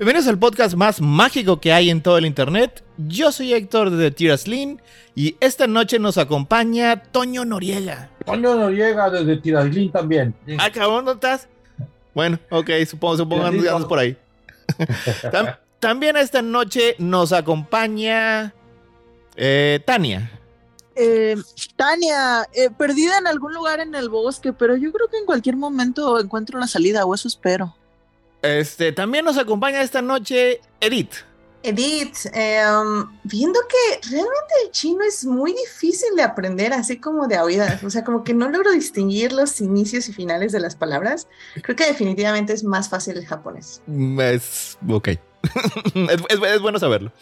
Bienvenidos al podcast más mágico que hay en todo el internet. Yo soy Héctor de Tiraslin y esta noche nos acompaña Toño Noriega. Toño Noriega desde Tiraslin también. Ah, cabrón, ¿dónde estás? Bueno, ok, supongo, supongo que por ahí. también esta noche nos acompaña eh, Tania. Eh, Tania, eh, perdida en algún lugar en el bosque, pero yo creo que en cualquier momento encuentro la salida, o eso espero. Este, también nos acompaña esta noche Edith. Edith, em, viendo que realmente el chino es muy difícil de aprender, así como de oídas, o sea, como que no logro distinguir los inicios y finales de las palabras, creo que definitivamente es más fácil el japonés. Es, ok, es bueno saberlo.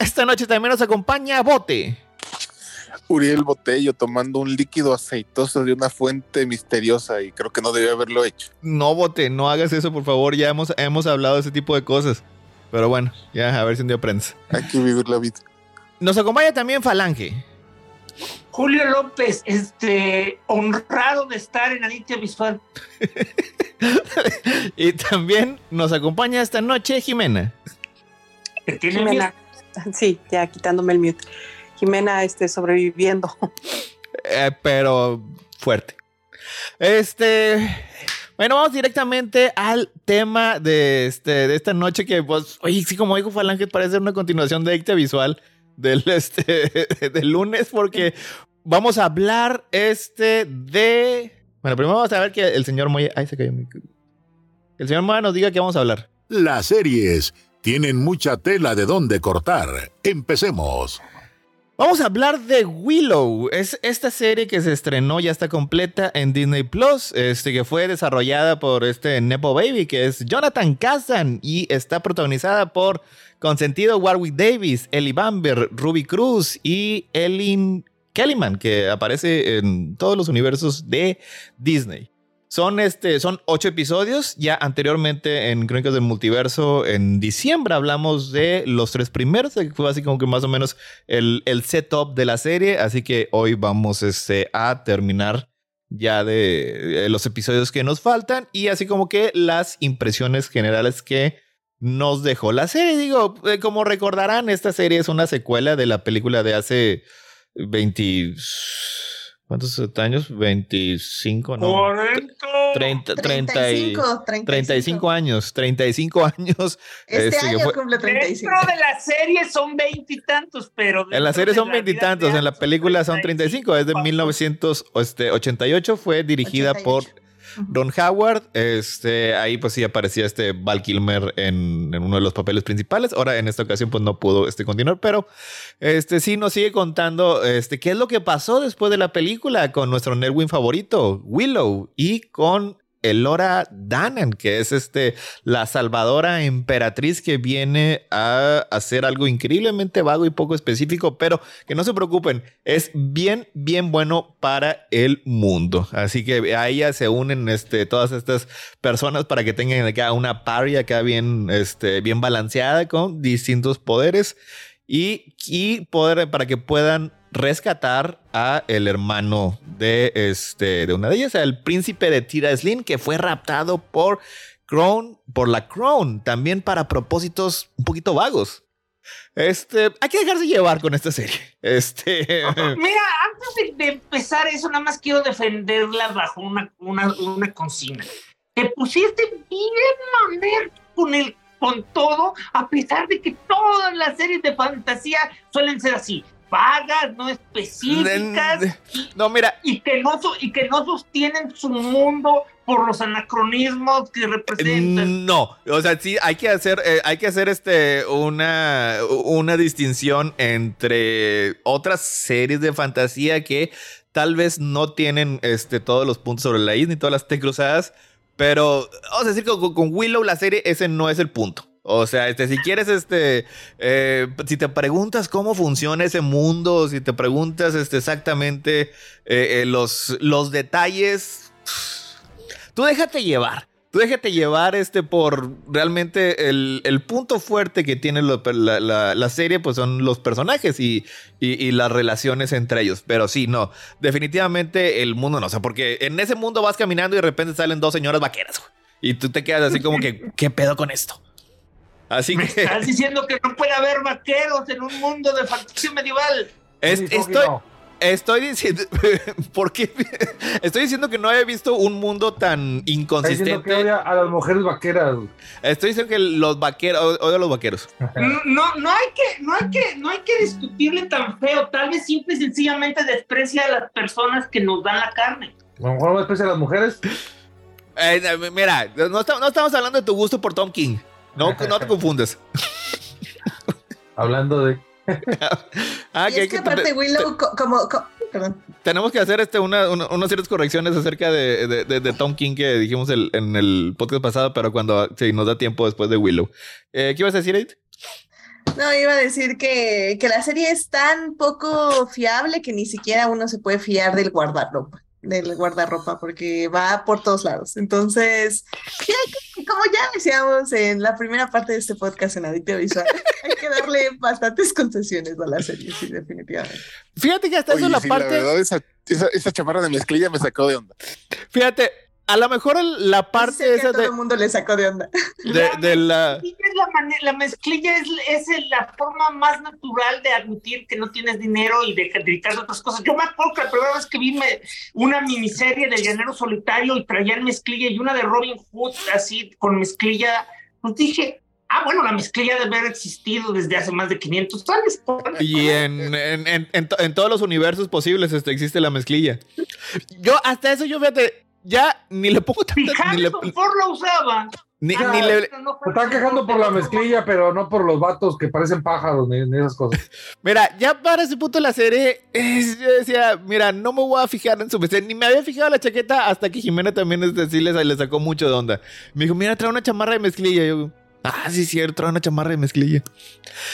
Esta noche también nos acompaña Bote. Uriel Botello tomando un líquido aceitoso de una fuente misteriosa y creo que no debía haberlo hecho. No, Bote, no hagas eso, por favor. Ya hemos, hemos hablado de ese tipo de cosas. Pero bueno, ya a ver si un día aprendes. Hay que vivir la vida. Nos acompaña también Falange. Julio López, este, honrado de estar en Aditya Visual. y también nos acompaña esta noche Jimena. Jimena. Sí, ya quitándome el mute. Jimena este, sobreviviendo. Eh, pero fuerte. Este. Bueno, vamos directamente al tema de, este, de esta noche que, pues, oye, sí, como dijo Falange, parece una continuación de Dicta Visual del, este, del lunes, porque vamos a hablar este de... Bueno, primero vamos a ver que el señor Moya... Ay, se cayó mi... El señor Moya nos diga qué vamos a hablar. Las series tienen mucha tela de dónde cortar. Empecemos. Vamos a hablar de Willow. Es esta serie que se estrenó, ya está completa en Disney Plus, este, que fue desarrollada por este Nepo Baby, que es Jonathan Kazan, y está protagonizada por Consentido Warwick Davis, Ellie Bamber, Ruby Cruz y Ellen Kellyman, que aparece en todos los universos de Disney. Son, este, son ocho episodios. Ya anteriormente en Crónicas del Multiverso, en diciembre, hablamos de los tres primeros, que fue así como que más o menos el, el setup de la serie. Así que hoy vamos este, a terminar ya de los episodios que nos faltan y así como que las impresiones generales que nos dejó la serie. Digo, eh, como recordarán, esta serie es una secuela de la película de hace 20... ¿Cuántos años? 25, ¿no? 40. 30, 35, 35 años, 35 años. Este, Este, año fue- cumple 35. Dentro de la serie son veintitantos, pero. En la serie son veintitantos, en la película son 35, es de Papá. 1988, fue dirigida por 88. Ron Howard, este, ahí pues sí aparecía este Val Kilmer en, en uno de los papeles principales. Ahora en esta ocasión pues no pudo este, continuar, pero este sí nos sigue contando este, qué es lo que pasó después de la película con nuestro Nerwin favorito, Willow, y con Elora Danan, que es este, la salvadora emperatriz que viene a hacer algo increíblemente vago y poco específico, pero que no se preocupen, es bien, bien bueno para el mundo. Así que a ella se unen este, todas estas personas para que tengan acá una party acá bien, este, bien balanceada con distintos poderes y, y poder para que puedan rescatar a el hermano de este de una de ellas, el príncipe de Tira Slim, que fue raptado por Crown, por la Crown, también para propósitos un poquito vagos. Este, hay que dejarse llevar con esta serie. Este, Mira, antes de, de empezar eso, nada más quiero defenderla bajo una, una, consigna. Te pusiste bien mamer con el con todo, a pesar de que todas las series de fantasía suelen ser así, vagas, no específicas, no, mira, y que no, y que no sostienen su mundo por los anacronismos que representan. No, o sea, sí hay que hacer, eh, hay que hacer este una, una distinción entre otras series de fantasía que tal vez no tienen este, todos los puntos sobre la isla ni todas las T cruzadas, pero vamos a decir que con, con Willow la serie ese no es el punto. O sea, este, si quieres, este, eh, si te preguntas cómo funciona ese mundo, si te preguntas este, exactamente eh, eh, los, los detalles, tú déjate llevar. Tú déjate llevar este por realmente el, el punto fuerte que tiene lo- la, la- la serie, pues son los personajes y, y- y las relaciones entre ellos. Pero sí, no, definitivamente el mundo no. O sea, porque en ese mundo vas caminando y de repente salen dos señoras vaqueras. güey. Y tú te quedas así como que, ¿qué pedo con esto? Así Me que estás diciendo que no puede haber vaqueros en un mundo de fantasía medieval. es- estoy, estoy diciendo, ¿por qué? Estoy diciendo que no he visto un mundo tan diciendo que inconsistente. odia a las mujeres vaqueras. Estoy diciendo que los vaqueros, odio a los vaqueros. No, no hay que, no hay que, no hay que discutirle tan feo. Tal vez simple y sencillamente desprecia a las personas que nos dan la carne. A lo mejor no desprecia a las mujeres. Eh, eh, mira, no, está- no estamos hablando de tu gusto por Tom King. No, no te confundes. Hablando de. Ah, y que- es que aparte te- Willow, co- como, co- perdón, tenemos que hacer este, una, una- unas ciertas correcciones acerca de, de- de- de Tom King que dijimos el- en el podcast pasado, pero cuando sí, nos da tiempo después de Willow. Eh, ¿Qué ibas a decir, Edith? no, iba a decir que, que la serie es tan poco fiable que ni siquiera uno se puede fiar del guardarropa, del guardarropa, porque va por todos lados. Entonces, sí, hay que- como ya decíamos en la primera parte de este podcast en Adicto Visual, hay que darle bastantes concesiones a la serie, sí, definitivamente. Fíjate que hasta eso Oye, la sí, parte. la verdad, esa, esa, esa chamarra de mezclilla me sacó de onda. Fíjate, a lo mejor el- la Sé parte que esa a todo de, el mundo le sacó de onda. de, de la. mezclilla es la, la mezclilla es, es la forma más natural de admitir que no tienes dinero y de dedicarte a otras cosas. Yo me acuerdo que la primera vez que vi me- una miniserie del llanero solitario y traían mezclilla y una de Robin Hood así con mezclilla, pues dije, ah, bueno, la mezclilla debe haber existido desde hace más de 500 años. Y en, en, en, en todos los universos posibles este, existe la mezclilla. Yo, hasta eso, yo fíjate, ya ni le pongo Y tanta. Ni le, Ford la usaba. ni- Ah, ni le- pero no Se están quejando por la mezclilla, pero no por los vatos que parecen pájaros ni, ni esas cosas. Mira, ya para ese punto de la serie, es- yo decía, mira, no me voy a fijar en su vestido. Ni me había fijado la chaqueta hasta que Jimena también este, sí le, le sacó mucho de onda. Me dijo, mira, trae una chamarra de mezclilla. Y yo, ah, sí, cierto, trae una chamarra de mezclilla.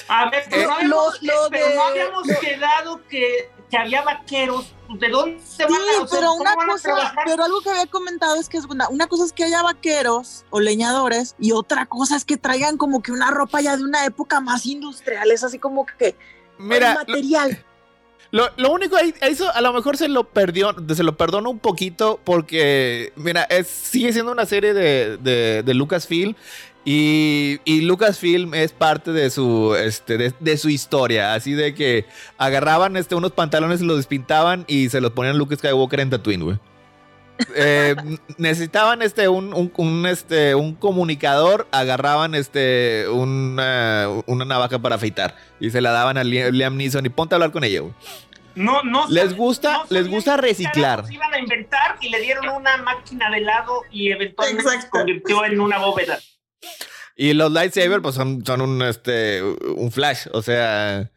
A ver, pero, Eh, no, habíamos, lo- lo pero de- no habíamos quedado que, que había vaqueros. ¿De dónde se Sí, van a, o sea, pero una cosa, pero algo que había comentado es que es una, una cosa es que haya vaqueros o leñadores y otra cosa es que traigan como que una ropa ya de una época más industrial, es así como que Mira, el material. Lo, lo único ahí, eso a lo mejor se lo perdió, se lo perdono un poquito porque, mira, es, sigue siendo una serie de, de, de Lucasfilm y, y, Lucasfilm es parte de su, este, de, de, su historia, así de que agarraban este, unos pantalones, los despintaban y se los ponían Luke Skywalker en Tatooine, güey. Eh, necesitaban este un, un, un, este un comunicador, agarraban este una, una, navaja para afeitar y se la daban a Liam Neeson y ponte a hablar con ella, güey. No, no. Les gusta, no les gusta reciclar. Iban a inventar y le dieron una máquina de helado y eventualmente Exacto. se convirtió en una bóveda. Y los lightsabers, pues son, son un, este, un flash, o sea.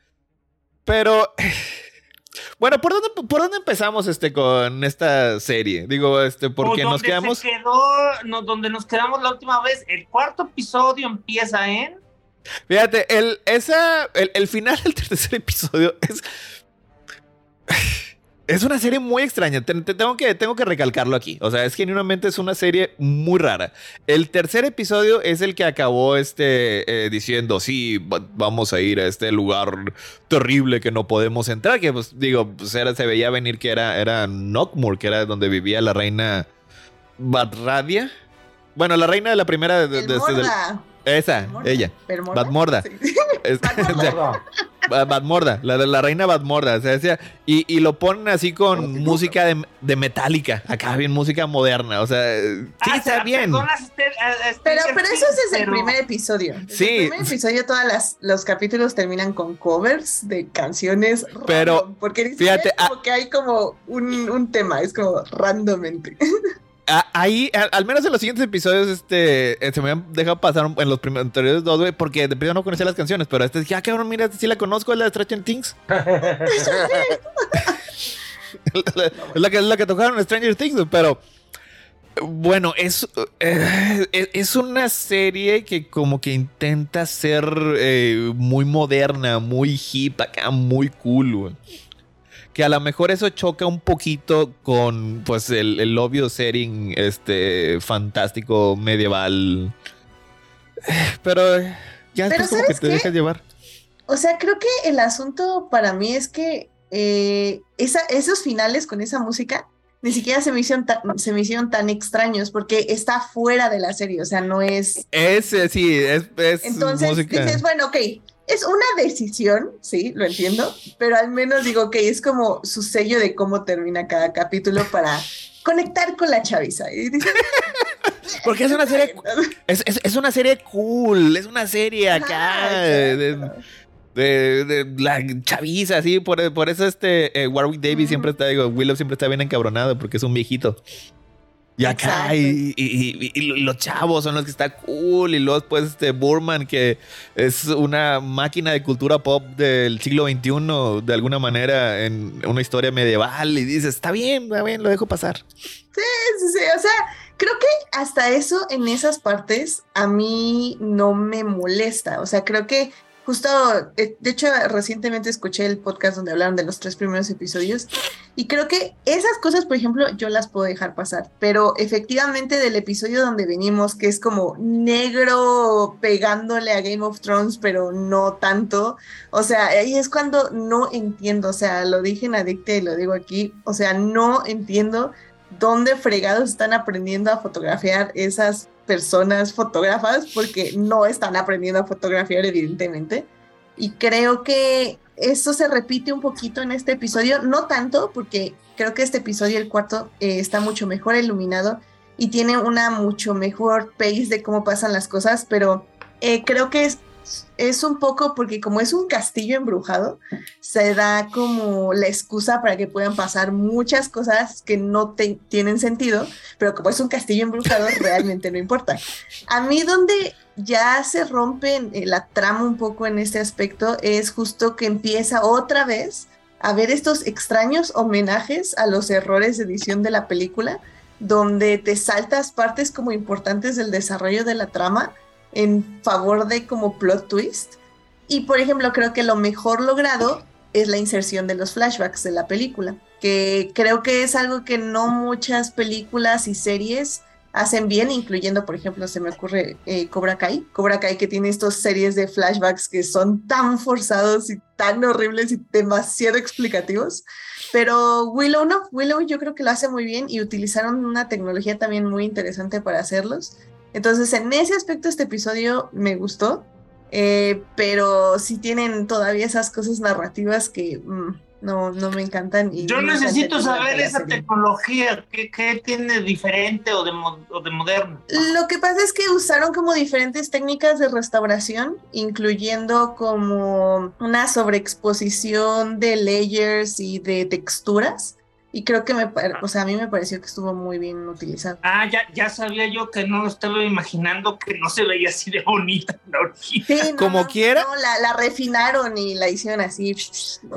Pero. Bueno, ¿por dónde, ¿por dónde empezamos este con esta serie? Digo, este, porque pues nos quedamos. Se quedó, no, donde nos quedamos la última vez. El cuarto episodio empieza en. Fíjate, el, esa, el, el final del tercer episodio es. Es una serie muy extraña. Te, te tengo, que, tengo que recalcarlo aquí. O sea, es genuinamente es una serie muy rara. El tercer episodio es el que acabó este, eh, diciendo, sí, vamos a ir a este lugar terrible que no podemos entrar. Que pues digo, pues era, se veía venir que era, era Knockmore, que era donde vivía la reina Badradia. Bueno, la reina de la primera... De, de, de, esa, Badmorda. ella. Badmorda. Sí. Es, Badmorda. Badmorda, la, la reina Badmorda. O sea, decía, y, y, lo ponen así con música de, de Metallica. Acá bien música moderna. O sea, sí ah, está bien. Pero, pero eso es desde el primer episodio. Sí. el primer episodio, todos los capítulos terminan con covers de canciones. Pero, random, porque fíjate, como que hay como un, un tema, es como randommente. ahí, al menos en los siguientes episodios, este, se me habían dejado pasar en los primeros anteriores dos, güey, porque de primero no conocía las canciones, pero este dije, ah, cabrón, mira, este sí la conozco, es la de Stranger Things. es, la que, es la que tocaron Stranger Things, pero bueno, es, eh, es una serie que como que intenta ser eh, muy moderna, muy hip, acá, muy cool, güey que a lo mejor eso choca un poquito con pues el, el obvio setting este fantástico medieval. Pero ya Pero es como que te dejas llevar. O sea, creo que el asunto para mí es que eh, esa, esos finales con esa música ni siquiera se me, hicieron tan, se me hicieron tan extraños porque está fuera de la serie, o sea, no es... Es, sí, es, es Entonces música. dices, bueno, ok, es una decisión, sí, lo entiendo, pero al menos digo que es como su sello de cómo termina cada capítulo para conectar con la chaviza. Porque es una serie, es, es, es, una serie cool, es una serie acá de, de, de la chaviza, así, por, por eso este eh, Warwick Davis siempre está, digo, Willow siempre está bien encabronado porque es un viejito. Y acá, y, y- y- y los chavos son los que está cool. Y luego después este Burman, que es una máquina de cultura pop del siglo XXI, de alguna manera, en una historia medieval. Y dices, está bien, está bien, lo dejo pasar. Sí, sí, sí, o sea, creo que hasta eso en esas partes a mí no me molesta, o sea, creo que justo, eh, de hecho, recientemente escuché el podcast donde hablaron de los tres primeros episodios y creo que esas cosas, por ejemplo, yo las puedo dejar pasar, pero efectivamente del episodio donde venimos, que es como negro pegándole a Game of Thrones, pero no tanto, o sea, ahí es cuando no entiendo, o sea, lo dije en Adicte y lo digo aquí, o sea, no entiendo dónde fregados están aprendiendo a fotografiar esas personas fotógrafas, porque no están aprendiendo a fotografiar, evidentemente. Y creo que eso se repite un poquito en este episodio, no tanto, porque creo que este episodio, el cuarto, eh, está mucho mejor iluminado y tiene una mucho mejor pace de cómo pasan las cosas, pero eh, creo que es, es un poco porque como es un castillo embrujado, se da como la excusa para que puedan pasar muchas cosas que no tienen sentido, pero como es un castillo embrujado, realmente no importa. A mí donde ya se rompe eh, la trama un poco en este aspecto es justo que empieza otra vez a ver estos extraños homenajes a los errores de edición de la película, donde te saltas partes como importantes del desarrollo de la trama en favor de como plot twist. Y por ejemplo, creo que lo mejor logrado es la inserción de los flashbacks de la película, que creo que es algo que no muchas películas y series hacen bien, incluyendo, por ejemplo, se me ocurre eh, Cobra Kai. Cobra Kai que tiene estas series de flashbacks que son tan forzados y tan horribles y demasiado explicativos. Pero Willow no, Willow yo creo que lo hace muy bien y utilizaron una tecnología también muy interesante para hacerlos. Entonces, en ese aspecto, este episodio me gustó, eh, pero sí tienen todavía esas cosas narrativas que mm, no, no me encantan. Y Yo necesito saber esa serie. tecnología, ¿qué, qué tiene diferente o de, o de moderno? Lo que pasa es que usaron como diferentes técnicas de restauración, incluyendo como una sobreexposición de layers y de texturas. Y creo que me, pare- o sea, a mí me pareció que estuvo muy bien utilizado. Ah, ya, ya sabía yo que no lo estaba imaginando, que no se veía así de bonita la orgía. Sí, no, Como no, quiera. no, la, la refinaron y la hicieron así.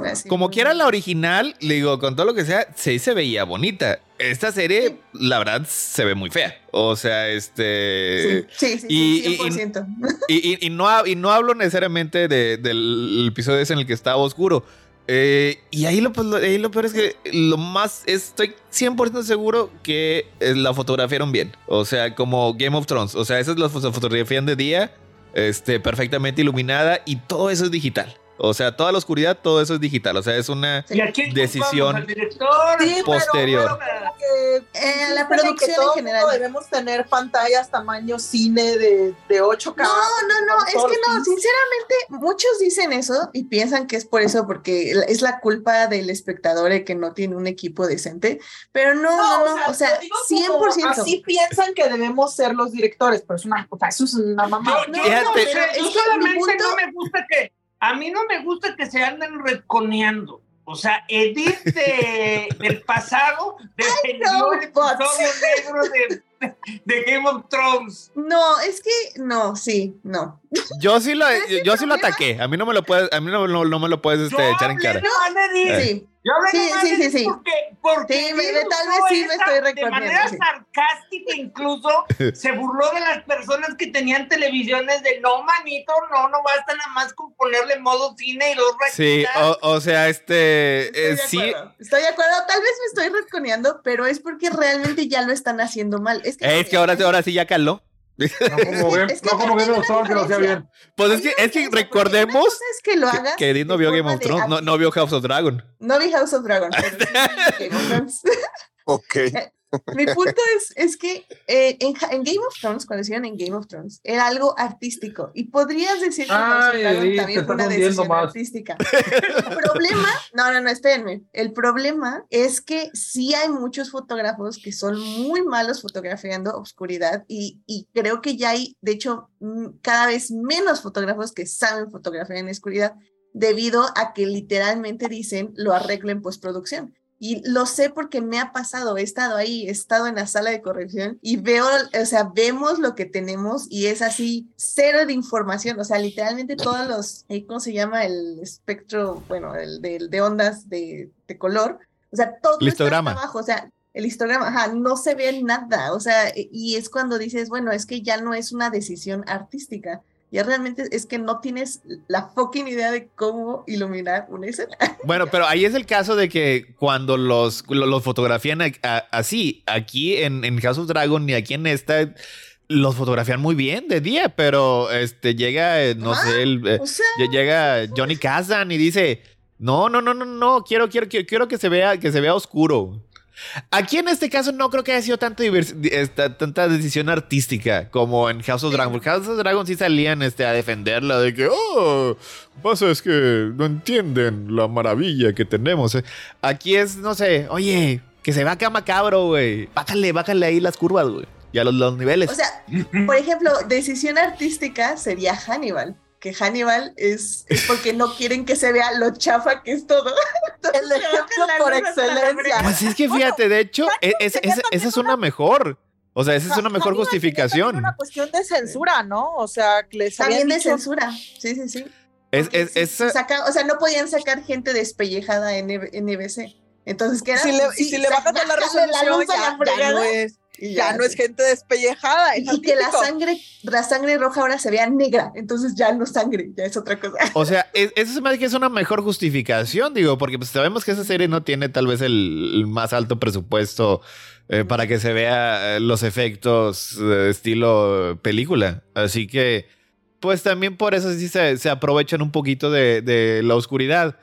así Como quiera la original, le digo, con todo lo que sea, sí se veía bonita. Esta serie, la verdad, se ve muy fea. O sea, este... Sí, sí, sí, Y- sí, y- y- 100%. Y, y- y no, y no hablo necesariamente de- del episodio ese en el que estaba oscuro. Eh, y ahí lo, pues, lo- ahí lo peor es que lo más, estoy 100% seguro que eh, la fotografiaron bien. O sea, como Game of Thrones. O sea, esas las fo- fotografían de día, este, perfectamente iluminada y todo eso es digital. O sea, toda la oscuridad, todo eso es digital. O sea, es una ¿Y a quién Decisión pero posterior. que Eh, la dicen que producción en general. Debemos tener pantallas tamaño cine de, de 8K. No, no, no, es que no, sinceramente, muchos dicen eso y piensan que es por eso, porque es la culpa del espectador de que no tiene un equipo decente, pero no, no, no, o sea, lo digo como 100%. Así piensan que debemos ser los directores, pero es una, o sea, eso es una mamá. Yo, No, yo no sé, pero es yo que solamente mi punto- no me gusta que, a mí no me gusta que se anden retconeando. O sea, Edith de- del pasado defendió el episodio negro de, de Game of Thrones. No, es que no, sí, no. Yo sí lo, ¿Ves el yo sí lo ataqué. A mí no me lo puedes, a mí no, no- no me lo puedes este, Yo echar en cara. de Edith. Sí, Yo Sí, sí, de sí, sí. porque, porque Sí, me- tal vez sí me estoy De recorriendo, manera sí. sarcástica incluso, se burló de las personas que tenían televisiones de no, manito, no, no basta nada más con ponerle modo cine y dos Sí, rayitas". o, o sea, este, estoy eh, de sí, acuerdo. Estoy de acuerdo, tal vez me estoy retconeando, pero es porque realmente ya lo están haciendo mal. Es que, es que ahora, ahora sí ya caló. No como, Game- Es que no como Game of Thrones que lo hacía bien. Pues es que, es que recordemos es que lo que, hagas que Edith no de vio Game of Thrones, no, no vio House of Dragon. No vi House of Dragon, pero sí Game of Thrones. Ok. Mi punto es, es que eh, en, en Game of Thrones, cuando hicieron en Game of Thrones, era algo artístico. Y podrías decir que Ay, Edith, también fue una decisión más. artística. El problema, no, no, no, espérenme. El problema es que sí hay muchos fotógrafos que son muy malos fotografiando oscuridad y, y creo que ya hay, de hecho, cada vez menos fotógrafos que saben fotografiar en oscuridad debido a que literalmente dicen lo arreglo en postproducción. Y lo sé porque me ha pasado, he estado ahí, he estado en la sala de corrección y veo, o sea, vemos lo que tenemos y es así, cero de información, o sea, literalmente todos los, eh, ¿cómo se llama? El espectro, bueno, el de, de ondas de, de color, o sea, todo El está abajo, o sea, el histograma, ajá, no se ve nada, o sea, y es cuando dices, bueno, es que ya no es una decisión artística, ya realmente es que no tienes la fucking idea de cómo iluminar una escena. Bueno, pero ahí es el caso de que cuando los, lo- los fotografían a- a- así, aquí en, en House of Dragon y aquí en esta, los fotografían muy bien de día, pero este llega, eh, no Ah, sé, el, eh, O sea, lle- llega Johnny Kazan y dice, no, no, no, no, no, quiero, quiero, quiero, quiero que se vea, que se vea oscuro. Aquí en este caso no creo que haya sido tanto esta- tanta decisión artística como en House of Dragon. Porque House of Dragon sí salían este, a defenderla de que, oh, pasa es que no entienden la maravilla que tenemos. eh". Aquí es, no sé, oye, que se vea acá macabro, güey. Bájale, bájale ahí las curvas, güey. Y a los, los niveles. O sea, por ejemplo, decisión artística sería Hannibal, que Hannibal es, es porque no quieren que se vea lo chafa que es todo. Entonces, El bajan ejemplo por luz excelencia. Pues es que fíjate, de hecho, e- es- es- también esa es una mejor. O sea, esa es una mejor Hannibal justificación. una cuestión de censura, ¿no? O sea, que les También de censura. Sí, sí, sí. Es, es, es- saca- o sea, no podían sacar gente despellejada en, NB en NBC. Entonces, ¿qué era? si le, si le a la resolución, luz a la ya fregada no es, y ya no es gente despellejada. es Y que la sangre, la sangre roja ahora se vea negra. Entonces ya no sangre, ya es otra cosa. O sea, es- eso se me hace que es una mejor justificación, digo, porque pues sabemos que esa serie no tiene tal vez el, el más alto presupuesto eh, para que se vea eh, los efectos de estilo película. Así que, pues también por eso sí se, se aprovechan un poquito de, de la oscuridad.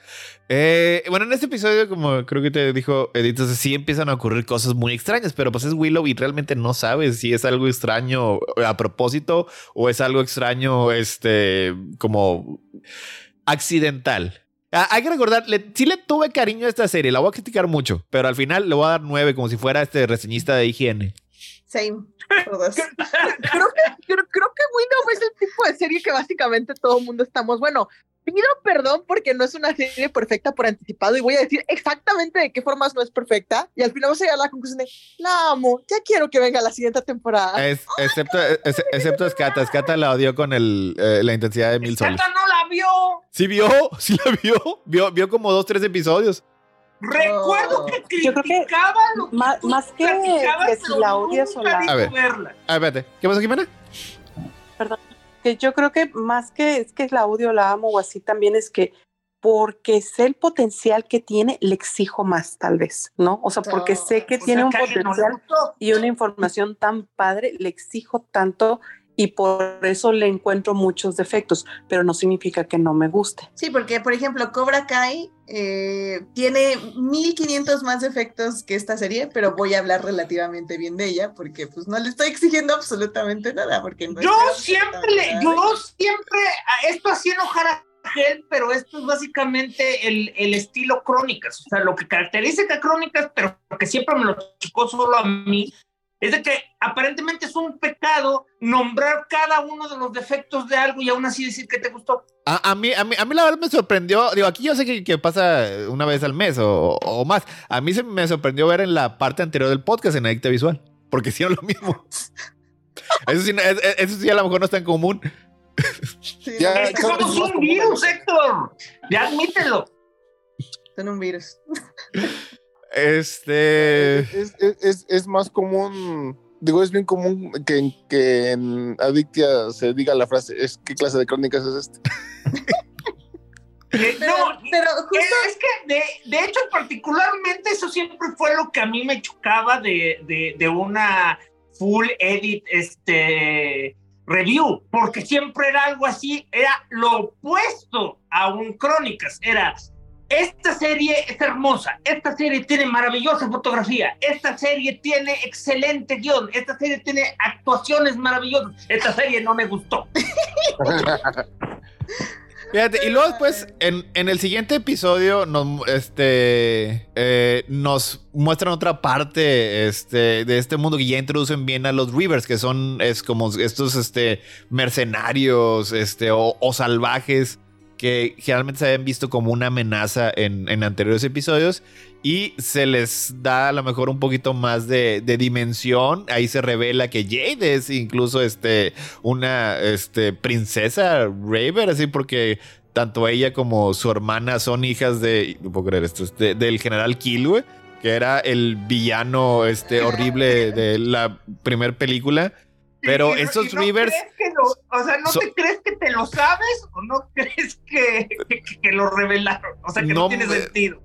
Eh, bueno, en este episodio, como creo que te dijo Edith, sí empiezan a ocurrir cosas muy extrañas, pero pues es Willow y realmente no sabes si es algo extraño a propósito o es algo extraño, este, como accidental. Ah, hay que recordar, sí le tuve cariño a esta serie, la voy a criticar mucho, pero al final le voy a dar nueve como si fuera este reseñista de higiene. Same. creo, que, creo, creo que Willow es el tipo de serie que básicamente todo el mundo estamos, bueno, pido perdón porque no es una serie perfecta por anticipado y voy a decir exactamente de qué formas no es perfecta y al final vamos a llegar a la conclusión de la amo, ya quiero que venga la siguiente temporada. excepto, excepto Skata, Skata la odió con el, eh, la intensidad de mil soles. ¡Skata no la vio! Sí vio, sí la vio, vio, vio como dos, tres episodios. Recuerdo que criticaba lo que más, más que, que si la odias o la... A ver, a ver, espérate. ¿Qué pasa, Jimena? Perdón yo creo que más que es que la odio, la amo o así también es que porque sé el potencial que tiene, le exijo más, tal vez, ¿no? O sea, porque sé que tiene un potencial y una información tan padre, le exijo tanto y por eso le encuentro muchos defectos, pero no significa que no me guste. Sí, porque por ejemplo, Cobra Kai eh, tiene 1500 más defectos que esta serie, pero voy a hablar relativamente bien de ella porque pues no le estoy exigiendo absolutamente nada. Porque yo siempre, yo siempre, esto hacía enojar a Gel, pero esto es básicamente el, el, estilo Crónicas, o sea, lo que caracteriza a Crónicas, pero que siempre me lo chocó solo a mí, es de que aparentemente es un pecado nombrar cada uno de los defectos de algo y aún así decir que te gustó. A, mí, a, mí, a mí la verdad me sorprendió, digo, aquí yo sé que, que pasa una vez al mes o, o, más. A mí se me sorprendió ver en la parte anterior del podcast en Adicta Visual, porque hicieron lo mismo. eso, sí, eso sí a lo mejor no es tan común. ya, es que somos un virus, Héctor. Ya admítelo. Son un virus. Este. Es, es, es, más común. Digo, es bien común que, que en Adictia se diga la frase: es ¿qué clase de crónicas es este? Eh, no, pero justo es que de, de, hecho, particularmente, eso siempre fue lo que a mí me chocaba de, de, de una full edit este review, porque siempre era algo así, era lo opuesto a un crónicas, era esta serie es hermosa, esta serie tiene maravillosa fotografía, esta serie tiene excelente guion, esta serie tiene actuaciones maravillosas, esta serie no me gustó. Fíjate, y luego después, en, en, el siguiente episodio, nos, este, eh, nos muestran otra parte este, de este mundo que ya introducen bien a los Rivers, que son es como estos este, mercenarios este, o, o salvajes que generalmente se habían visto como una amenaza en, anteriores episodios y se les da a lo mejor un poquito más de, dimensión. Ahí se revela que Jade es incluso este, una este, princesa Raver, así porque tanto ella como su hermana son hijas de, no puedo creer esto, de, del general Kilwe, que era el villano este, horrible de la primera película. Pero esos Rivers. o sea, ¿no te crees que te lo sabes o no crees que, que, lo revelaron? O sea, que no, tiene sentido.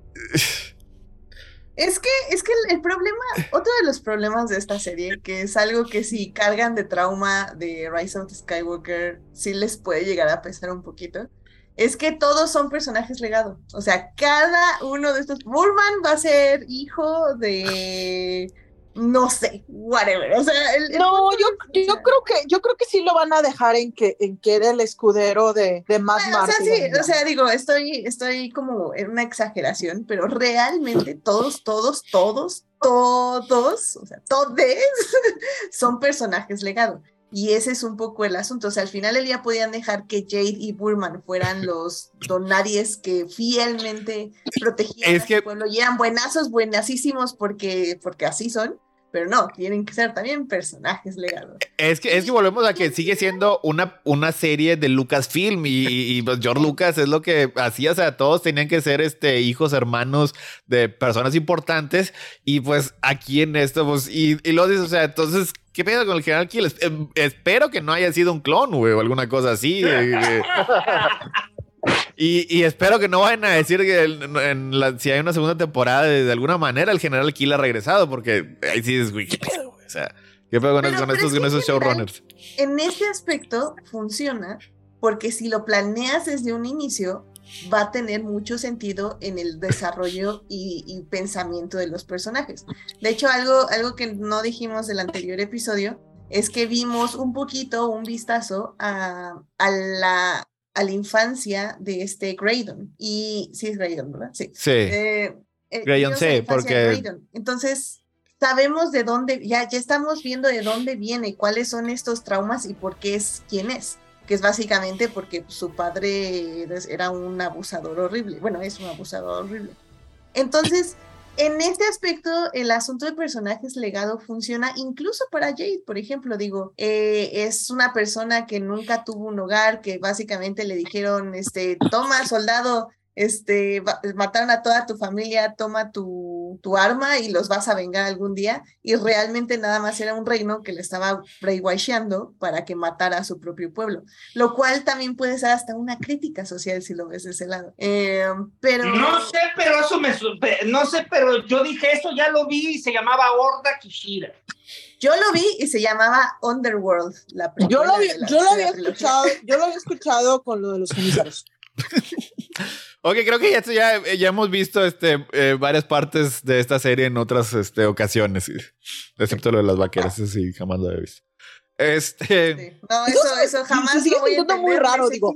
Es que, es que el, problema, otro de los problemas de esta serie, que es algo que si cargan de trauma de Rise of Skywalker, sí les puede llegar a pesar un poquito, es que todos son personajes legados. O sea, cada uno de estos. Burman va a ser hijo de no sé, whatever. O sea, no, yo, yo creo que yo creo que sí lo van a dejar en que en que era el escudero de, de más O sea, sí, o sea, digo, estoy estoy como en una exageración, pero realmente todos todos todos todos, o sea, todos son personajes legados. Y ese es un poco el asunto. O sea, al final el día podían dejar que Jade y Burman fueran los donadies que fielmente protegían es a que... pueblo y eran buenazos, buenasísimos porque, porque así son. Pero no, tienen que ser también personajes legados. Es que, es que volvemos a que sigue siendo una, una serie de Lucasfilm y, y pues George Lucas es lo que hacía, o sea, todos tenían que ser este, hijos, hermanos de personas importantes y pues aquí en esto, pues, y, y lo dices, o sea, entonces, ¿Qué pedo con el general Kill? espero que no haya sido un clon, güey, o alguna cosa así. y Y, y espero que no vayan a decir que el- en la- si hay una segunda temporada de, de alguna manera el general Kill ha regresado, porque ahí sí es, güey, ¿qué pedo, güey? O sea, ¿qué pedo con, Pero- con pero estos, es con esos showrunners? En ese aspecto funciona porque si lo planeas desde un inicio, va a tener mucho sentido en el desarrollo y, y pensamiento de los personajes. De hecho, algo, algo que no dijimos del anterior episodio es que vimos un poquito, un vistazo a, a la, a la infancia de este Graydon. Y sí es Graydon, ¿verdad? Sí. Sí. Eh, eh, Graydon, sí, porque-. Entonces, sabemos de dónde, ya, ya estamos viendo de dónde viene, cuáles son estos traumas y por qué es quien es. Que es básicamente porque su padre era un abusador horrible. Bueno, es un abusador horrible. Entonces, en este aspecto, el asunto de personajes legado funciona incluso para Jade, por ejemplo. Digo, eh, es una persona que nunca tuvo un hogar, que básicamente le dijeron, este, toma, soldado, este, mataron a toda tu familia, toma tu, tu arma y los vas a vengar algún día. Y realmente nada más era un reino que le estaba brainwashando para que matara a su propio pueblo. Lo cual también puede ser hasta una crítica social si lo ves de ese lado. Eh, pero... No sé, pero eso me. No sé, pero yo dije eso, ya lo vi y se llamaba Horda Kishira. Yo lo vi y se llamaba Underworld, la Yo lo, vi- de la- yo lo había trilogía. escuchado, yo lo había escuchado con lo de los genízaros. Ok, creo que ya, esto ya, ya hemos visto este, eh, varias partes de esta serie en otras este, ocasiones, excepto lo de las vaqueras, eso sí, jamás lo he visto. Este, Sí. No, Eso eso, jamás sigue lo voy a sintiendo muy raro, digo.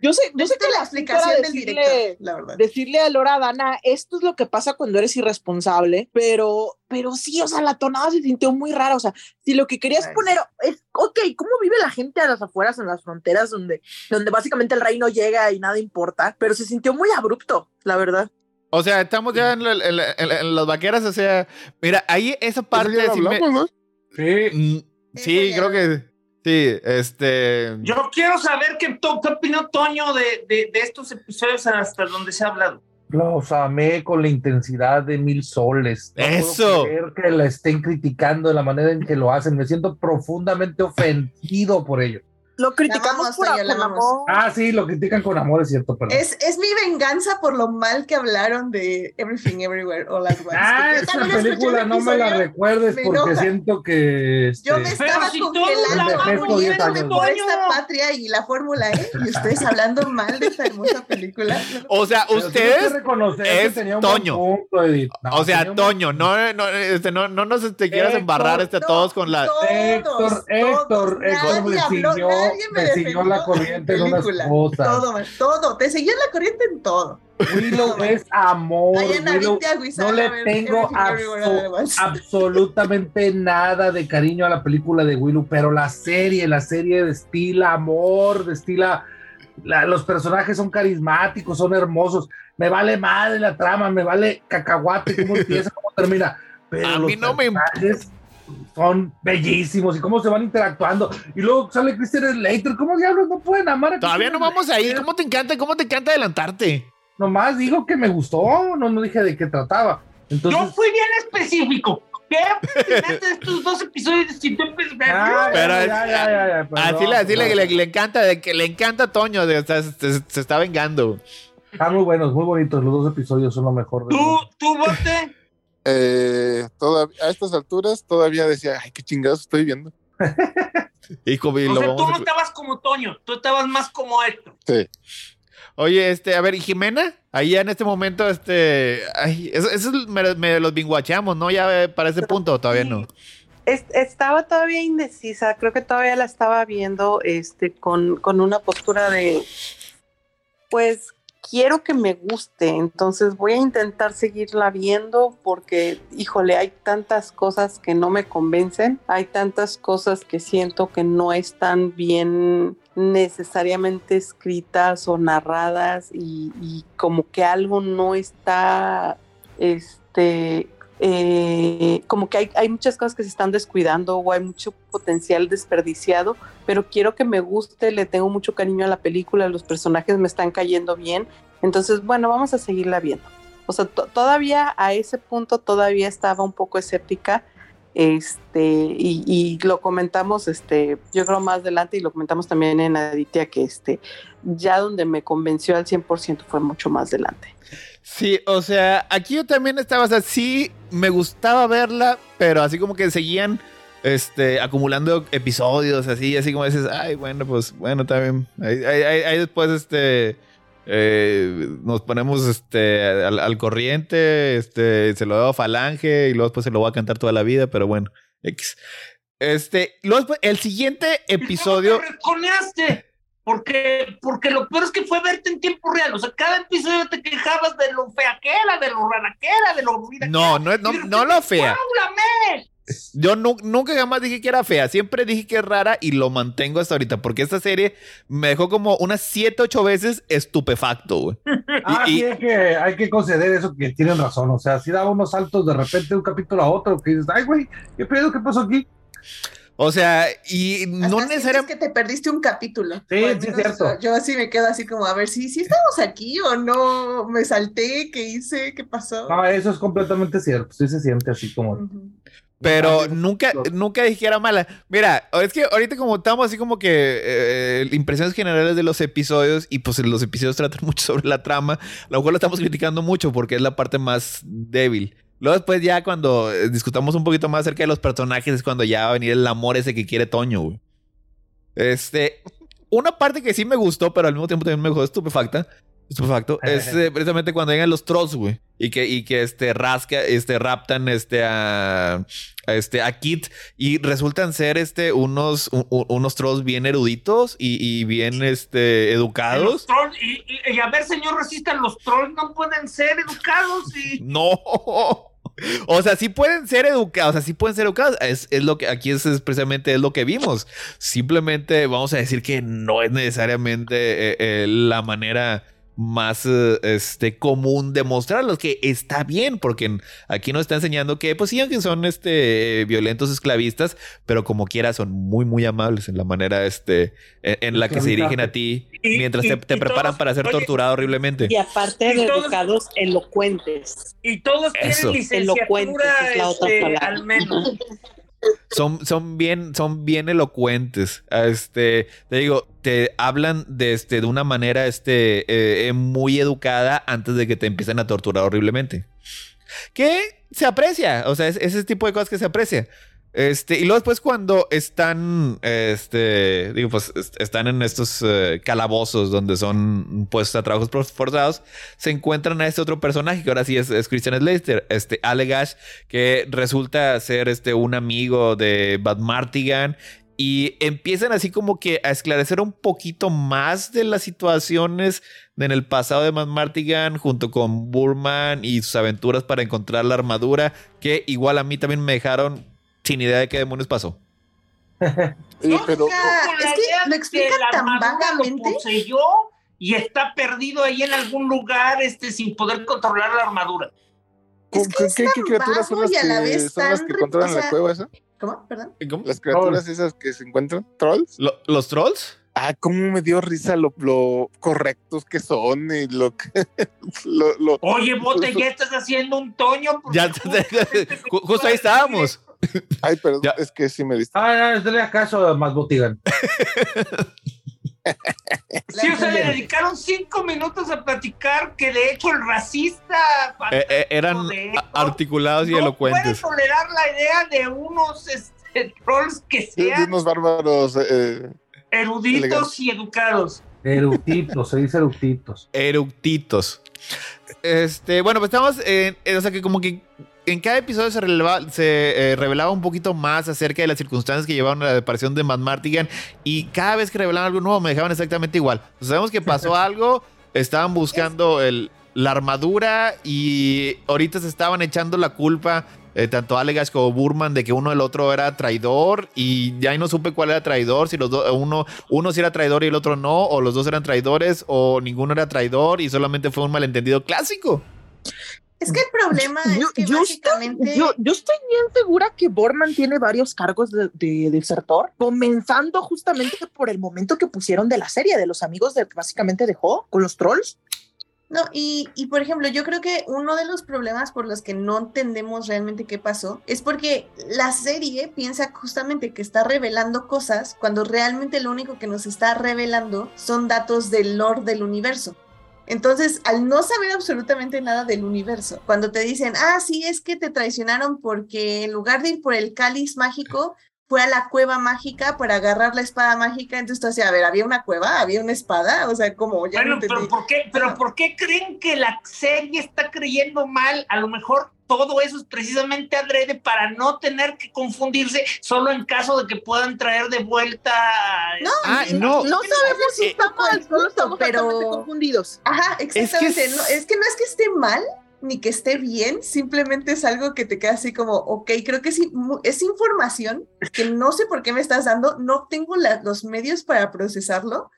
Yo sé, yo sé que la explicación del decirle, director, la verdad. decirle a Lora Dana, esto es lo que pasa cuando eres irresponsable, pero, pero sí, o sea, la tonada se sintió muy rara, o sea, si lo que querías Ay. poner es, ok, ¿cómo vive la gente a las afueras, en las fronteras, donde, donde básicamente el rey no llega y nada importa? Pero se sintió muy abrupto, la verdad. o sea, estamos ya en, la- en la- en la- en las vaqueras, o sea, mira, ahí esa parte sí me- hablamos, ¿no? Sí, Mm, sí, ya creo que sí, este... Yo quiero saber qué, to- qué opinó Toño de, de, de estos episodios hasta donde se ha hablado. los amé con la intensidad de mil soles. No puedo Eso. creer que la estén criticando de la manera en que lo hacen. Me siento profundamente ofendido por ello. Lo criticamos por amor. Ah, sí, lo critican con amor, es cierto, pero. Es, es mi venganza por lo mal que hablaron de Everything Everywhere All at Once. Ah, esa película el no me la recuerdes me porque siento que. este, Yo me estaba si congelando muriéndome por esta patria y la Fórmula E y ustedes hablando mal de esta hermosa película. O sea, ustedes... que que es tenía un buen Toño. punto, Edith. No, o sea, un Toño, no, no, este, no, no nos este, quieras Héctor, embarrar este, a todos con la... Todos, Héctor, Héctor, todos, Héctor siguió, nadie me siguió la corriente en unas cosas. Todo, todo. Te seguía la corriente en todo. Willow es amor. Willow, no le tengo abso- absolutamente nada de cariño a la película de Willow, pero la serie, la serie destila amor, destila. la- los personajes son carismáticos, son hermosos. Me vale madre la trama, me vale cacahuate, cómo empieza, cómo termina. Pero A mí no me son bellísimos y cómo se van interactuando. Y luego sale Christian Slater. ¿Cómo diablos no pueden amar a Todavía no vamos ahí. Slater? ¿Cómo te encanta? ¿Cómo te encanta adelantarte? Nomás digo que me gustó, no, no dije de qué trataba. Entonces, Yo fui bien específico. ¿Qué de estos dos episodios de Ah, Pero ya, ya, ya, Así le, así le, le- le encanta, de que le encanta a Toño, de, o sea, se, se está vengando. Están muy buenos, muy bonitos. Los dos episodios son lo mejor. del ¿Tú, tú, Bote? Eh, a estas alturas todavía decía, ay, qué chingados estoy viendo. Y como- y O sea, tú no a- estabas como Toño, tú estabas más como Héctor. Sí. Oye, este, a ver, ¿y Jimena? Ahí en este momento, este. Ay, eso, eso es- me, me los binguacheamos, ¿no? Ya eh, para ese punto, todavía no. Es- estaba todavía indecisa, creo que todavía la estaba viendo este, con, con una postura de, pues quiero que me guste, entonces voy a intentar seguirla viendo porque, híjole, hay tantas cosas que no me convencen, hay tantas cosas que siento que no están bien necesariamente escritas o narradas y, como que algo no está, este, eh, como que hay, hay muchas cosas que se están descuidando o hay mucho potencial desperdiciado, pero quiero que me guste, le tengo mucho cariño a la película, los personajes me están cayendo bien, entonces bueno, vamos a seguirla viendo. O sea, to- todavía a ese punto todavía estaba un poco escéptica. Este, y, lo comentamos, este, yo creo más adelante, y lo comentamos también en Aditya, que este, ya donde me convenció al 100% fue mucho más adelante. Sí, o sea, aquí yo también estaba, o sea, sí me gustaba verla, pero así como que seguían este, acumulando episodios, así, así como dices, ay, bueno, pues, bueno, también. Ahí, después, este, eh, nos ponemos este, al, corriente, este, se lo doy a Falange y luego después se lo voy a cantar toda la vida, pero bueno, X. Este, luego el siguiente episodio. ¡Me porque, porque lo peor es que fue verte en tiempo real. O sea, cada episodio te quejabas de lo fea que era, de lo rara que era, de lo ruida no, No, no, no lo fea. Yo nunca jamás dije que era fea, siempre dije que es rara y lo mantengo hasta ahorita, porque esta serie me dejó como unas 7, 8 veces estupefacto, güey. ah, y, sí, es que hay que conceder eso, que tienen razón, o sea, si daba unos saltos de repente de un capítulo a otro, que dices, ay, güey, ¿qué pedo? ¿Qué pasó aquí? O sea, y no necesariamente. que te perdiste un capítulo. Sí, sí, es cierto. Yo así me quedo así como, a ver si si estamos aquí o no, me salté, ¿qué hice? ¿Qué pasó? No, eso es completamente cierto. Sí se siente así como. Pero nunca, nunca dije que era mala. Mira, es que ahorita como estamos así como que eh, impresiones generales de los episodios y pues los episodios tratan mucho sobre la trama, lo cual lo estamos criticando mucho porque es la parte más débil. Luego después ya cuando eh, discutamos un poquito más acerca de los personajes es cuando ya va a venir el amor ese que quiere Toño, güey. Este, una parte que sí me gustó, pero al mismo tiempo también me dejó estupefacta, estupefacto, es eh, precisamente cuando llegan los trolls, güey. Y que, y que este rasca, este raptan este a, este a Kit y resultan ser este unos, unos trolls bien eruditos y, bien este educados. y, y, a ver, señor racista, los trolls no pueden ser educados y. No. O sea, sí pueden ser educados, o sea, sí pueden ser educados. Es, lo que aquí es, precisamente es lo que vimos. Simplemente vamos a decir que no es necesariamente eh, eh, la manera más eh, este, común demostrarlos que está bien, porque aquí nos está enseñando que, pues sí, aunque son este, violentos esclavistas, pero como quiera son muy, muy amables en la manera este, en, la que se dirigen a ti mientras te, preparan para ser torturado horriblemente. Y aparte de educados, elocuentes. Y todos tienen licenciatura, este, al menos. son, son, bien, son bien elocuentes. Este, te digo, te hablan de, este, de una manera este, eh, muy educada antes de que te empiecen a torturar horriblemente. Que se aprecia, o sea, es ese tipo de cosas que se aprecia. Este, y luego después cuando están, este, digo, pues están en estos eh, calabozos donde son puestos a trabajos forzados, se encuentran a este otro personaje que ahora sí es, Christian Slater, este Alegash, que resulta ser este un amigo de Bad Martigan y empiezan así como que a esclarecer un poquito más de las situaciones en el pasado de Bad Martigan junto con Burman y sus aventuras para encontrar la armadura que igual a mí también me dejaron sin idea de qué demonios pasó. sí, pero es que lo explica tan vagamente. y está perdido ahí en algún lugar este, sin poder controlar la armadura. Es que ¿Qué, ¿Qué, criaturas son las, que, son las que controlan la cueva esa? ¿Cómo? ¿Perdón? Las criaturas esas que se encuentran, trolls. ¿Los trolls? Ah, cómo me dio risa lo, correctos que son y lo que. Oye, Bote, ya estás haciendo un toño. Ya, justo ahí estábamos. Ay, perdón, es que sí me diste. Ah, no, dale acaso más botigan. Sí, o sea, le dedicaron cinco minutos a platicar que de hecho el racista eh, eh, eran articulados y no elocuentes. Puede tolerar la idea de unos este, trolls que sean de unos bárbaros eh, eruditos y educados. Eructitos, se dice eructitos. Eructitos. Este, bueno, pues estamos en, o sea que como que en cada episodio se, se eh, revelaba un poquito más acerca de las circunstancias que llevaron a la aparición de Matt Martigan y cada vez que revelaban algo nuevo me dejaban exactamente igual. sabemos que pasó algo, estaban buscando el, la armadura y ahorita se estaban echando la culpa eh, tanto Alegas como Burman de que uno el otro era traidor y ya no supe cuál era traidor, si los dos, uno, uno sí era traidor y el otro no, o los dos eran traidores o ninguno era traidor y solamente fue un malentendido clásico. Es que el problema es que yo básicamente... Estoy, yo, estoy bien segura que Borman tiene varios cargos de, de, desertor, comenzando justamente por el momento que pusieron de la serie, de los amigos de que básicamente dejó con los trolls. No, y, y, por ejemplo, yo creo que uno de los problemas por los que no entendemos realmente qué pasó es porque la serie piensa justamente que está revelando cosas cuando realmente lo único que nos está revelando son datos del lore del universo. Entonces, al no saber absolutamente nada del universo, cuando te dicen, ah, sí, es que te traicionaron porque en lugar de ir por el cáliz mágico, fue a la cueva mágica para agarrar la espada mágica. Entonces, tú a ver, ¿había una cueva? ¿Había una espada? O sea, como ya bueno, pero ¿por qué, pero ¿por qué creen que la serie está creyendo mal? A lo mejor todo eso es precisamente adrede para no tener que confundirse solo en caso de que puedan traer de vuelta. No, ah, no, no, sabemos si está mal, solo estamos pero confundidos. Ajá, exactamente. Es que, es que no es que esté mal, ni que esté bien, simplemente es algo que te queda así como, ok, creo que sí, es información que no sé por qué me estás dando, no tengo los medios para procesarlo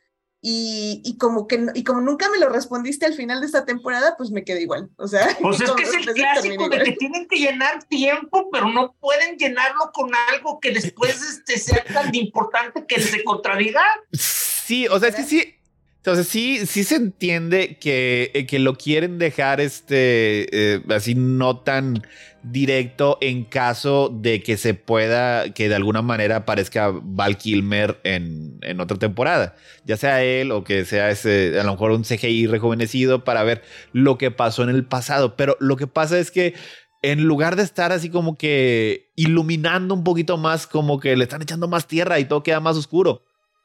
y, y, como que y como nunca me lo respondiste al final de esta temporada, pues me quedé igual. O sea, pues es que es el clásico de que tienen que llenar tiempo, pero no pueden llenarlo con algo que después este, sea tan importante que se contradiga. Sí, o sea, es que sí entonces sí, sí se entiende que, eh, que lo quieren dejar este eh, así no tan directo en caso de que se pueda, que de alguna manera aparezca Val Kilmer en, en otra temporada. Ya sea él o que sea ese, a lo mejor un CGI rejuvenecido para ver lo que pasó en el pasado. Pero lo que pasa es que en lugar de estar así como que iluminando un poquito más, como que le están echando más tierra y todo queda más oscuro.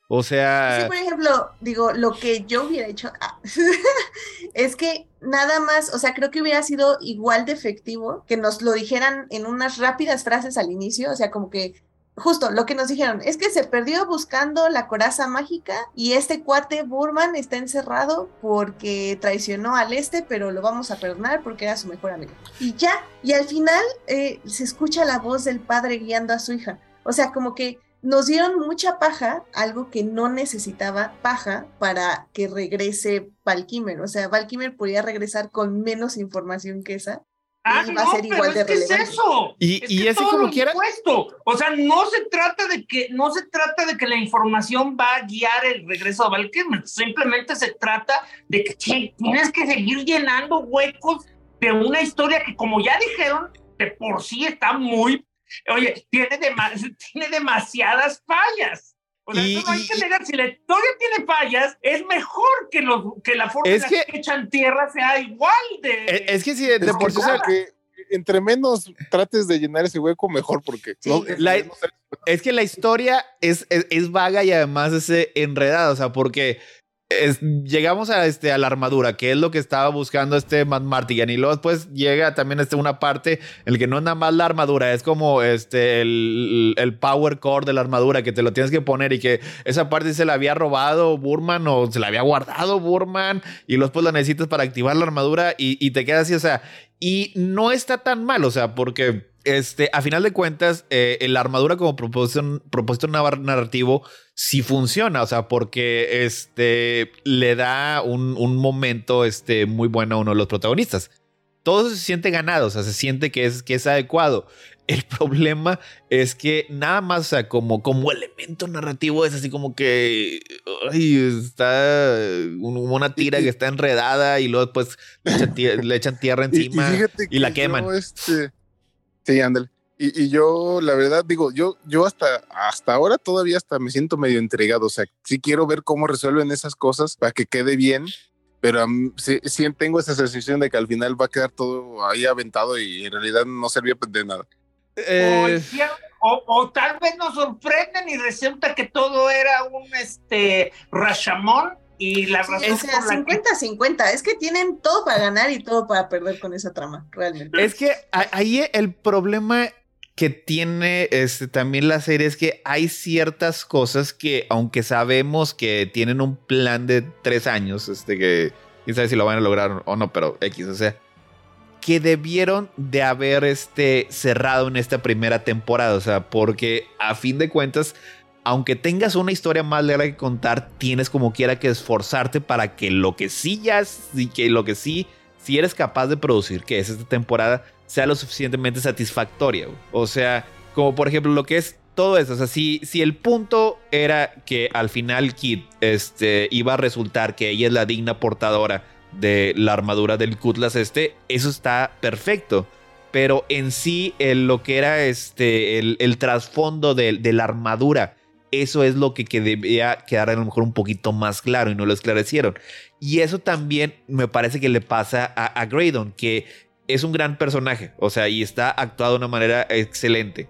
O sea. Sí, por ejemplo, digo, lo que yo hubiera hecho ah, es que nada más, o sea, creo que hubiera sido igual de efectivo que nos lo dijeran en unas rápidas frases al inicio, o sea, como que justo lo que nos dijeron es que se perdió buscando la coraza mágica y este cuate Burman está encerrado porque traicionó al este, pero lo vamos a perdonar porque era su mejor amigo. Y ya, y al final eh, se escucha la voz del padre guiando a su hija. O sea, como que nos dieron mucha paja, algo que no necesitaba paja para que regrese Valkymer. O sea, Valkymer podía regresar con menos información que esa. Ah, y va a ser igual de es es eso. Y, es como quiera. O sea, no se trata de que no se trata de que la información va a guiar el regreso a Valkymer. Simplemente se trata de que tienes que seguir llenando huecos de una historia que, como ya dijeron, de por sí está muy Oye, tiene, tiene demasiadas fallas. O sea, no hay que negar, si la historia tiene fallas, es mejor que, los, que la forma en que, echan tierra sea igual de... Es, que si de, por sí... Que entre menos trates de llenar ese hueco, mejor, porque... es que la historia es, es, es, vaga y además es enredada, o sea, porque llegamos a, este, a la armadura, que es lo que estaba buscando este Matt Martigan. Y luego después llega también este, una parte en la que no es nada más la armadura, es como este, el, el, power core de la armadura que te lo tienes que poner y que esa parte se la había robado Burman o se la había guardado Burman y después la necesitas para activar la armadura y, y te queda así, o sea, y no está tan mal, o sea, porque este, a final de cuentas, eh, la armadura como propósito, propósito narrativo sí funciona, o sea, porque este, le da un, un, momento este, muy bueno a uno de los protagonistas. Todo se siente ganado, o sea, se siente que es, que es adecuado. El problema es que nada más, o sea, como, como elemento narrativo es así como que ay, está una tira que está enredada y luego después le echan, tierra encima y, la queman. Este, Sí, ándale. Y, y, yo, la verdad, digo, yo, yo hasta, hasta ahora todavía hasta me siento medio entregado. O sea, sí quiero ver cómo resuelven esas cosas para que quede bien, pero sí, sí, tengo esa sensación de que al final va a quedar todo ahí aventado y en realidad no servía de nada. Eh, o, o, tal vez nos sorprenden y resulta que todo era un este Rashamón y la razón es 50-50, es que tienen todo para ganar y todo para perder con esa trama, realmente. Es que ahí el problema que tiene este, también la serie es que hay ciertas cosas que, aunque sabemos que tienen un plan de tres años, este que quién sabe si lo van a lograr o no, pero X, o sea, que debieron de haber este, cerrado en esta primera temporada, o sea, porque a fin de cuentas aunque tengas una historia más larga que contar, tienes como quiera que esforzarte para que lo que sí ya y que lo que sí, si eres capaz de producir, que es esta temporada, sea lo suficientemente satisfactoria. O sea, como por ejemplo lo que es todo eso. O sea, si, si el punto era que al final Kid este, iba a resultar que ella es la digna portadora de la armadura del Cutlass este, eso está perfecto. Pero en sí, lo que era este, el, trasfondo de, la armadura, eso es lo que, que, debía quedar a lo mejor un poquito más claro y no lo esclarecieron. Y eso también me parece que le pasa a, Graydon, que es un gran personaje, o sea, y está actuado de una manera excelente.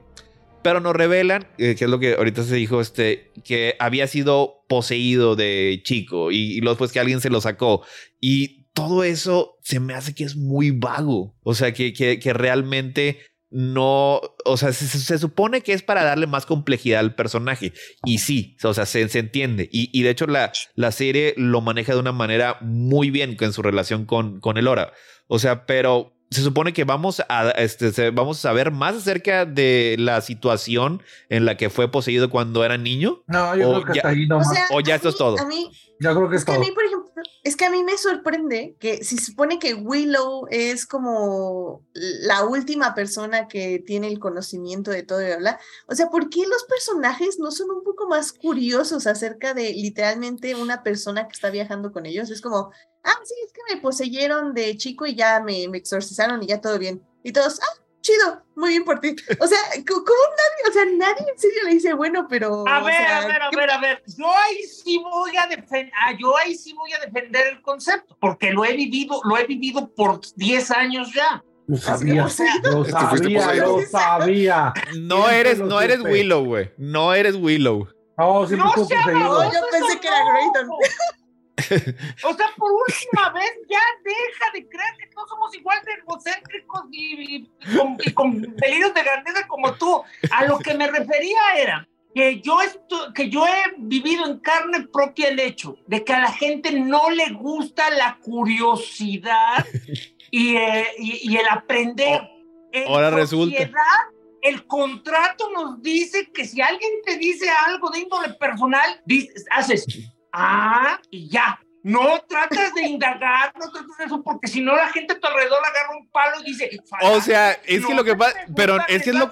Pero nos revelan, eh, que es lo que ahorita se dijo, este, que había sido poseído de chico y, luego después que alguien se lo sacó. Y todo eso se me hace que es muy vago. O sea, que, que, realmente no, o sea, se, supone que es para darle más complejidad al personaje. Y sí, o sea, se, entiende. Y, de hecho la, la serie lo maneja de una manera muy bien en su relación con, con el Hora. O sea, pero se supone que vamos a, este, vamos a saber más acerca de la situación en la que fue poseído cuando era niño. No, yo creo que ya, ahí O, ya esto es todo. A mí, yo creo que es, todo. a mí, por ejemplo, es que a mí me sorprende que si supone que Willow es como la última persona que tiene el conocimiento de todo y habla, o sea, ¿por qué los personajes no son un poco más curiosos acerca de literalmente una persona que está viajando con ellos? Es como, ah, sí, es que me poseyeron de chico y ya me exorcizaron y ya todo bien. Y todos, ah, chido, muy bien por ti. O sea, ¿cómo nadie, o sea, nadie en serio le dice, bueno, pero... A ver, a ver, a ver, a ver, yo ahí sí voy a defender, ah, yo ahí sí voy a defender el concepto, porque lo he vivido, lo he vivido por 10 años ya. Lo sabía, lo sabía, lo sabía. No eres, no eres Willow, güey. No eres Willow. No, sí, no, yo pensé que era Graydon. O sea, por última vez, ya deja de creer que todos somos igual de egocéntricos y, con, delirios de grandeza como tú. A lo que me refería era que yo, que yo he vivido en carne propia el hecho de que a la gente no le gusta la curiosidad y, eh, el aprender. Ahora resulta. El contrato nos dice que si alguien te dice algo de índole personal, dices, haces Ah, y ya. No tratas de indagar, no tratas de eso, porque si no la gente a tu alrededor agarra un palo y dice. O sea, es que lo que pasa, pero es que es lo,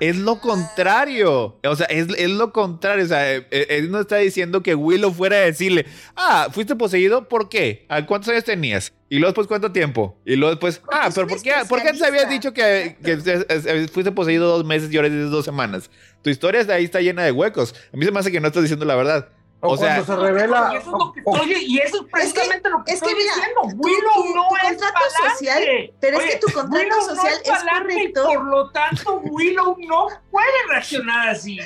es lo contrario. O sea, es, es lo contrario. O sea, eh, eh, él no está diciendo que Willow fuera a decirle, ah, fuiste poseído, ¿por qué? ¿Cuántos años tenías? Y luego después, ¿cuánto tiempo? Y luego después, ah, pero ¿por qué, ¿por qué antes habías dicho que, que, fuiste poseído dos meses y ahora dices dos semanas? Tu historia ahí está llena de huecos. A mí se me hace que no estás diciendo la verdad. O, sea, se revela. Y eso es, lo que, oye, y eso es precisamente lo que es estoy que mira, diciendo. Willow no es contrato social, pero es que tu contrato social es, correcto. por lo tanto, Willow no puede reaccionar así.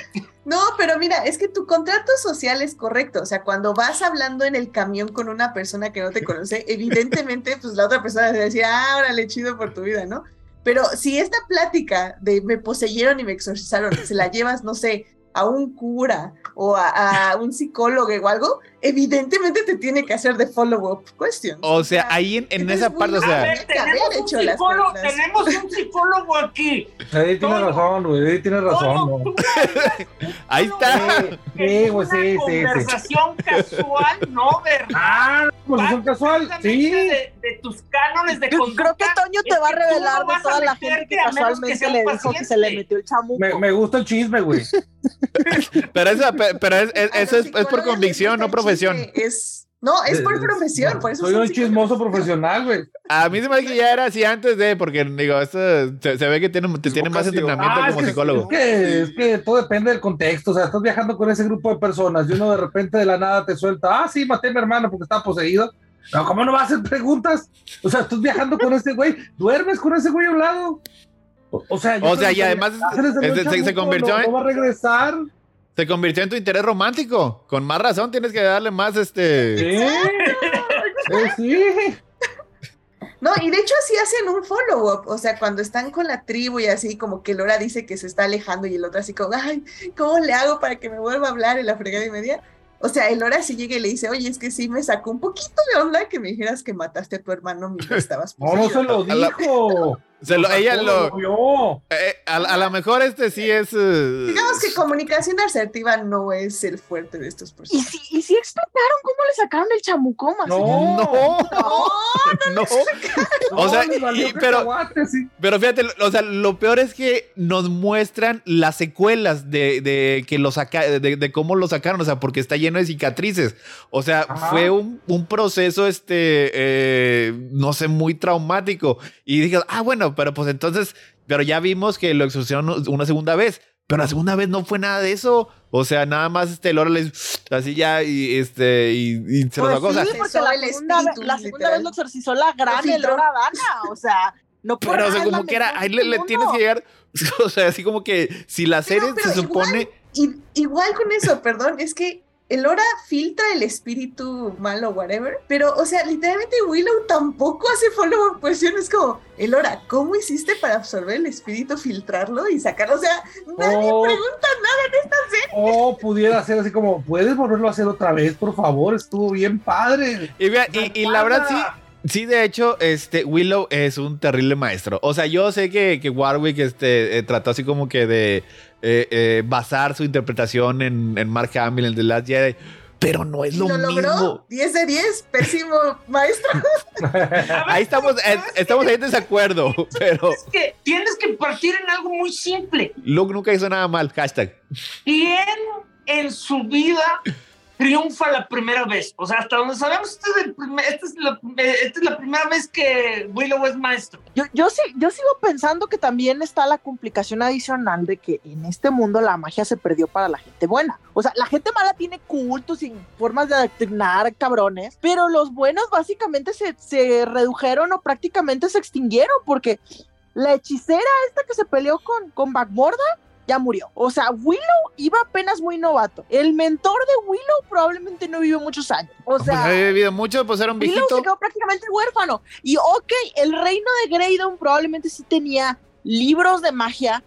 No, pero mira, es que tu contrato social es correcto. O sea, cuando vas hablando en el camión con una persona que no te conoce, evidentemente, pues la otra persona te decía, ah, órale, chido por tu vida, ¿no? Pero si esta plática de me poseyeron y me exorcizaron, se la llevas, no sé, a un cura o a, un psicólogo o algo, evidentemente te tiene que hacer de follow-up question. O sea, ahí en, esa parte, o sea... tenemos, un psicólogo, tenemos un psicólogo aquí. Ahí tiene razón, güey, ahí tiene razón. ahí está. Sí, güey, sí, sí. Conversación casual, ¿no? ¿Verdad? Ah, conversación casual, sí. De, tus cánones de conducta. Creo que Toño te va a revelar de toda la gente que casualmente le dijo que se le metió el chamuco. Me, me gusta el chisme, güey. pero eso, pero es, eso es, por convicción, no profesión. Es, no, es por profesión. Por eso Soy un chismoso profesional, güey. A mí se me hace que ya era así antes de, porque digo, esto se, ve que tiene, tiene más entrenamiento ah, como psicólogo. Es que, es que todo depende del contexto. O sea, estás viajando con ese grupo de personas y uno de repente de la nada te suelta, ah, sí, maté a mi hermano porque estaba poseído. No, ¿cómo no vas a hacer preguntas? O sea, estás viajando con ese güey, duermes con ese güey a un lado. O, sea, o sea y además se, convirtió en. va a regresar. Se convirtió en tu interés romántico. Con más razón tienes que darle más este. Sí. Eh, sí. No, y de hecho así hacen un follow-up, o sea, cuando están con la tribu y así como que Lora dice que se está alejando y el otro así como, ay, ¿cómo le hago para que me vuelva a hablar en la fregada y media? O sea, el hora sí llega y le dice, oye, es que sí me sacó un poquito de onda que me dijeras que mataste a tu hermano mientras estabas No, no se lo dijo. Se lo, ella lo. Eh, a, lo mejor este sí es. Eh, Digamos que comunicación asertiva no es el fuerte de estos personajes. Y si, sí explicaron cómo le sacaron el chamucón. así. No. No, no. O sea, y- pero, sí. pero fíjate, o sea, lo peor es que nos muestran las secuelas de, de que lo saca, de, de cómo lo sacaron, o sea, porque está lleno de cicatrices. O sea, Ajá. fue un, un proceso, este, eh, no sé, muy traumático. Y dije, ah, bueno, pero pues entonces, pero ya vimos que lo exorcizieron una segunda vez. Pero la segunda vez no fue nada de eso. O sea, nada más este Lora les así ya y este y, y se lo Pues sacó. O sea, sí, porque la el segunda, espíritu, la segunda vez lo exorcizó la gran filtró. Elora Dana. O sea, no por Pero, o sea, como que era, ahí le, le tienes que llegar. O sea, así como que si la serie pero se supone. Igual con eso, perdón, es que Elora filtra el espíritu malo, whatever, pero, o sea, literalmente Willow tampoco hace follow-up question. Es como, Elora, ¿cómo hiciste para absorber el espíritu, filtrarlo y sacarlo? O sea, nadie Oh. pregunta nada en esta serie. O pudiera ser así como, ¿puedes volverlo a hacer otra vez, por favor? Estuvo bien padre. Y, vea, y- y la verdad sí. Sí, de hecho, este Willow es un terrible maestro. O sea, yo sé que, que Warwick este, eh, trató así como que de eh, eh, basar su interpretación en, en Mark Hamill, en The Last Jedi, pero no es Y lo, lo logró, mismo. 10 de 10, pésimo maestro. Ahí estamos, eh, estamos ahí en desacuerdo, pero Es que tienes que partir en algo muy simple. Luke nunca hizo nada mal. Hashtag. ¿Quién en su vida triunfa la primera vez? O sea, hasta donde sabemos, este es es la, primera vez que Willow es maestro. Yo, yo, sí, yo sigo pensando que también está la complicación adicional de que en este mundo la magia se perdió para la gente buena. O sea, la gente mala tiene cultos y formas de adoctrinar cabrones, pero los buenos básicamente se, se redujeron o prácticamente se extinguieron porque la hechicera esta que se peleó con, con Bagmorda ya murió. O sea, Willow iba apenas muy novato. El mentor de Willow probablemente no vivió muchos años. O Pues sea, había vivido mucho, pues era un Willow viejito. se quedó prácticamente huérfano. Y ok, el reino de Greydon probablemente sí tenía libros de magia,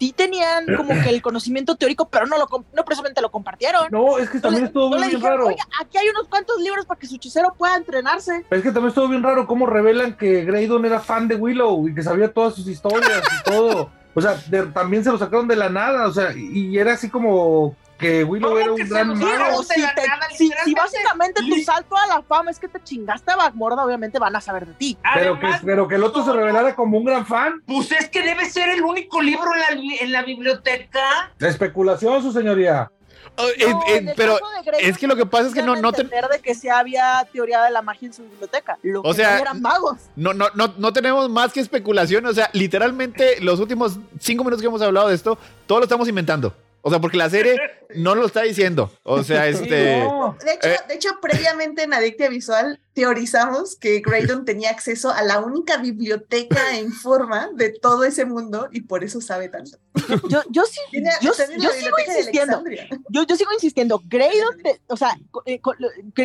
sí tenían como que el conocimiento teórico, pero no lo no precisamente lo compartieron. No, es que No también le- estuvo no bien dijeron, raro. oye, aquí hay unos cuantos libros para que su hechicero pueda entrenarse. Es que también estuvo bien raro cómo revelan que Graydon era fan de Willow y que sabía todas sus historias y todo. O sea, de- también se lo sacaron de la nada, o sea, y, y era así como que Willow ¿Cómo era que un gran mago. si, la te- nada, si- básicamente tu salto a la fama es que te chingaste a Bagmorda, obviamente van a saber de ti. Pero que, pero que el otro se revelara como un gran fan. pues es que debe ser el único libro en la, en la biblioteca. De especulación, su señoría. Oh, No, eh, pero es que lo que pasa es que no, no, te- entender de que sí había teoría de la magia en su biblioteca. Lo O que sea, no eran magos. no, no, no, no tenemos más que especulación. O sea, literalmente los últimos cinco minutos que hemos hablado de esto, todo lo estamos inventando. O sea, porque la serie no lo está diciendo. O sea, este. No. De hecho, Eh. de hecho, previamente en Adictia Visual teorizamos que Graydon tenía acceso a la única biblioteca en forma de todo ese mundo y por eso sabe tanto. Yo, yo sí, yo, yo sigo insistiendo. Yo, yo sigo insistiendo. Graydon, te- o sea, eh,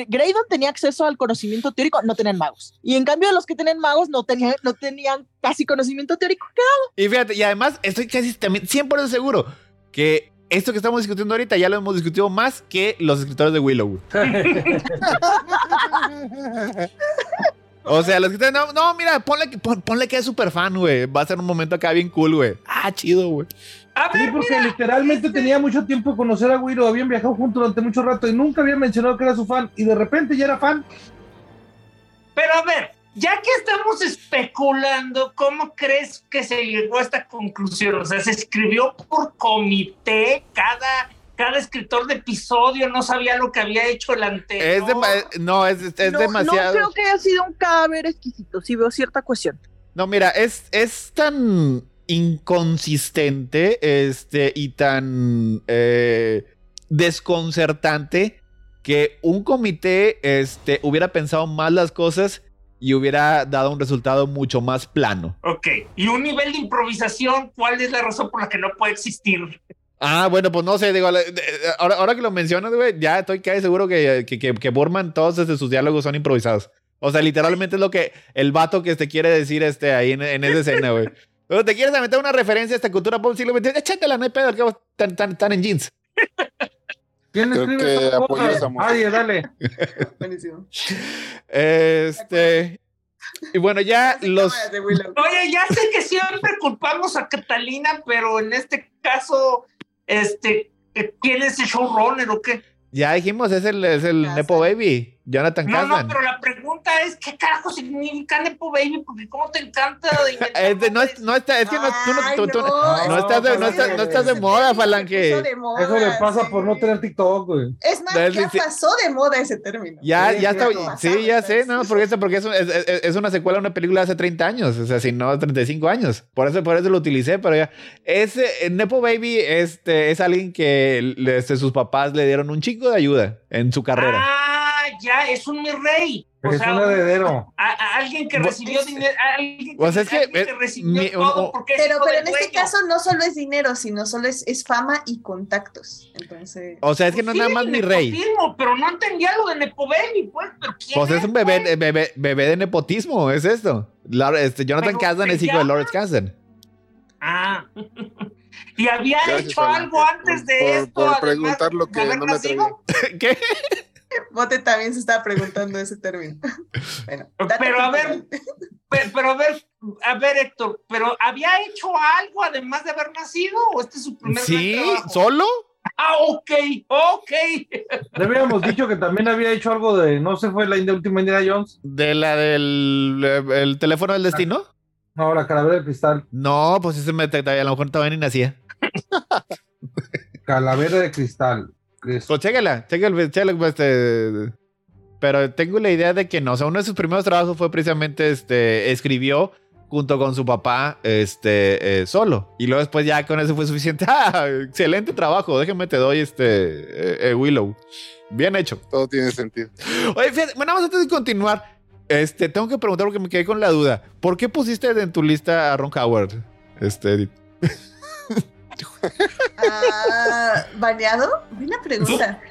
Graydon tenía acceso al conocimiento teórico, no tenían magos. Y en cambio, los que tenían magos no tenían, no tenían casi conocimiento teórico. Y fíjate, y además estoy casi también 100% seguro que esto que estamos discutiendo ahorita ya lo hemos discutido más que los escritores de Willow. O sea, los escritores, no, no, mira, ponle, que- pon- ponle que es súper fan, güey. Va a ser un momento acá bien cool, güey. Ah, chido, güey. A Sí, porque mira, literalmente este- tenía mucho tiempo de conocer a Willow, habían viajado juntos durante mucho rato y nunca había mencionado que era su fan y de repente ya era fan. Pero a ver, ya que estamos especulando, ¿cómo crees que se llegó a esta conclusión? O sea, se escribió por comité, cada, cada escritor de episodio no sabía lo que había hecho el anterior. Es dema- no, es, es no, demasiado. No creo que haya sido un cadáver exquisito. Sí veo cierta cuestión. No, mira, es, es tan inconsistente este, y tan eh, desconcertante que un comité este, hubiera pensado más las cosas y hubiera dado un resultado mucho más plano. Ok, y un nivel de improvisación, ¿cuál es la razón por la que no puede existir? Ah, bueno, pues no sé, digo, ahora, ahora que lo mencionas, güey, ya estoy casi seguro que, que, que, que Burman, todos desde sus diálogos son improvisados. O sea, literalmente es lo que el vato que te quiere decir este, ahí en, en esa escena, güey. Pero te quieres meter una referencia a esta cultura pop siglo XXI, échatela, no hay pedo, tan, tan, tan en jeans. ¿Quién Creo escribe que esa música. Nadie, dale. Buenísimo. Este. Y bueno, ya los. Oye, ya sé que siempre culpamos a Catalina, pero en este caso, este, ¿quién es el showrunner o qué? Ya dijimos, es el, es el. Nepo Baby. Jonathan No, no, pero la pregunta es, ¿qué carajo significa Nepo Baby? Porque cómo te encanta de inventar Es de- no, es, no está, es que no, tú no, Ay, tú- tú- no, no estás de, no estás, no estás de moda, Falange. De moda, Eso le pasa sí. por no tener TikTok, güey. Es más, ya pasó de moda ese término. Ya, Sí, ya está. Sí, ya sé, no, porque, eso- porque es, un- es, es- es una secuela de una película de hace 30 años, o sea, si no 35 años. Por eso, por eso lo utilicé, pero ya. Ese eh, Nepo Baby este, es alguien que este, sus papás le dieron un chico de ayuda en su carrera. Ah, ya, es un mi rey. O Es sea, un heredero. a- a alguien que recibió dinero, alguien, O sea, es que, alguien eh, recibió mi- todo porque es Pero, pero en este caso no solo es dinero, sino solo es, es fama y contactos. Entonces, O sea, es que no es nada más mi rey. nepotismo, Pero no entendía lo de Nepo Baby, pues. ¿pero quién Pues es un bebé, pues? bebé, bebé de nepotismo, es esto. Este, Jonathan se es hijo de Lawrence Kazan. Ah. y había Gracias, hecho Alan, algo por- antes de por- esto. por además preguntar lo que no me. ¿Qué? Bote también se estaba preguntando ese término. Bueno, Pero a ver, pero, pero a ver, a ver, Héctor, pero ¿había hecho algo además de haber nacido o este es su primer Sí, trabajo? solo. Ah, ok, ok. Le habíamos dicho que también había hecho algo de, no se fue la de última Indiana Jones. De la del eh, el teléfono del destino. No, la calavera de cristal. No, pues ese me, a lo mejor todavía ni nacía. Calavera de cristal. Es- Pues chéquela, chéquela, chéquela, pues, este, pero tengo la idea de que no, o sea, uno de sus primeros trabajos fue precisamente, este, escribió junto con su papá, este, eh, solo. Y luego después ya con eso fue suficiente. Ah, excelente trabajo, déjame te doy, este, eh, eh, Willow. Bien hecho. Todo tiene sentido. Oye, fíjate, bueno, vamos antes de continuar, este, tengo que preguntar porque me quedé con la duda. ¿Por qué pusiste en tu lista a Ron Howard, este, Edith? Ah, ¿Baneado? Buena pregunta.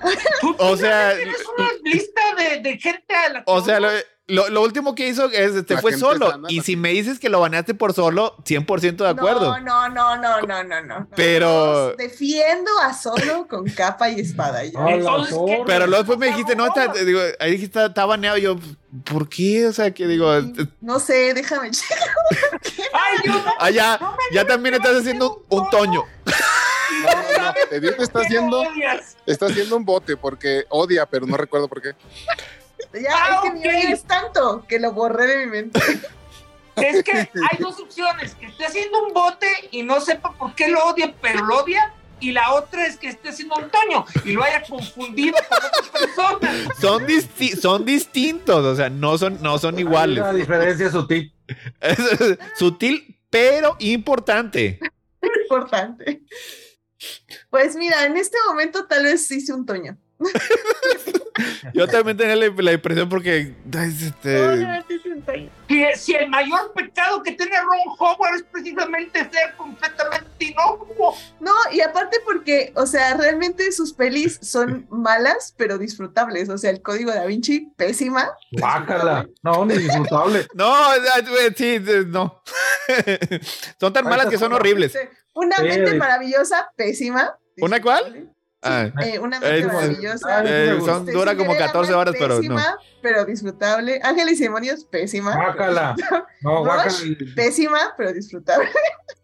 Tú- O sea, tienes una lista de, de gente a la que O sea, lo. Lo- lo último que hizo es, este, La fue solo. sana, y si me dices que lo baneaste por solo, 100% de acuerdo. No, no, no, no, no, no, no. Pero- Defiendo a Solo con capa y espada. Pero luego después me dijiste, no, está, digo, ahí dijiste, está, está baneado. Y yo, ¿por qué? O sea, que digo, este, No sé, déjame checar. Ay, Dios, ah, ya, no ya también estás haciendo un, un toño. No, no, no. Edith está ¿Por qué haciendo, está haciendo un bote porque odia, pero no recuerdo por qué. Ya, Ah, es que es tanto que lo borré de mi mente. Es que hay dos opciones, que esté haciendo un bote y no sepa por qué lo odia, pero lo odia, y la otra es que esté haciendo un toño y lo haya confundido con otra persona. Son, disti- son distintos, o sea, no son, no son Hay iguales. Una diferencia sutil. Es sutil, pero importante. Importante. Pues mira, en este momento tal vez hice un toño. Yo también tenía la, la impresión porque, este. Si, si el mayor pecado que tiene Ron Howard es precisamente ser completamente inocuo. No, y aparte porque, o sea, realmente sus pelis son malas, pero disfrutables. O sea, el código da Vinci, pésima. Bácala. No, ni disfrutable. no, sí, no. son tan malas que son horribles. Una mente de- maravillosa, pésima. ¿Una cuál? Ah, Eh, una mente Eh, maravillosa. eh, son, dura como Cinderella 14 Man, horas, pero no. Pésima, pero disfrutable. Ángeles y demonios, pésima. Bácala. No, Rush, bácala. Pésima, pero disfrutable.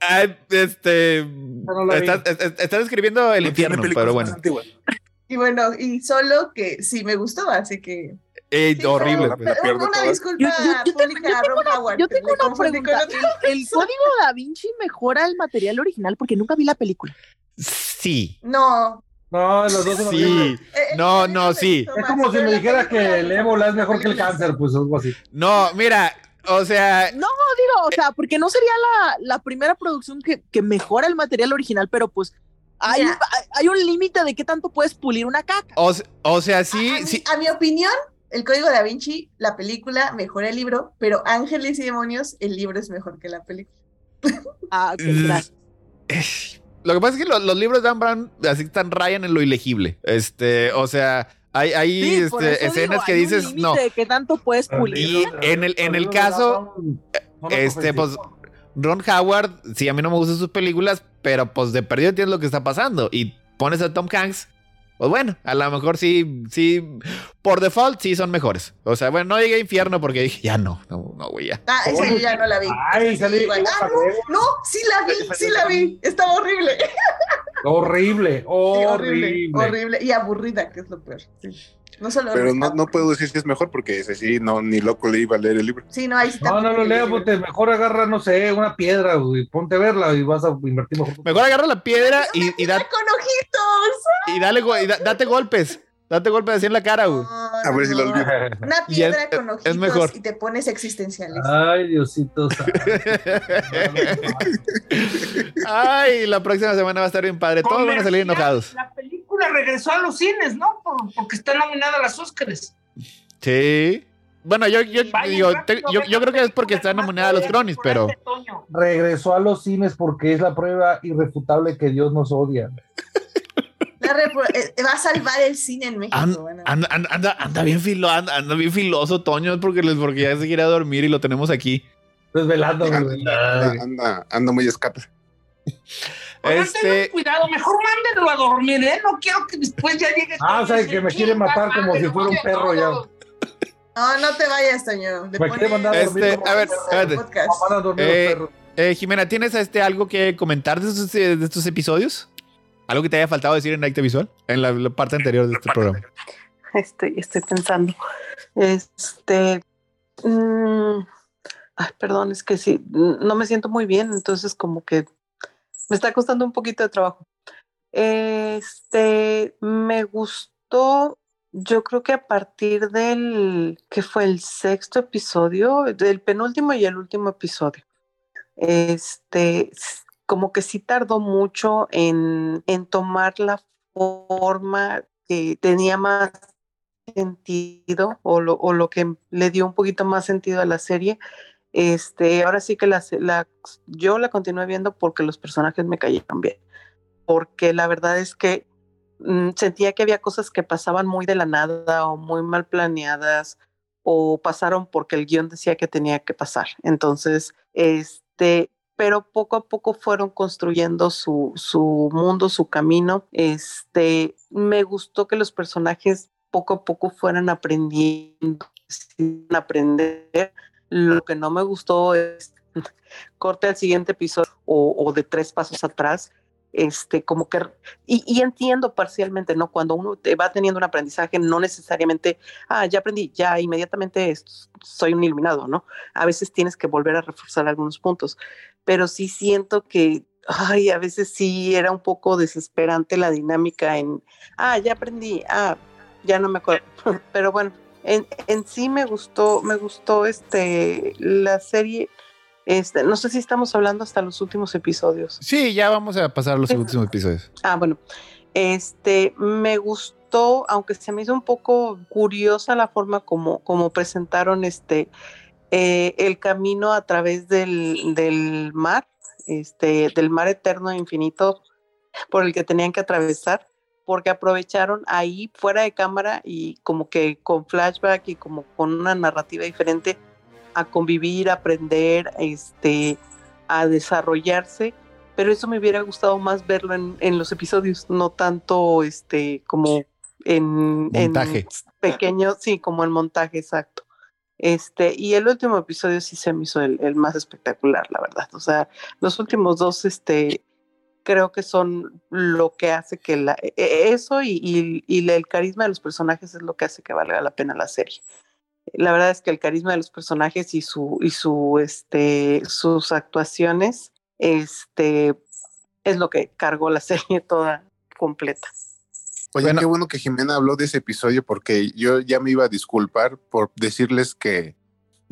Ah, este. no estás, es- estás describiendo el infierno, pero bueno. Y bueno, y solo que sí me gustó, así que. Eh, Sí, horrible. pero- pues. Una disculpa Yo- yo- yo tengo- pública yo tengo Ron una- Howard, Yo que tengo le una confundí con pregunta. otro. ¿El, el código da Vinci mejora el material original? Porque nunca vi la película. Sí. No. No, los dos son Sí. eh, No, eh, no, me sí. Es como si me película que el ébola es mejor que el cáncer, pues algo así. No, mira, o sea, No, digo, o sea, porque no sería la, la primera producción que, que mejora el material original, pero pues hay, Mira. hay- un límite de qué tanto puedes pulir una caca. o, o sea, a, sí, mi, sí. a mi opinión, el código da Vinci, la película mejora el libro, pero Ángeles y Demonios, el libro es mejor que la película. Ah, gracias. Lo que pasa es que los, los libros de Dan Brown así están rayan en lo ilegible. Este, o sea, hay, hay Sí, este, escenas digo, que hay dices, no. de qué tanto puedes pulir. Y en el- en el caso, este, pues, Ron Howard, sí, a mí no me gustan sus películas, pero pues de perdido entiendes lo que está pasando. Y pones a Tom Hanks, pues bueno, a lo mejor sí, sí, por default sí son mejores. O sea, bueno, no llegué a infierno porque dije, ya no, no, no, güey, ya. Ah, esa yo ya no la vi. Ay, Sí, salí. Ah, no, no, sí la vi, sí la vi. Estaba horrible. Horrible, Sí, horrible. horrible, horrible y aburrida, que es lo peor. Sí. No solo Pero no, no puedo decir si es mejor porque ese sí, no, ni loco le iba a leer el libro. Sí, no, ahí sí No, lo le leo, porque mejor agarra, no sé, una piedra, güey, ponte a verla y vas a invertir mejor. Mejor agarra la piedra y, y, da- ¡Con ojitos! y dale, y da- date golpes. Date golpes así en la cara, güey. No, A ver si lo olvido. Una Y piedra es- con es ojitos mejor. y te pones existenciales. Ay, Diosito. Ay, la próxima semana va a estar bien padre. Todos van a salir enojados. La película regresó a los cines, ¿no? Por- porque está nominada a las Óscares. Sí. Bueno, yo, yo, digo, te- yo, creo que es porque está nominada a los Cronis, pero. Regresó a los cines porque es la prueba irrefutable que Dios nos odia. Eh, va a salvar el cine en México. Bueno. anda, anda, anda, anda bien filo, anda, anda bien filoso, Toño, porque, les- porque ya se quiere dormir y lo tenemos aquí. Desvelando, güey. Anda, anda, anda muy escapa. Oigan, Este- tengan cuidado, mejor mándenlo a dormir, ¿eh? No quiero que después ya llegue. Ah, o sea, que me quiere matar como si fuera un perro ya. No, no te vayas. Le Me quiere mandar a dormir Este, como a ver, espérate. a dormir Eh, los perros. Eh, Jimena, ¿tienes este, algo que comentar de estos, eh, de estos episodios? ¿Algo que te haya faltado decir en Acta Visual? En la, la parte anterior de este programa. Estoy, estoy pensando. Este. mm, ay, perdón, es que sí, mm, no me siento muy bien, entonces como que me está costando un poquito de trabajo. Este, me gustó, yo creo que a partir del, que fue el sexto episodio, del penúltimo y el último episodio. Este, como que sí tardó mucho en, en tomar la forma que tenía más sentido o lo, o lo que le dio un poquito más sentido a la serie. Este, ahora sí que la, la- yo la continué viendo porque los personajes me cayeron bien. Porque la verdad es que mm, sentía que había cosas que pasaban muy de la nada o muy mal planeadas o pasaron porque el guion decía que tenía que pasar. Entonces, este, pero poco a poco fueron construyendo su, su mundo, su camino. Este, me gustó que los personajes poco a poco fueran aprendiendo, sin aprender. Lo que no me gustó es corte al siguiente episodio o, o de tres pasos atrás. Este, como que, y, y entiendo parcialmente, ¿no? Cuando uno te va teniendo un aprendizaje, no necesariamente, ah, ya aprendí, ya inmediatamente soy un iluminado, ¿no? A veces tienes que volver a reforzar algunos puntos, pero sí siento que, ay, a veces sí era un poco desesperante la dinámica en, ah, ya aprendí, ah, ya no me acuerdo, pero bueno, en, en sí me gustó, me gustó este, la serie, este, no sé si estamos hablando hasta los últimos episodios. Sí, ya vamos a pasar a los últimos episodios. Ah, bueno, este, me gustó, aunque se me hizo un poco curiosa la forma como, como presentaron este, eh, el camino a través del, del mar, este, del mar eterno e infinito por el que tenían que atravesar, porque aprovecharon ahí fuera de cámara y como que con flashback y como con una narrativa diferente a convivir, a aprender, este, a desarrollarse pero eso me hubiera gustado más verlo en, en los episodios, no tanto este como en, en Montaje. pequeño, sí, como el montaje exacto. Este, y el último episodio sí se me hizo el, el más espectacular, la verdad. O sea, los últimos dos, este, creo que son lo que hace que la, e- e- eso y, y- y el carisma de los personajes es lo que hace que valga la pena la serie. La verdad es que el carisma de los personajes y su, y su, este, sus actuaciones, este, es lo que cargó la serie toda completa. Oye, Bueno. qué bueno que Jimena habló de ese episodio porque yo ya me iba a disculpar por decirles que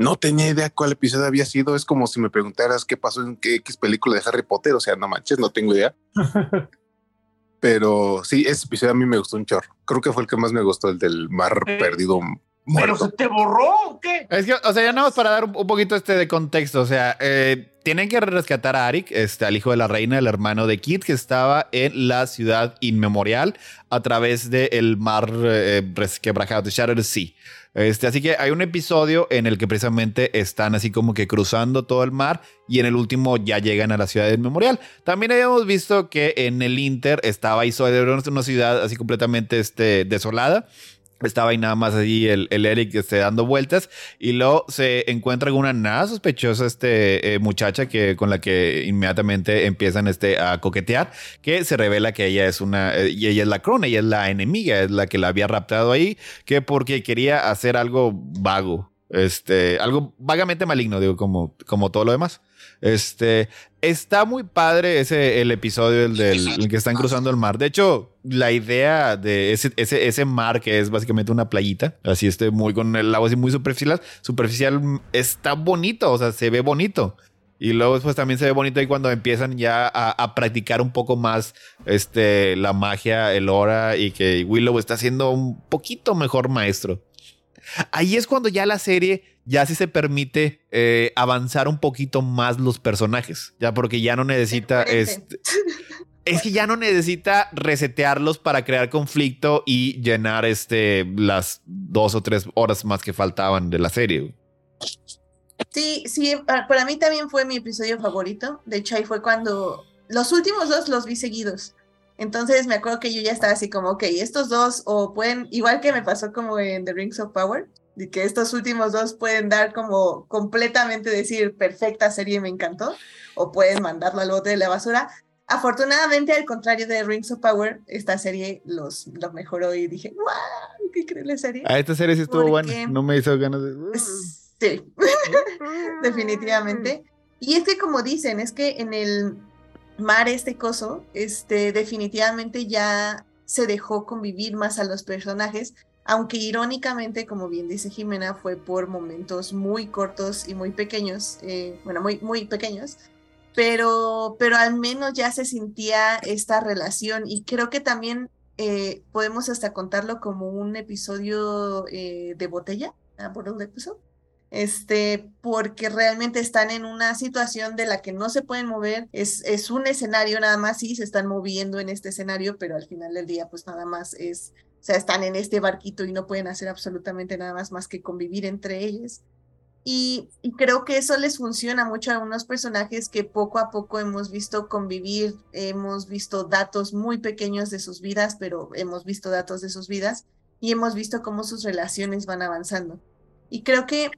no tenía idea cuál episodio había sido. Es como si me preguntaras qué pasó en qué X película de Harry Potter. O sea, no manches, no tengo idea. Pero sí, ese episodio a mí me gustó un chorro. Creo que fue el que más me gustó, el del mar Eh, perdido ¿Pero se te borró o qué? Es que, o sea, ya nada más para dar un, un poquito este de contexto. O sea, eh, tienen que rescatar a Arik, este, al hijo de la reina, el hermano de Kit, que estaba en la ciudad inmemorial a través del mar eh, resquebrajado, de Shattered Sea. Este, así que hay un episodio en el que precisamente están así como que cruzando todo el mar y en el último ya llegan a la ciudad inmemorial. También habíamos visto que en el Inter estaba era una ciudad así completamente este, desolada estaba ahí nada más allí el, el Eric este, dando vueltas y luego se encuentra con una nada sospechosa este, eh, muchacha que, con la que inmediatamente empiezan este, a coquetear, que se revela que ella es una, eh, y ella es la crona, ella es la enemiga, es la que la había raptado ahí, que porque quería hacer algo vago, este, algo vagamente maligno, digo, como, como todo lo demás. Este está muy padre ese el episodio el del el que están cruzando el mar. De hecho, la idea de ese, ese, ese mar que es básicamente una playita, así este muy con el agua así muy superficial, superficial está bonito, o sea, se ve bonito. Y luego después también se ve bonito ahí cuando empiezan ya a, a, practicar un poco más este, la magia, el hora y que Willow está siendo un poquito mejor maestro. Ahí es cuando ya la serie ya sí se permite eh, avanzar un poquito más los personajes, ya porque ya no necesita este, es que ya no necesita resetearlos para crear conflicto y llenar este las dos o tres horas más que faltaban de la serie. Sí, sí, para mí también fue mi episodio favorito. De hecho, ahí fue cuando los últimos dos los vi seguidos. Entonces me acuerdo que yo ya estaba así como, ok, estos dos o pueden, igual que me pasó como en The Rings of Power, de que estos últimos dos pueden dar como completamente decir, perfecta serie, me encantó, o pueden mandarlo al bote de la basura. Afortunadamente, al contrario de Rings of Power, esta serie los, los mejoró y dije, wow, qué increíble serie. Ah, esta serie sí estuvo Porque... buena, no me hizo ganas de... Sí, definitivamente. Y es que como dicen, es que en el mar este coso, este, definitivamente ya se dejó convivir más a los personajes, aunque irónicamente, como bien dice Jimena, fue por momentos muy cortos y muy pequeños, eh, bueno, muy, muy pequeños, pero, pero al menos ya se sentía esta relación y creo que también eh, podemos hasta contarlo como un episodio eh, de botella, por un episodio este, porque realmente están en una situación de la que no se pueden mover, es, es un escenario nada más, sí, se están moviendo en este escenario, pero al final del día pues nada más es, o sea, están en este barquito y no pueden hacer absolutamente nada más más que convivir entre ellos. Y, y, creo que eso les funciona mucho a unos personajes que poco a poco hemos visto convivir, hemos visto datos muy pequeños de sus vidas, pero hemos visto datos de sus vidas y hemos visto cómo sus relaciones van avanzando. Y creo que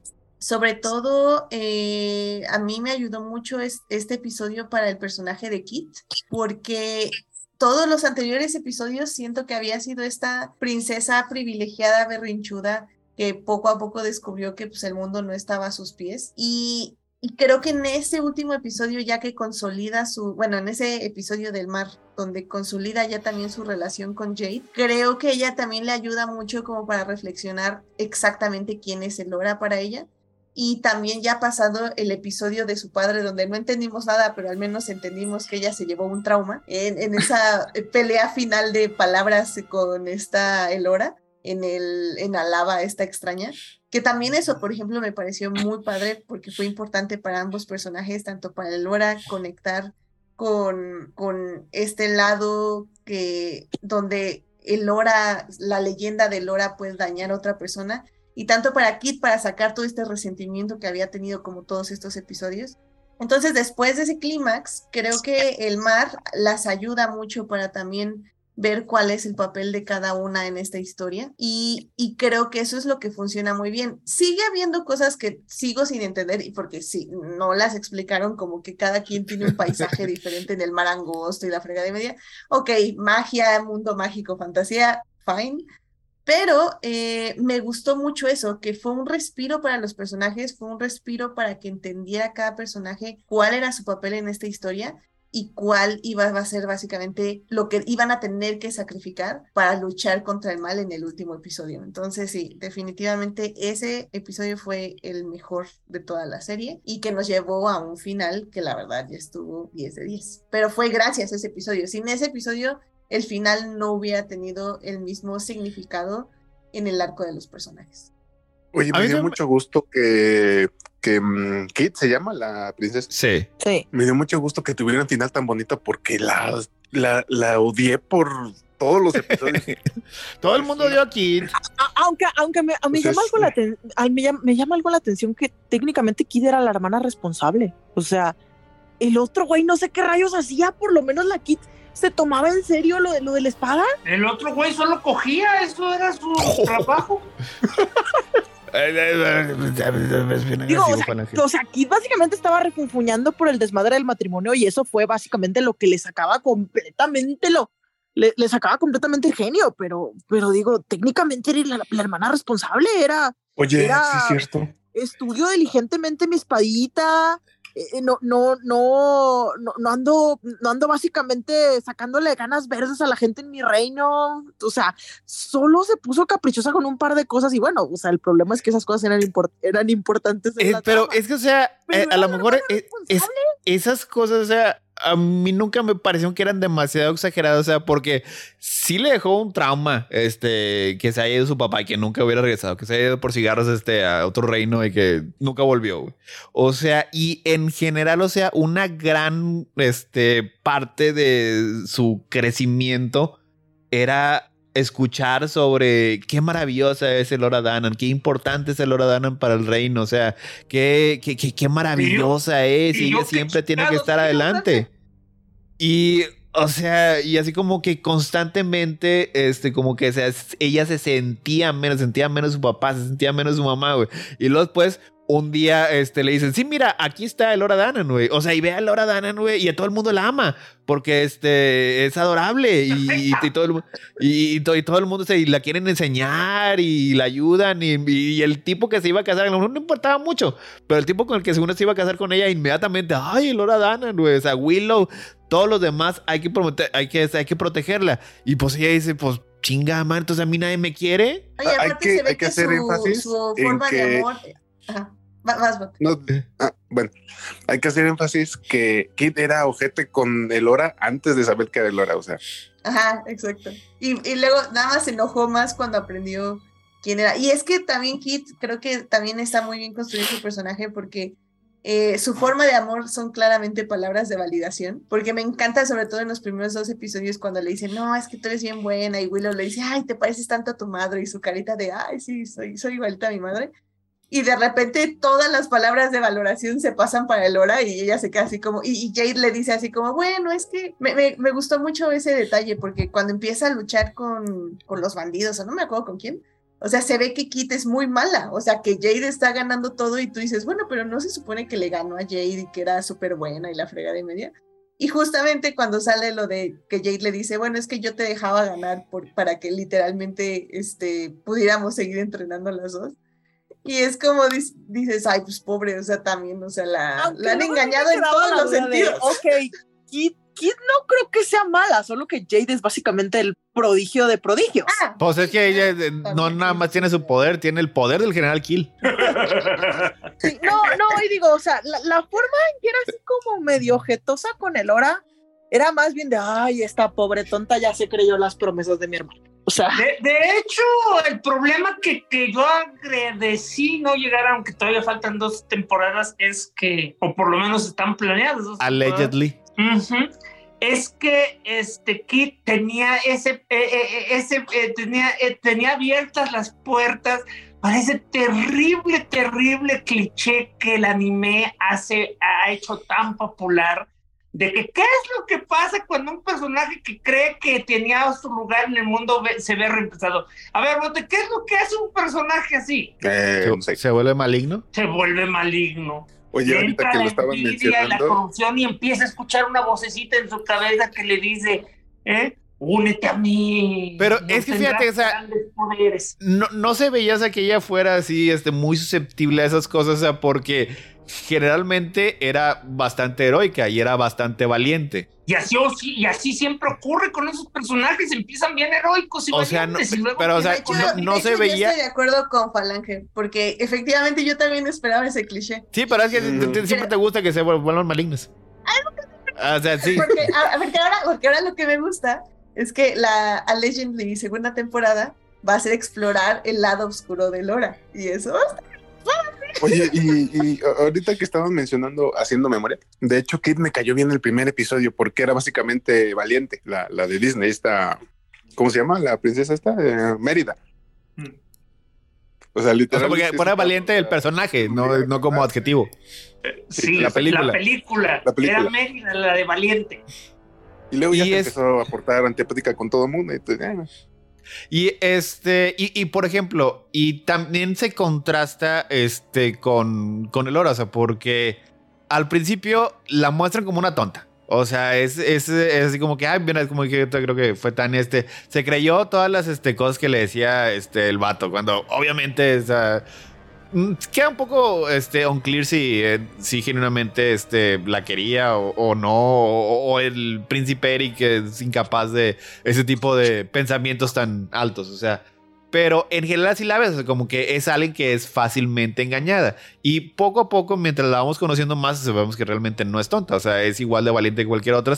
sobre todo, eh, a mí me ayudó mucho es, este episodio para el personaje de Kit, porque todos los anteriores episodios siento que había sido esta princesa privilegiada, berrinchuda, que poco a poco descubrió que pues, el mundo no estaba a sus pies. Y, y creo que en ese último episodio, ya que consolida su, bueno, en ese episodio del mar, donde consolida ya también su relación con Jade, creo que ella también le ayuda mucho como para reflexionar exactamente quién es el Lora para ella y también ya pasado el episodio de su padre donde no entendimos nada, pero al menos entendimos que ella se llevó un trauma en, en esa pelea final de palabras con esta Elora en el en Alaba esta extraña, que también eso, por ejemplo, me pareció muy padre porque fue importante para ambos personajes, tanto para Elora conectar con, con este lado que donde Elora, la leyenda de Elora puede dañar a otra persona, y tanto para Kit para sacar todo este resentimiento que había tenido como todos estos episodios. Entonces, después de ese clímax, creo que el mar las ayuda mucho para también ver cuál es el papel de cada una en esta historia y, creo que eso es lo que funciona muy bien. Sigue habiendo cosas que sigo sin entender y porque sí, no las explicaron como que cada quien tiene un paisaje diferente en el mar angosto y la frega de media. Ok, magia, mundo mágico, fantasía, fine, pero eh, me gustó mucho eso, que fue un respiro para los personajes, fue un respiro para que entendiera cada personaje cuál era su papel en esta historia y cuál iba a ser básicamente lo que iban a tener que sacrificar para luchar contra el mal en el último episodio. Entonces sí, definitivamente ese episodio fue el mejor de toda la serie y que nos llevó a un final que la verdad ya estuvo 10 de 10. Pero fue gracias a ese episodio. Sin ese episodio el final no hubiera tenido el mismo significado en el arco de los personajes. Oye, me dio mucho gusto que, que um, Kate se llama la princesa. Sí. sí. Me dio mucho gusto que tuviera un final tan bonito porque la, la, la odié por todos los episodios. Todo el mundo dio a Kid. Aunque, aunque me, me, llama algo la me, llama, me llama algo la atención que técnicamente Kid era la hermana responsable. O sea, el otro güey no sé qué rayos hacía, por lo menos la Kid se tomaba en serio lo de, lo de la espada. El otro güey solo cogía, eso era su trabajo. Digo, o sea, o sea, Kid básicamente estaba refunfuñando por el desmadre del matrimonio y eso fue básicamente lo que le sacaba completamente lo, le, le sacaba completamente el genio, pero, pero digo, técnicamente era la, la hermana responsable, era, Oye, Era- sí es cierto. estudio diligentemente mi espadita, eh, no, no, no, no, ando, no ando básicamente sacándole ganas verdes a la gente en mi reino, o sea, solo se puso caprichosa con un par de cosas y bueno, o sea, el problema es que esas cosas eran, import- eran importantes. en Eh, la pero trama. es que, o sea, eh, a era lo mejor es- responsable. esas cosas, o sea, a mí nunca me parecieron que eran demasiado exageradas, o sea, porque sí le dejó un trauma, este, que se haya ido su papá y que nunca hubiera regresado, que se haya ido por cigarros, este, a otro reino y que nunca volvió, güey. O sea, y en general, o sea, una gran, este, parte de su crecimiento era escuchar sobre qué maravillosa es el Hora Danan, qué importante es el Hora Danan para el reino, o sea, qué, qué, qué, qué maravillosa es y ella siempre tiene que estar adelante. Y, o sea, y así como que constantemente, este, como que se, ella se sentía menos, sentía menos su papá, se sentía menos su mamá, güey. Y luego después, un día, este, le dicen, sí, mira, aquí está el Hora Danan, güey. O sea, y ve a Hora Danan, güey, y a todo el mundo la ama, porque, este, es adorable y, y, todo, el, y, y to- y todo el mundo se y la quieren enseñar y la ayudan y, y el tipo que se iba a casar, a lo mejor no importaba mucho, pero el tipo con el que según se iba a casar con ella, inmediatamente, ay, el Hora Danan, güey, o sea, Willow, todos los demás hay que, prometer, hay que, hay que protegerla. Y pues ella dice, pues chinga, man, entonces a mí nadie me quiere. Oye, Hay que- se ve hay que hacer su, énfasis su en forma de que- amor. Ajá. Vas, Bot. No, ah, bueno, hay que hacer énfasis que Kid era ojete con el Hora antes de saber que era el Hora, o sea. Ajá, exacto. Y, y luego nada más se enojó más cuando aprendió quién era. Y es que también Kit creo que también está muy bien construido su personaje porque eh, su forma de amor son claramente palabras de validación. Porque me encanta sobre todo en los primeros dos episodios cuando le dicen, no, es que tú eres bien buena. Y Willow le dice, ay, te pareces tanto a tu madre. Y su carita de, ay, sí, soy, soy igualita a mi madre. Y de repente todas las palabras de valoración se pasan para el hora y ella se queda así como, y, y Jade le dice así como, bueno, es que me, me, me gustó mucho ese detalle porque cuando empieza a luchar con, con los bandidos, o no me acuerdo con quién, o sea, se ve que Kit es muy mala, o sea, que Jade está ganando todo y tú dices, bueno, pero no se supone que le ganó a Jade y que era súper buena y la frega de media. Y justamente cuando sale lo de que Jade le dice, bueno, es que yo te dejaba ganar por, para que literalmente este, pudiéramos seguir entrenando las dos. Y es como dices, ay, pues pobre, o sea, también, o sea, la, Aunque la han engañado en todos los duda de, sentidos. ok, Kid, Kid no creo que sea mala, solo que Jade es básicamente el prodigio de prodigios. Ah, Pues es que ella eh, no También. nada más tiene su poder, tiene el poder del general Kill. Sí, no, no, y digo, o sea, la, la forma en que era así como medio jetosa con el hora era más bien de, ay, esta pobre tonta ya se creyó las promesas de mi hermano. O sea, De, de hecho, el problema que, que yo agradecí no llegar, aunque todavía faltan dos temporadas, es que, o por lo menos están planeadas. dos. Allegedly. Es que este Kit tenía ese, eh, eh, eh, ese eh, tenía, eh, tenía abiertas las puertas para ese terrible, terrible cliché que el anime hace, ha hecho tan popular de que qué es lo que pasa cuando un personaje que cree que tenía su lugar en el mundo ve- se ve reemplazado. A ver, Bote, ¿qué es lo que hace un personaje así? Eh, Se, vuelve maligno. Se vuelve maligno. Oye, Le ahorita entra que lo la estaban envidia y la mencionando, corrupción y empieza a escuchar una vocecita en su cabeza que le dice, ¿eh? Únete a mí. Pero no es que fíjate, o sea, grandes poderes. No, no se veía que ella fuera así, este, muy susceptible a esas cosas, o sea, porque generalmente era bastante heroica y era bastante valiente. Y así, o sí- y así siempre ocurre con esos personajes, empiezan bien heroicos y O sea, no, valientes, y luego pero, o sea, hecho, no- no hecho, se yo veía- estoy de acuerdo con Falange, porque efectivamente yo también esperaba ese cliché. Sí, pero es que te- siempre te gusta que se vuel- vuelvan malignos. O sea, sí. Porque, a- a- porque ahora, porque ahora lo que me gusta es que la Allegedly segunda temporada va a ser explorar el lado oscuro de Lora. Y eso Oye, y, y ahorita que estaban mencionando haciendo memoria, de hecho, Kid me cayó bien el primer episodio porque era básicamente valiente, la, la de Disney, esta, ¿cómo se llama? La princesa esta, Eh, Mérida. Mm. O sea, O sea, literalmente. porque fuera valiente el personaje, no, no como adjetivo. Sí, la la película. La película. Era Mérida, la de Valiente. Y luego ya Y se es- empezó a portar antipática con todo el mundo. Y, pues, eh, Y este, y, por ejemplo, y también se contrasta este con, con el Ora, o sea, porque al principio la muestran como una tonta. O sea, es, es, es así como que, ay, mira, es como que yo creo que fue tan este. Se creyó todas las este, cosas que le decía este, el vato, cuando obviamente mm, queda un poco este, unclear si, eh, si genuinamente este, la quería o, no, o, el príncipe Eric es incapaz de ese tipo de pensamientos tan altos, o sea. Pero en general sí la ves, como que es alguien que es fácilmente engañada. Y poco a poco, mientras la vamos conociendo más, sabemos que realmente no es tonta, o sea, es igual de valiente que cualquier otra.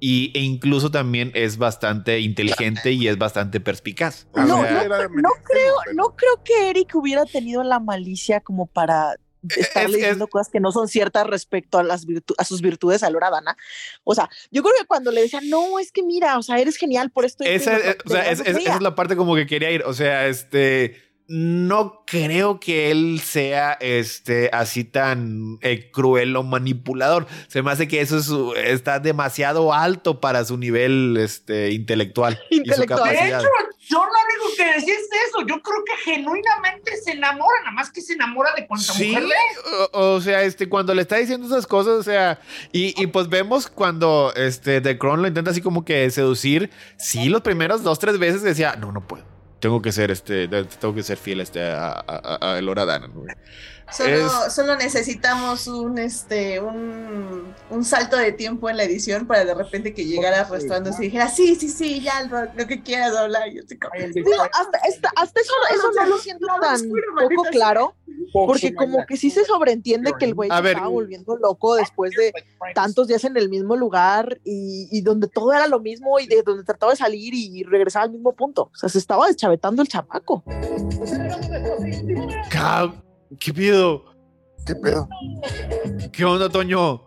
Y, e incluso también es bastante inteligente y es bastante perspicaz. No, era No creo, no creo que Eric hubiera tenido la malicia como para estar es- leyendo cosas que no son ciertas respecto a las virtu- a sus virtudes a Laura Dana. O sea, yo creo que cuando le decían, no, es que mira, o sea, eres genial por esto. esa, eh, otro", o sea, no esa es la parte como que quería ir. O sea, este. No creo que él sea este así tan eh, cruel o manipulador. Se me hace que eso es su- está demasiado alto para su nivel este, intelectual, y su Intelectual. De hecho, yo lo único que decía es eso. Yo creo que genuinamente se enamora, nada más que se enamora de cuanta Sí, mujer ve. o, o sea, este, cuando le está diciendo esas cosas, o sea, y, y pues vemos cuando este The Crown lo intenta así como que seducir, sí, los primeros dos, tres veces decía, no, no puedo. Tengo que ser este, tengo que ser fiel este, a, a, a-. Solo, Es- solo necesitamos un este un, un salto de tiempo en la edición para de repente que llegara arrastrándose y dijera, sí, sí, sí, ya lo, lo que quieras hablar. Yo estoy como, Digo, hasta, hasta- hasta eso, eso no lo siento tan oscuro, poco claro, porque como que sí se sobreentiende que el güey A se ver. estaba volviendo loco después de tantos días en el mismo lugar y, y donde todo era lo mismo y de donde trataba de salir y regresar al mismo punto. O sea, se estaba deschavetando el chamaco. Ca- ¿Qué pido? ¿Qué pedo? ¿Qué onda, Toño?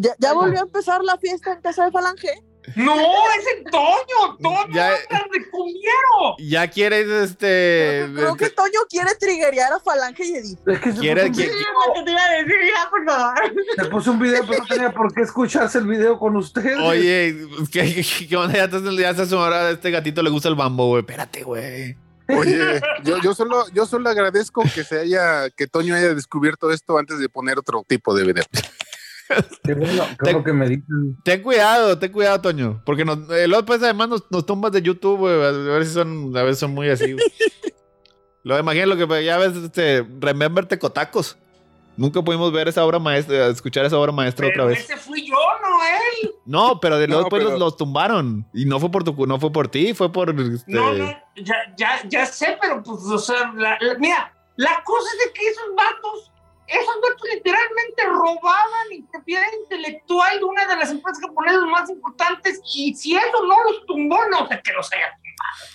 Ya, ya volvió a empezar la fiesta en casa de Falange. No, es el Toño. Toño Ya- de cumiero. ¿Ya quieres este. Creo que este- Toño quiere triggerear a Falange y Edith. Es que se quiere- puso, un- que te iba a decir, ya, por favor. se puso un video, pero no tenía por qué escucharse el video con ustedes. Oye, ¿qué, qué, qué onda? Ya te, ya se a este gatito le gusta el bambo, güey. Espérate, güey. Oye, yo, yo solo, yo solo agradezco que se haya, que Toño haya descubierto esto antes de poner otro tipo de video. Qué bueno, qué bueno que me dicen. Ten cuidado, ten cuidado, Toño. Porque nos, eh, luego pues además nos, nos tumbas de YouTube, güey. A ver si son, a veces son muy así. Lo imagino lo que pues, ya ves, este, Remember Tecotacos. Nunca pudimos ver esa obra maestra, escuchar esa obra maestra Pero otra vez. ese fui yo, no él. No, pero de No, después pero- los, los tumbaron. Y no fue por tu, no fue por ti, fue por este. No, no, ya, ya, ya sé, pero pues, o sea, la- la- mira, la cosa es de que esos vatos, esos vatos literalmente robaban y propiedad intelectual de una de las empresas japonesas más importantes y si eso no los tumbó, no sé qué los haya.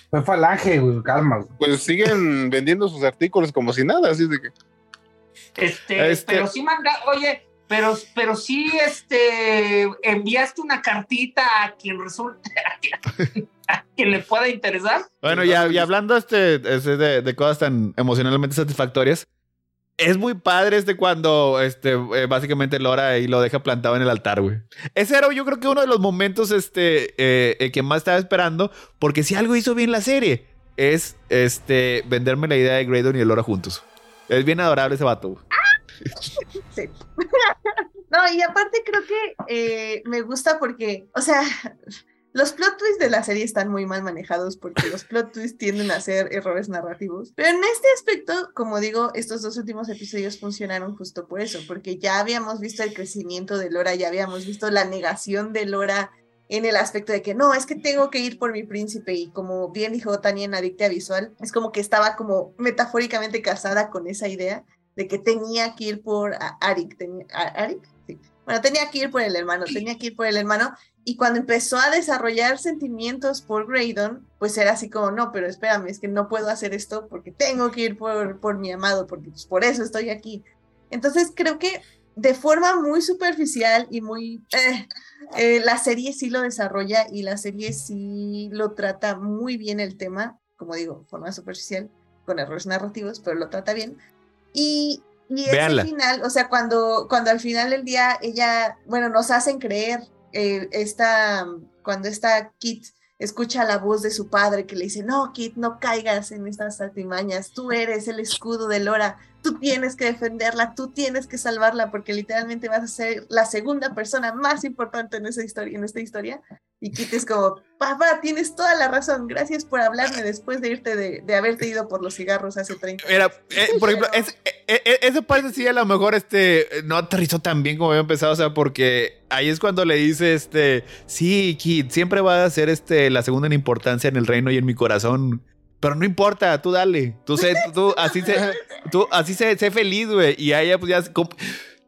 Fue falange, güey, calma. güey. Pues siguen vendiendo sus artículos como si nada, así de que. Este, Este- pero sí manda, oye, pero, pero sí, este, enviaste una cartita a quien resulte, a quien, a quien le pueda interesar. Bueno, ya, y hablando este, este de, de cosas tan emocionalmente satisfactorias, es muy padre este cuando este, eh, básicamente Lora y lo deja plantado en el altar, güey. Ese era yo creo que uno de los momentos este, eh, eh, que más estaba esperando, porque si algo hizo bien la serie, es este, venderme la idea de Graydon y Lora juntos. Es bien adorable ese vato. Sí. No, y aparte creo que eh, me gusta porque, o sea, los plot twists de la serie están muy mal manejados porque los plot twists tienden a ser errores narrativos. Pero en este aspecto, como digo, estos dos últimos episodios funcionaron justo por eso, porque ya habíamos visto el crecimiento de Lora, ya habíamos visto la negación de Lora en el aspecto de que no, es que tengo que ir por mi príncipe y como bien dijo Tania en Adictia Visual, es como que estaba como metafóricamente casada con esa idea de que tenía que ir por Arik, tenía, a- ¿Arik? Sí. Bueno, tenía que ir por el hermano, tenía que ir por el hermano y cuando empezó a desarrollar sentimientos por Graydon, pues era así como, no, pero espérame, es que no puedo hacer esto porque tengo que ir por, por mi amado, porque pues, por eso estoy aquí. Entonces creo que de forma muy superficial y muy... eh, eh, la serie sí lo desarrolla y la serie sí lo trata muy bien el tema, como digo, forma superficial, con errores narrativos, pero lo trata bien. Y, y ese final, o sea, cuando, cuando al final del día ella, bueno, nos hacen creer eh, esta, cuando está Kit escucha la voz de su padre que le dice, no, Kit, no caigas en estas artimañas, tú eres el escudo de Lora, tú tienes que defenderla, tú tienes que salvarla, porque literalmente vas a ser la segunda persona más importante en esa historia, en esta historia. Y Kit es como, papá, tienes toda la razón, gracias por hablarme después de irte de, de haberte ido por los cigarros hace 30 Mira, eh, por ejemplo, es, eh, eh, esa parte sí a lo mejor este, no aterrizó tan bien como había empezado, o sea, porque ahí es cuando le dice, este, sí, Kit, siempre va a ser este, la segunda en importancia en el reino y en mi corazón. Pero no importa, tú dale. Tú sé, tú, así sé, tú así sé, sé feliz, güey. Y a ella, pues ya como-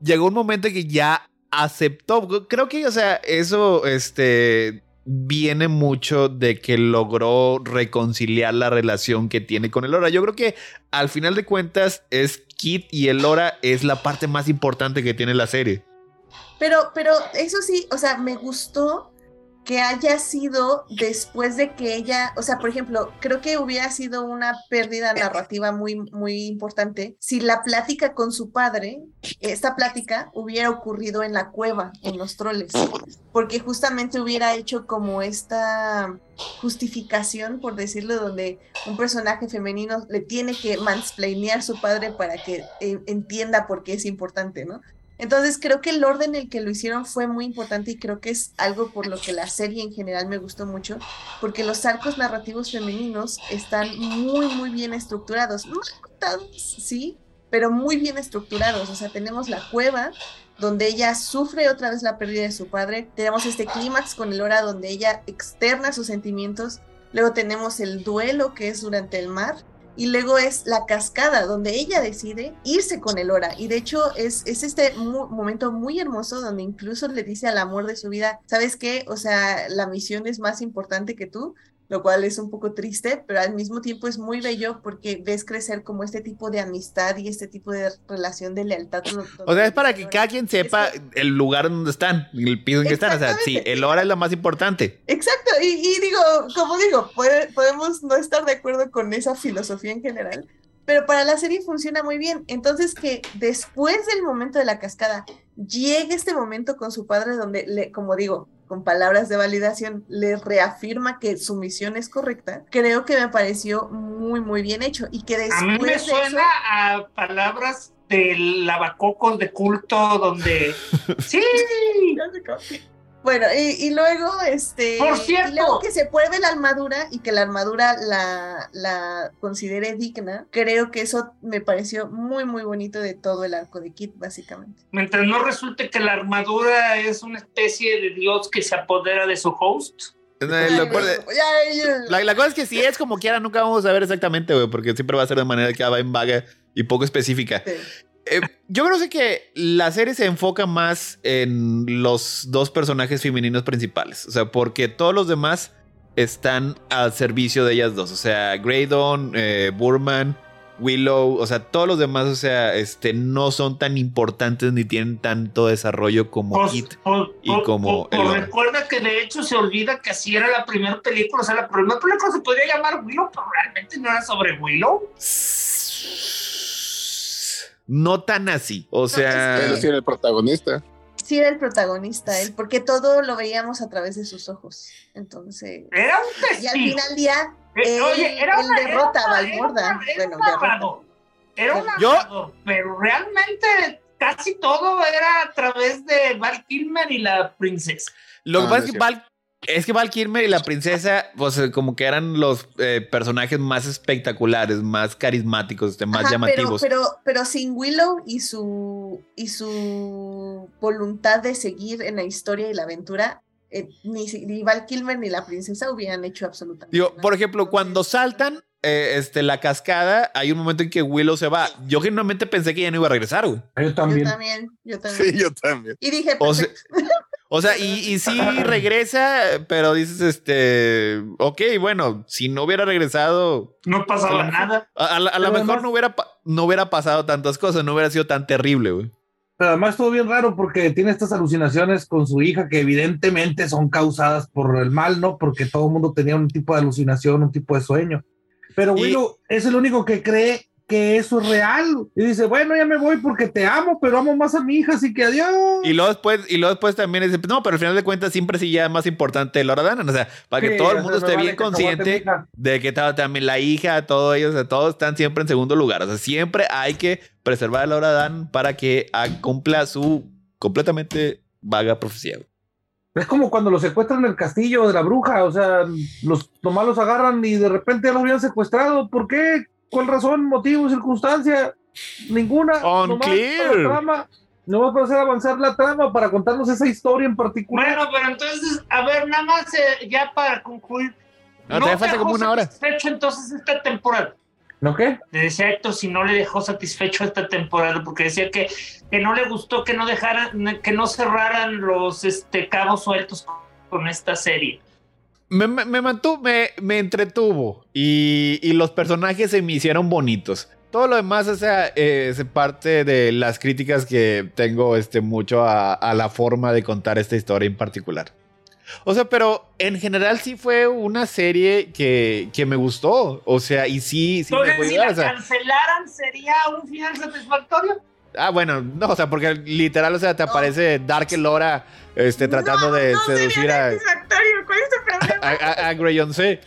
llegó un momento en que ya aceptó. Creo que, o sea, eso, este, viene mucho de que logró reconciliar la relación que tiene con Elora. Yo creo que al final de cuentas es Kit y Elora es la parte más importante que tiene la serie. Pero, pero eso sí, o sea, me gustó que haya sido después de que ella, o sea, por ejemplo, creo que hubiera sido una pérdida narrativa muy, muy importante si la plática con su padre, esta plática hubiera ocurrido en la cueva, en los troles, porque justamente hubiera hecho como esta justificación, por decirlo, donde un personaje femenino le tiene que mansplainear a su padre para que eh, entienda por qué es importante, ¿no? Entonces creo que el orden en el que lo hicieron fue muy importante y creo que es algo por lo que la serie en general me gustó mucho, porque los arcos narrativos femeninos están muy, muy bien estructurados, sí, pero muy bien estructurados. O sea, tenemos la cueva, donde ella sufre otra vez la pérdida de su padre, tenemos este clímax con el hora donde ella externa sus sentimientos, luego tenemos el duelo que es durante el mar, y luego es la cascada, donde ella decide irse con el Hora. Y de hecho es, es este mu- momento muy hermoso donde incluso le dice al amor de su vida, ¿sabes qué? O sea, la misión es más importante que tú, lo cual es un poco triste, pero al mismo tiempo es muy bello porque ves crecer como este tipo de amistad y este tipo de relación de lealtad. O sea, es para que cada quien sepa el lugar donde están, el piso en que están. O sea, sí, el hora es lo más importante. Exacto, y, y digo, como digo, puede- podemos no estar de acuerdo con esa filosofía en general, pero para la serie funciona muy bien. Entonces que después del momento de la cascada llegue este momento con su padre donde, le, como digo, con palabras de validación, le reafirma que su misión es correcta, creo que me pareció muy, muy bien hecho y que después A mí me de eso- suena a palabras del lavacocos de culto donde sí Bueno, y, y luego, este. Por y cierto. luego que se pruebe la armadura y que la armadura la, la considere digna, creo que eso me pareció muy, muy bonito de todo el arco de Kit, básicamente. mientras no resulte que la armadura es una especie de dios que se apodera de su host. La, la cosa es que si es como quiera, nunca vamos a ver exactamente, güey, porque siempre va a ser de manera que va en vaga y poco específica. Sí. Eh, yo creo que la serie se enfoca más en los dos personajes femeninos principales. O sea, porque todos los demás están al servicio de ellas dos. O sea, Graydon, eh, Burman, Willow. O sea, todos los demás, o sea, este, no son tan importantes ni tienen tanto desarrollo como Pues, Kit. pues, y como pues, el hombre. recuerda que de hecho se olvida que así era la primera película. O sea, la primera película se podría llamar Willow, pero realmente no era sobre Willow. No tan así. O sea. Pero sí era el protagonista. Sí, era el protagonista, él, porque todo lo veíamos a través de sus ojos. Entonces. Era un Y al testigo. final del día, Eh, él- Oye, era él una, derrota era a era Bueno, un derrota. narrador. Era un Yo- pero realmente casi todo era a través de Val Kilmer y la princesa. Lo que Ah, pasa no es es que Val, es que Val Kilmer y la princesa, pues eh, como que eran los eh, personajes más espectaculares, más carismáticos, este, más Ajá, pero, llamativos. pero, pero sin Willow y su, y su voluntad de seguir en la historia y la aventura, eh, ni, ni Val Kilmer ni la princesa hubieran hecho absolutamente Digo, nada. por ejemplo, cuando saltan eh, este, la cascada, hay un momento en que Willow se va. Yo genuinamente pensé que ya no iba a regresar, güey. Yo Yo también. también, yo también. Sí, yo también. Y dije, O sea. O sea, y, y sí regresa, pero dices, este, ok, bueno, si no hubiera regresado, No pasaba nada. a, a lo Pero mejor además- no hubiera, no hubiera pasado tantas cosas, no hubiera sido tan terrible, güey. Pero además estuvo bien raro porque tiene estas alucinaciones con su hija que evidentemente son causadas por el mal, ¿no? Porque todo el mundo tenía un tipo de alucinación, un tipo de sueño. Pero Y- Willow es el único que cree que eso es real. Y dice, bueno, ya me voy porque te amo, pero amo más a mi hija, así que adiós. Y luego después, y luego después también dice, no, pero al final de cuentas siempre sí ya es más importante Laura Danan. O sea, para que Sí, todo el mundo esté vale bien consciente de que ta- también la hija, todos ellos, o sea, todos están siempre en segundo lugar. O sea, siempre hay que preservar a Laura Dan para que ah, cumpla su completamente vaga profecía. Es como cuando los secuestran en el castillo de la bruja, o sea, los nomás los agarran y de repente ya los habían secuestrado. ¿Por qué? ¿Cuál razón, motivo, circunstancia? Ninguna. Nomás Unclear. para la trama. Nomás para hacer avanzar la trama, para contarnos esa historia en particular. Bueno, pero entonces, a ver, nada más eh, ya para concluir. No, todavía falta dejó como una hora. satisfecho entonces esta temporada. ¿No qué? Le decía a Héctor si no le dejó satisfecho esta temporada, porque decía que, que no le gustó que no dejaran, que no cerraran los este, cabos sueltos con esta serie. Me, me, me mantuvo, me, me entretuvo y, y los personajes se me hicieron bonitos. Todo lo demás, o sea, eh, es parte de las críticas que tengo este, mucho a, a la forma de contar esta historia en particular. O sea, pero en general sí fue una serie que, que me gustó. O sea, y sí, sí me Entonces, dejó si la o sea, cancelaran, ¿sería un final satisfactorio? Ah, bueno, no, o sea, porque literal, o sea, te aparece Dark Elora este, tratando de no seducir sería a, satisfactorio, a, a, a Greyonce.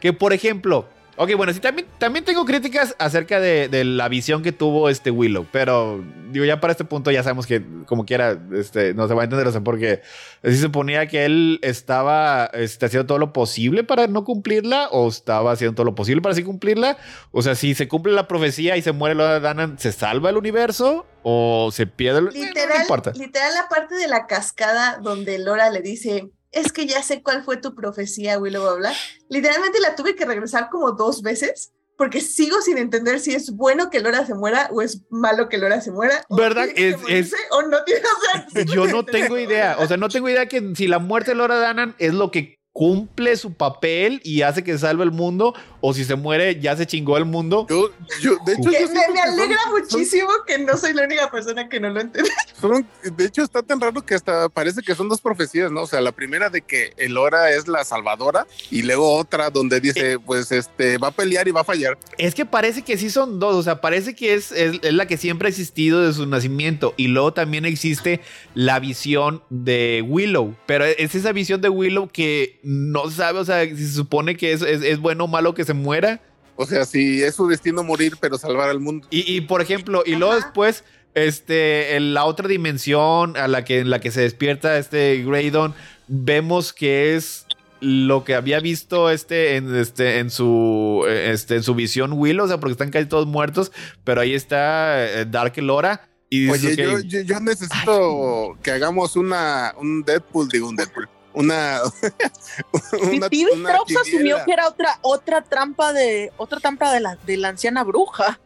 Que por ejemplo, ok, bueno, sí, también, también tengo críticas acerca de, de la visión que tuvo este Willow, pero digo, ya para este punto ya sabemos que como quiera, este, no se va a entender, o sea, porque sí se ponía que él estaba este, haciendo todo lo posible para no cumplirla o estaba haciendo todo lo posible para sí cumplirla. O sea, si se cumple la profecía y se muere Lola Danan, ¿se salva el universo o se pierde el universo? Literal, no importa. literal la parte de la cascada donde Lora le dice, es que ya sé cuál fue tu profecía, Willow, bla, bla. Literalmente la tuve que regresar como dos veces porque sigo sin entender si es bueno que Lora se muera o es malo que Lora se muera. o ¿Verdad? que Es- O no tiene, o sea, Yo no tengo idea. O sea, no tengo idea que si la muerte de Laura Danan es lo que cumple su papel y hace que salve el mundo, o si se muere, ya se chingó el mundo. Yo, yo, de hecho, yo me, son- alegra son- muchísimo que no soy la única persona que no lo entiende. son- de hecho, está tan raro que hasta parece que son dos profecías, ¿no? O sea, la primera de que Elora es la salvadora y luego otra donde dice, pues, este, va a pelear y va a fallar. Es que parece que sí son dos. O sea, parece que es, es, es la que siempre ha existido de su nacimiento. Y luego también existe la visión de Willow. Pero es esa visión de Willow que no sabe, o sea, si se supone que es, es, es bueno o malo que se muera. O sea, si es su destino morir, pero salvar al mundo. Y, y, por ejemplo, y luego Ajá. después, este, en la otra dimensión a la que, en la que se despierta este Graydon, vemos que es lo que había visto este en, este, en, su, este, en su visión Will, o sea, porque están casi todos muertos, pero ahí está eh, Dark Elora. Y Oye, ok, yo, yo, yo necesito que hagamos una, un Deadpool, digo un Deadpool, una... una, una asumió que era otra, otra trampa de, otra trampa de la, de la anciana bruja.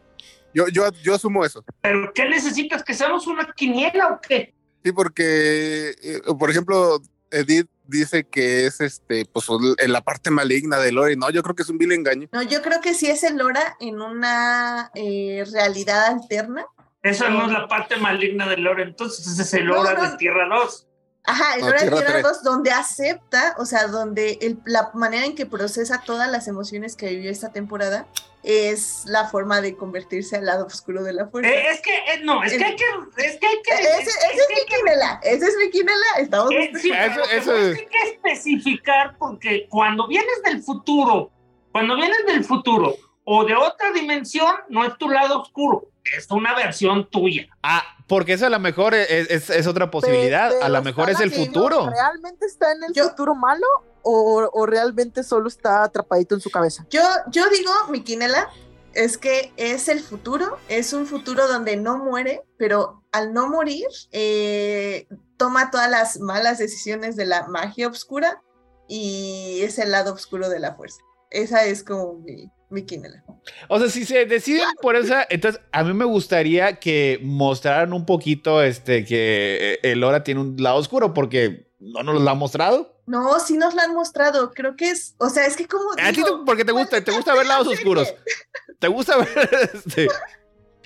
Yo, yo, yo asumo eso. ¿Pero qué necesitas? ¿Que seamos una quiniela o qué? Sí, porque, eh, por ejemplo, Edith dice que es este, pues en la parte maligna de Lori. No, yo creo que es un vil engaño. No, yo creo que sí es el Lora en una eh, realidad alterna. Esa no es la parte maligna del Lore, entonces ese es el No, Lora no. de Tierra 2. Ajá, el No, de Tierra Tierra tres. 2, donde acepta, o sea, donde el- la manera en que procesa todas las emociones que vivió esta temporada es la forma de convertirse al lado oscuro de la fuerza. Eh, es que, eh, no, es que hay que, es que hay que, ese, ese es mi quinela, ese es mi quinela, estamos... Eh, sí, Eso- pero eso pues es- hay que especificar porque cuando vienes del futuro, cuando vienes del futuro o de otra dimensión, no es tu lado oscuro, es una versión tuya. ah, porque eso a lo mejor es, es- es otra posibilidad, Pero a lo mejor es el futuro. ¿Realmente está en el Yo- futuro malo o, o realmente solo está atrapadito en su cabeza? Yo, yo digo, mi quinela, es que es el futuro, es un futuro donde no muere, pero al no morir, eh, toma todas las malas decisiones de la magia oscura y es el lado oscuro de la fuerza. Esa es como mi, mi quinela. O sea, si se deciden por esa, entonces a mí me gustaría que mostraran un poquito este que eh, el Lora tiene un lado oscuro porque no nos lo ha mostrado. No, sí nos la han mostrado, creo que es, o sea, es que como... A ti porque te gusta, te gusta ver lados oscuros. Te gusta ver este.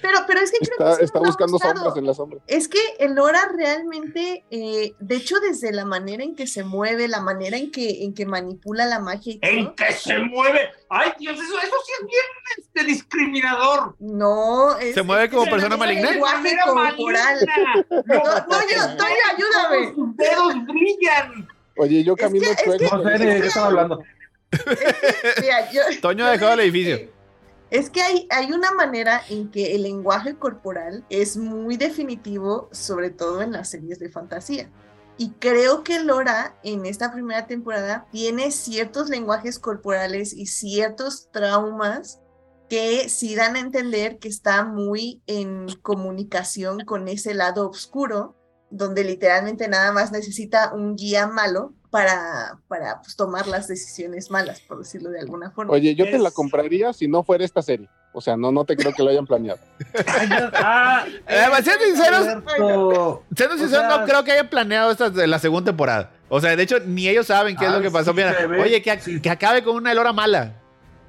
Pero, pero es que creo Está, que está buscando sombras en la sombra. Es que Elora realmente, eh, de hecho, desde la manera en que se mueve, la manera en que, en que manipula la magia y En que se mueve. Ay, Dios, eso, eso sí es bien este, discriminador. no es. ¿Se mueve como es- persona es maligna? el lenguaje Manera corporal. maligna. No, Toño, Toño, ayúdame. Sus dedos brillan. Oye, yo camino es que- chueco. No sé de qué están hablando. Mira, yo- Toño ha dejado el edificio. Es que hay, hay una manera en que el lenguaje corporal es muy definitivo, sobre todo en las series de fantasía. Y creo que Lora en esta primera temporada tiene ciertos lenguajes corporales y ciertos traumas que sí dan a entender que está muy en comunicación con ese lado oscuro, donde literalmente nada más necesita un guía malo para, para pues, tomar las decisiones malas, por decirlo de alguna forma. Oye, yo te la compraría si no fuera esta serie. O sea, no, no te creo que lo hayan planeado. Ah, Eh, siendo sinceros, Alberto. siendo O sinceros, sea- no creo que hayan planeado esta de la segunda temporada. O sea, de hecho, ni ellos saben qué es Ah, lo que pasó. sí Mira, ve, oye, que, sí. que acabe con una Elora mala.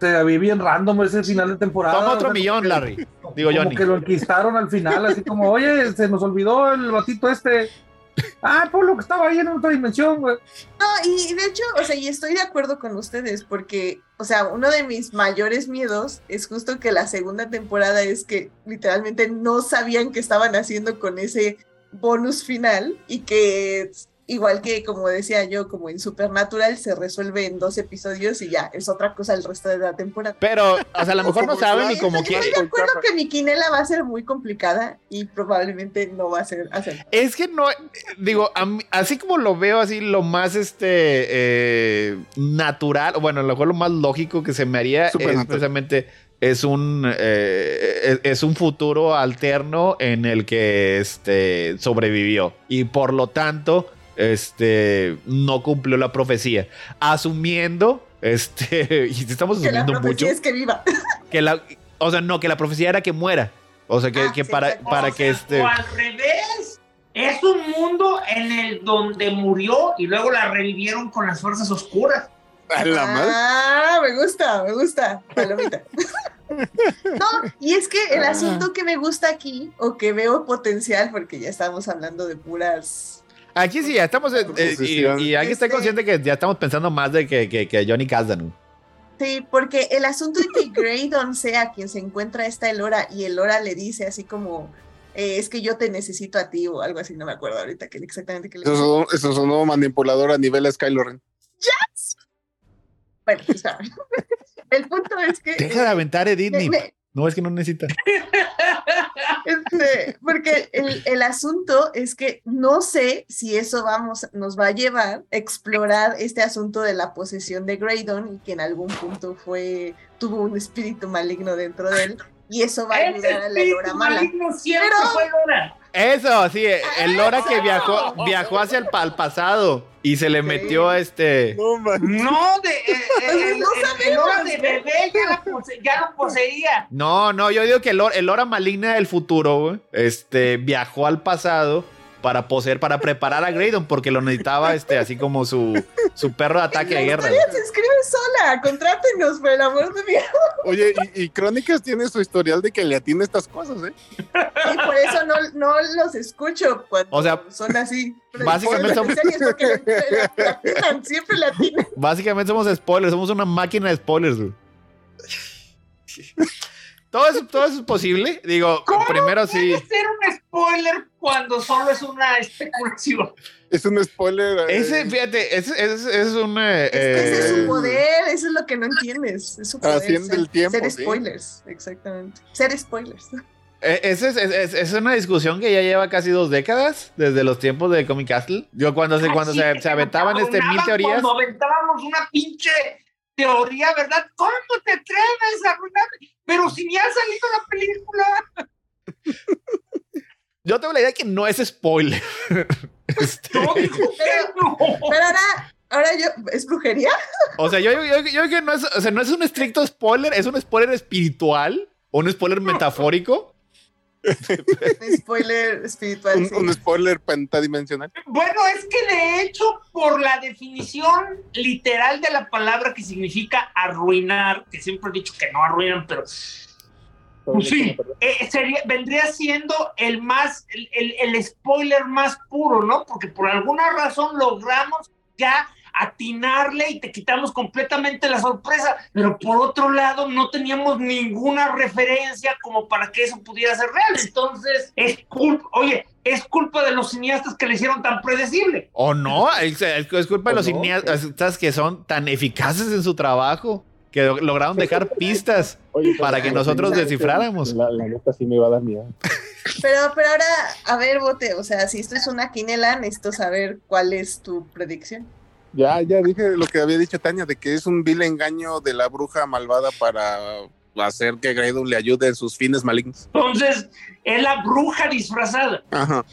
Se vi bien random ese final de temporada. Toma o otro sea, millón, que- Larry. Digo, como Johnny. que lo enquistaron al final, así como, oye, se nos olvidó el ratito este. Ah, por lo que estaba ahí en otra dimensión, güey. No, y de hecho, o sea, y estoy de acuerdo con ustedes, porque, o sea, uno de mis mayores miedos es justo que la segunda temporada es que literalmente no sabían qué estaban haciendo con ese bonus final y que igual que como decía yo, como en Supernatural se resuelve en dos episodios y ya, es otra cosa el resto de la temporada. Pero, o sea, a lo mejor no saben ni como Estoy quieren. de acuerdo que mi quinela va a ser muy complicada y probablemente no va a ser hacer. Es que no, digo, a mí- así como lo veo, así lo más este eh, natural, o bueno, a lo mejor lo más lógico que se me haría es precisamente es un eh, es, es un futuro alterno en el que este sobrevivió y por lo tanto este no cumplió la profecía, asumiendo este y estamos Que la asumiendo mucho es que viva. que la o sea, no que la profecía era que muera. O sea, que, Ah, que sí, para, para O que sea, este O al revés. Es un mundo en el donde murió y luego la revivieron con las fuerzas oscuras. La madre. Ah, me gusta, me gusta. Palomita. No, y es que Ah. el asunto que me gusta aquí, o que veo potencial, porque ya estamos hablando de puras. Aquí sí, ya estamos. eh, eh, y, y hay que estar Este- consciente que ya estamos pensando más de que, que, que Johnny Kasdan. Sí, porque el asunto de que Graydon sea quien se encuentra esta Elora y Elora le dice así como. eh, es que yo te necesito a ti o algo así, no me acuerdo ahorita que exactamente qué le Eso dice. sonó, eso sonó manipulador a nivel Skylo Ren. Bueno, pues, sabe. el punto es que Deja de aventar a me- Disney. me- No es que no necesita. Este, porque el, el asunto es que no sé si eso vamos, nos va a llevar a explorar este asunto de la posesión de Graydon y que en algún punto fue, tuvo un espíritu maligno dentro de él y eso va a ayudar a la Lora mala. maligno siempre Pero- fue Lora. Eso, sí, el Lora que viajó, viajó hacia el pasado y se le Sí. metió a este. No. No, de, eh, eh, el, No el- el Lora sabemos. de bebé ya, la pose- ya lo poseía. No, no, yo digo que el Lora, el Lora maligna del futuro, este, viajó al pasado para poseer, para preparar a Graydon, porque lo necesitaba, este, así como su, su perro de ataque de La guerra. historia se escribe sola, contrátenos, por el amor de Dios. Oye, y, y Crónicas tiene su historial de que le atiene estas cosas, ¿eh? Y por eso no, no los escucho cuando O sea, son así. básicamente atinan, siempre. Básicamente somos spoilers, somos una máquina de spoilers, güey. Todo eso, todo eso es posible. Digo, ¿Cómo primero sí. Puede ser un spoiler cuando solo es una especulación. Es un spoiler. eh, Ese, fíjate, es, es, es un. eh, Es que ese es eh, su poder, eso es lo que no entiendes. Es su poder. Haciendo ser, el tiempo, Ser sí. spoilers, exactamente. Ser spoilers. eh, es, es- es- es una discusión que ya lleva casi dos décadas, desde los tiempos de Comic Castle. Yo cuando se, cuando se, se aventaban este mil teorías. Cuando aventábamos una pinche teoría, ¿verdad? ¿Cómo te atreves a arruinar? Pero si ni ha salido la película. Yo tengo la idea que no es spoiler. Este, No, no. Pero ahora, ahora yo, ¿es brujería? o sea, yo, yo, yo, yo creo que no es, o sea, no es un estricto spoiler, es un spoiler espiritual o un spoiler metafórico. Un spoiler espiritual. un, sí. un spoiler pentadimensional. Bueno, es que de hecho, por la definición literal de la palabra que significa arruinar, que siempre he dicho que no arruinan, pero Pues sí, eh, sería, vendría siendo el más, el, el, el spoiler más puro, ¿no? Porque por alguna razón logramos ya atinarle y te quitamos completamente la sorpresa, pero por otro lado no teníamos ninguna referencia como para que eso pudiera ser real. Entonces, es culpa, oye, es culpa de los cineastas que le hicieron tan predecible. O no, es, es culpa de los cineastas que son tan eficaces en su trabajo que lograron dejar pistas para que nosotros descifráramos. La, neta sí me va a dar miedo. Pero, pero ahora, a ver, Bote, o sea, si esto es una quinela, necesito saber cuál es tu predicción. Ya, ya dije lo que había dicho Tania, de que es un vil engaño de la bruja malvada para hacer que Greydon le ayude en sus fines malignos. Entonces, es la bruja disfrazada. Ajá.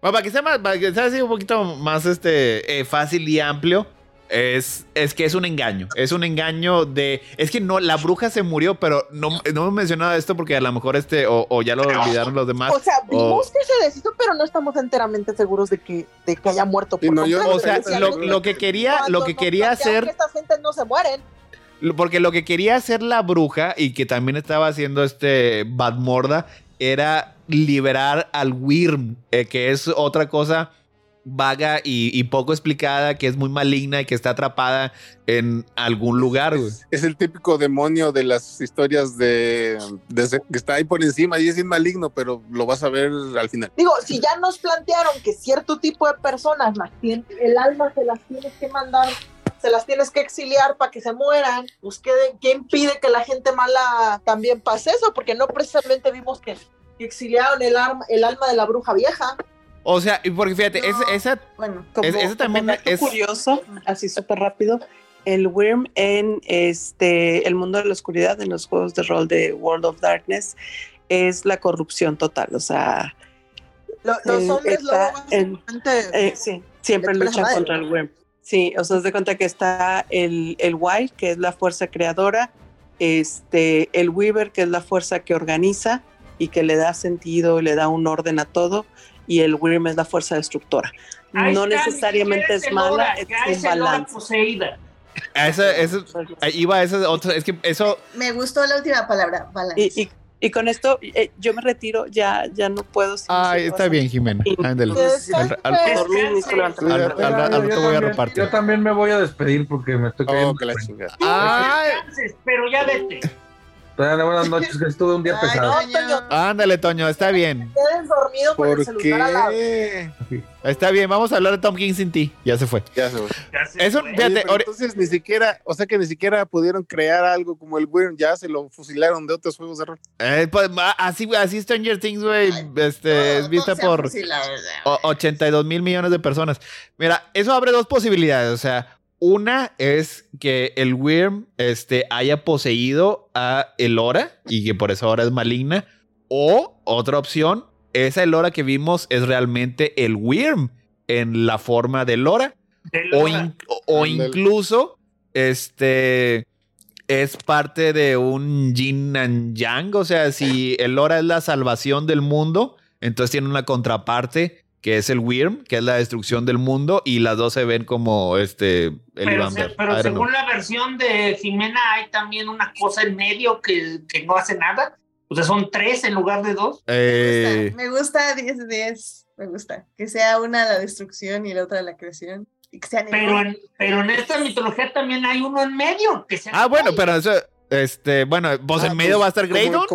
Bueno, para que sea, más, para que sea así un poquito más este, eh, fácil y amplio, es, es que es un engaño. Es un engaño de. Es que no, la bruja se murió, pero no, no hemos mencionado esto porque a lo mejor este, o, ya lo olvidaron los demás. O sea, vimos que se deshizo, pero no estamos enteramente seguros de que, de que haya muerto. Por no, yo, o sea, lo, que quería, lo que quería hacer. Que estas gentes no se mueren. Porque lo que quería hacer la bruja y que también estaba haciendo este Badmorda era liberar al Wyrm, eh, que es otra cosa vaga y, poco explicada, que es muy maligna y que está atrapada en algún lugar. Es, el típico demonio de las historias de, que está ahí por encima y es maligno, pero lo vas a ver al final. Digo, si ya nos plantearon que cierto tipo de personas, el alma se las tienes que mandar se las tienes que exiliar para que se mueran, pues ¿qué, ¿qué, impide que la gente mala también pase eso? Porque no precisamente vimos que, exiliaron el, arma, el alma de la bruja vieja. O sea, porque fíjate, esa, bueno, como, también es curioso, así súper rápido. El Worm en este el mundo de la oscuridad, en los juegos de rol de World of Darkness, es la corrupción total. O sea, los hombres eh, sí, siempre luchan contra el Worm. Sí, o sea, se de cuenta que está el, el Wild, que es la fuerza creadora, este, el Weaver, que es la fuerza que organiza y que le da sentido, le da un orden a todo, y el Wyrm es la fuerza destructora. no necesariamente es mala, es un balance. Esa, esa, iba a esa otra, es que eso... Me gustó la última palabra, balance. Y, y, y con esto eh, yo me retiro, ya, ya no puedo. Ay, está bien, Jimena. Ándale. Al, rato voy a repartir. Yo también me voy a despedir porque me estoy cayendo. Oh, que la chingada. Ay. Pero ya vete buenas noches, que estuve un día pesado. Ándale, Toño, está bien. Quedes dormido con ¿Por el celular qué? Está bien, vamos a hablar de Tom King sin ti. Ya se fue. Ya se fue. Eso, fíjate, entonces ni siquiera, o sea que ni siquiera pudieron crear algo como el Wyrm, ya se lo fusilaron de otros juegos de rol. Eh, pues, así, así Stranger Things, güey, este, es vista por 82 mil millones de personas. Mira, eso abre dos posibilidades. O sea, una es que el Wyrm este, haya poseído a Elora y que por eso ahora es maligna. O otra opción, esa Elora que vimos es realmente el Wyrm en la forma de Elora. O, o incluso este es parte de un yin and yang. O sea, si Elora es la salvación del mundo, entonces tiene una contraparte que es el Wyrm, que es la destrucción del mundo, y las dos se ven como este el Pero, pero según la versión de Jimena, hay también una cosa en medio que, que, no hace nada. O sea, son tres en lugar de dos. Eh... Me gusta 10 de 10. Me gusta. Que sea una la destrucción y la otra la creación. pero, en, pero en esta mitología también hay uno en medio. Que sea ah, bueno, pero eso, este, bueno, pues en ah, medio pues, va a estar Graydon.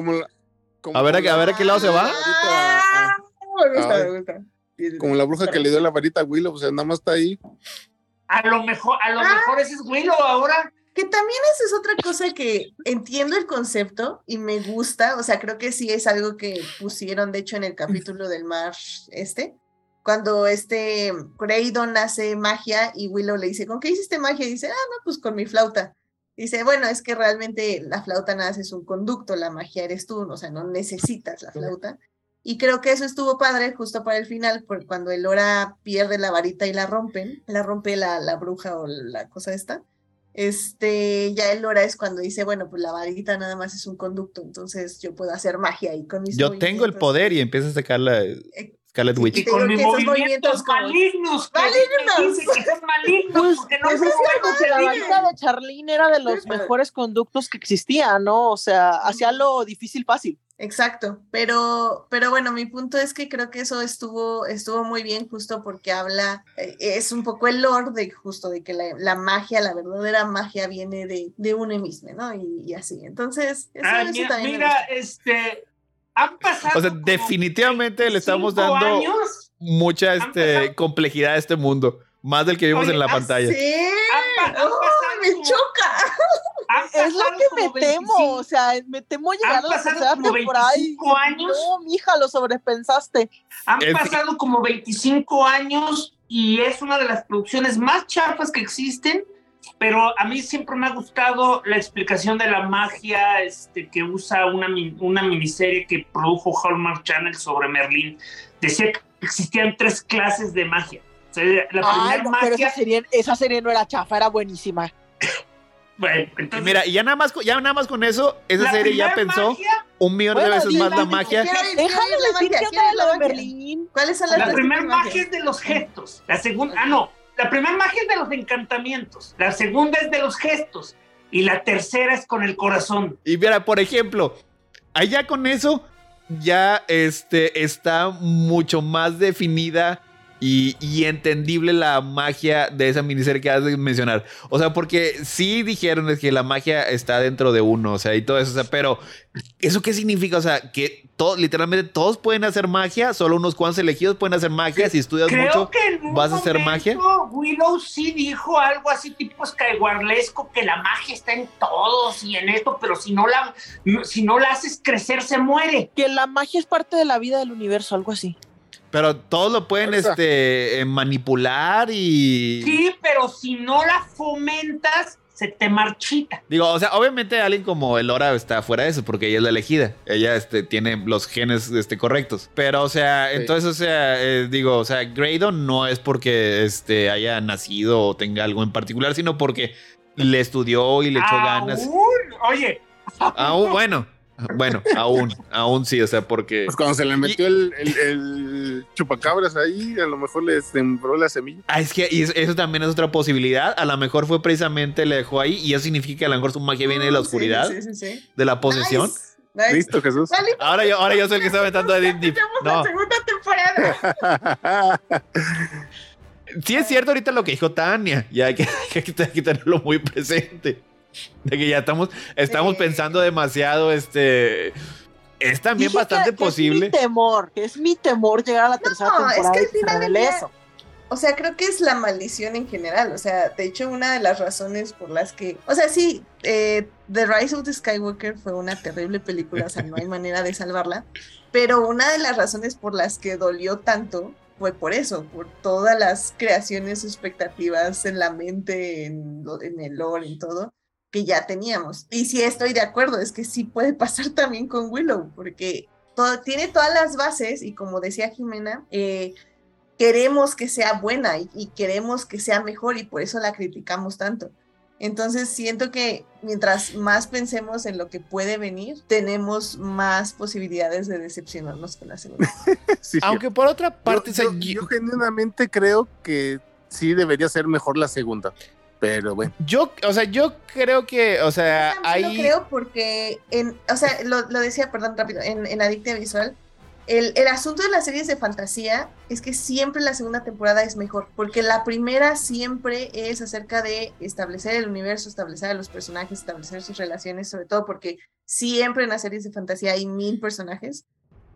a ver, a, ver a qué lado se va. Ah, me gusta, me gusta. Como la bruja que le dio la varita a Willow, o sea, nada más está ahí. A lo mejor, a lo ah. mejor ese es Willow ahora. Que también esa es otra cosa que entiendo el concepto y me gusta, o sea, creo que sí es algo que pusieron, de hecho, en el capítulo del mar este, cuando este Craydon hace magia y Willow le dice, ¿con qué hiciste magia? Y dice, ah, no, pues con mi flauta. Dice, bueno, es que realmente la flauta nada es un conducto, la magia eres tú, o sea, no necesitas la flauta. Y creo que eso estuvo padre justo para el final, porque cuando el Lora pierde la varita y la rompen, la rompe la, la bruja o la cosa esta, este, ya el Lora es cuando dice, bueno, pues la varita nada más es un conducto, entonces yo puedo hacer magia y con mis Yo tengo el poder y empieza a sacar la... Scarlet Witch. Y con mis movimientos movimientos como- malignos. ¡Malignos! que son malignos, Pues, porque no pues es que la varita de Charlene era de los mejores conductos que existían, ¿no? O sea, hacía lo difícil fácil. Exacto, pero, pero bueno, mi punto es que creo que eso estuvo, estuvo muy bien justo porque habla, eh, es un poco el lore de justo de que la, la magia, la verdadera magia viene de, de uno mismo, ¿no? Y, y así, entonces, eso, Ah, eso mira, también mira, este, han pasado O sea, definitivamente le estamos dando años, mucha este, complejidad a este mundo. Más del que vimos Oye, en la ah, pantalla. Sí, Han pa- han ¡Oh, me como- choca. Es lo que me temo, 25 o sea, me temo llegar Han a la pasado tercera como temporada y 25 años. no, mija, lo sobrepensaste. Han Es- pasado como 25 años y es una de las producciones más chafas que existen, pero a mí siempre me ha gustado la explicación de la magia este, que usa una, una miniserie que produjo Hallmark Channel sobre Merlín. Decía que existían tres clases de magia. O sea, la Ay, primera no, pero magia... esa serie, esa serie no era chafa, era buenísima. Bueno, Y Mira, y ya nada más, con- ya nada más con eso, esa serie ya pensó magia- un millón de veces más la magia. Déjame decir de la de. Berlín. ¿Cuáles son las La primera magia es de los gestos. La segunda, ah, no. La primera magia es de los encantamientos. La segunda es de los gestos. Y la tercera es con el corazón. Y mira, por ejemplo, allá con eso ya este, está mucho más definida y, y entendible la magia de esa miniserie que has de mencionar. O sea, porque sí dijeron es que la magia está dentro de uno, o sea, y todo eso, o sea, pero ¿eso qué significa? O sea, que todo, literalmente todos pueden hacer magia, solo unos cuantos elegidos pueden hacer magia, si estudias Creo mucho. que en un ¿vas a hacer momento Willow sí dijo algo así tipo Skywarlesco, que la magia está en todos y en esto, pero si no la, si no la haces crecer, se muere. Que la magia es parte de la vida del universo, algo así. Pero todos lo pueden este, eh, manipular y... Sí, pero si no la fomentas, se te marchita. Digo, o sea, obviamente alguien como Elora está fuera de eso porque ella es la elegida. Ella este, tiene los genes este, correctos. Pero, o sea, Sí. entonces, o sea, eh, digo, o sea, Graydon no es porque este, haya nacido o tenga algo en particular, sino porque le estudió y le echó ganas. Aún, Oye, Aún, bueno, bueno, aún, aún sí, o sea, porque... Pues cuando se le metió el, el- el chupacabras ahí, a lo mejor le sembró la semilla. Ah, es que eso, eso también es otra posibilidad. A lo mejor fue precisamente le dejó ahí y eso significa que a lo mejor su magia viene de la sí, oscuridad, Sí, sí, sí. de la posesión. Nice, nice. Listo, Jesús. Ahora yo, ahora yo soy el que está aventando a Disney. tenemos No. la segunda temporada. Sí es cierto ahorita lo que dijo Tania, y hay que, hay que- hay que tenerlo muy presente. De que ya estamos, estamos Sí. pensando demasiado, este... Es también Dije bastante que- que posible. Es mi temor, que es mi temor llegar a la tercera No, es temporada. que al final eso. O sea, creo que es la maldición en general. O sea, de hecho, una de las razones por las que. O sea, sí, eh, The Rise of the Skywalker fue una terrible película, o sea, no hay manera de salvarla. Pero una de las razones por las que dolió tanto fue por eso, por todas las creaciones, expectativas en la mente, en, en el lore, en todo, que ya teníamos. Y sí estoy de acuerdo, es que sí puede pasar también con Willow, porque todo, tiene todas las bases y como decía Jimena, eh, queremos que sea buena y, y queremos que sea mejor y por eso la criticamos tanto. Entonces siento que mientras más pensemos en lo que puede venir, tenemos más posibilidades de decepcionarnos con la segunda. Sí, Aunque por otra parte, yo- yo- yo genuinamente creo que sí debería ser mejor la segunda. Pero bueno, yo, o sea, yo creo que, o sea, Yo ahí... lo creo porque, en, o sea, lo, lo decía, perdón, rápido, en, en Adictia Visual, el, el asunto de las series de fantasía es que siempre la segunda temporada es mejor, porque la primera siempre es acerca de establecer el universo, establecer a los personajes, establecer sus relaciones, sobre todo porque siempre en las series de fantasía hay mil personajes,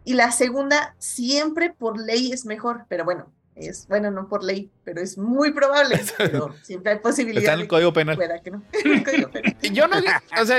y la segunda siempre por ley es mejor, pero bueno, es, bueno, no por ley, pero es muy probable, pero siempre hay posibilidad Está en el código penal. pueda que no. Penal. Yo no, o sea,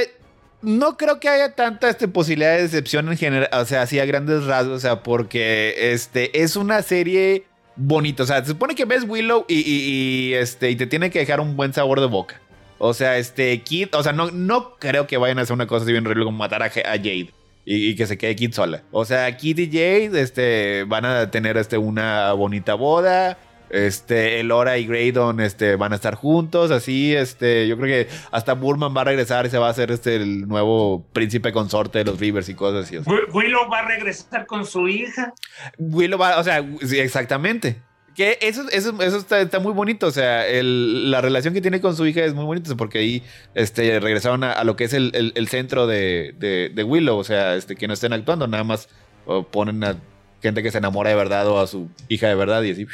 no creo que haya tanta este, posibilidad de decepción en general, o sea, así a grandes rasgos, o sea, porque este es una serie bonita, o sea, se supone que ves Willow y, y- y, este, y te tiene que dejar un buen sabor de boca. O sea, este Kid, o sea, no, no creo que vayan a hacer una cosa así bien horrible como matar a, a Jade. Y, y que se quede Kid sola. O sea, y Jade este, van a tener este, una bonita boda. Este, Elora y Graydon este, van a estar juntos, así, este, yo creo que hasta Burman va a regresar y se va a hacer este el nuevo príncipe consorte de los Rivers y cosas así. o sea. Wi- Willow va a regresar con su hija. Willow va, o sea, sí, exactamente. Que eso, eso, eso está, está muy bonito, o sea, el- la relación que tiene con su hija es muy bonita, porque ahí este, regresaron a, a lo que es el, el- el centro de, de- de Willow, o sea, este, que no estén actuando, nada más ponen a gente que se enamora de verdad o a su hija de verdad y así.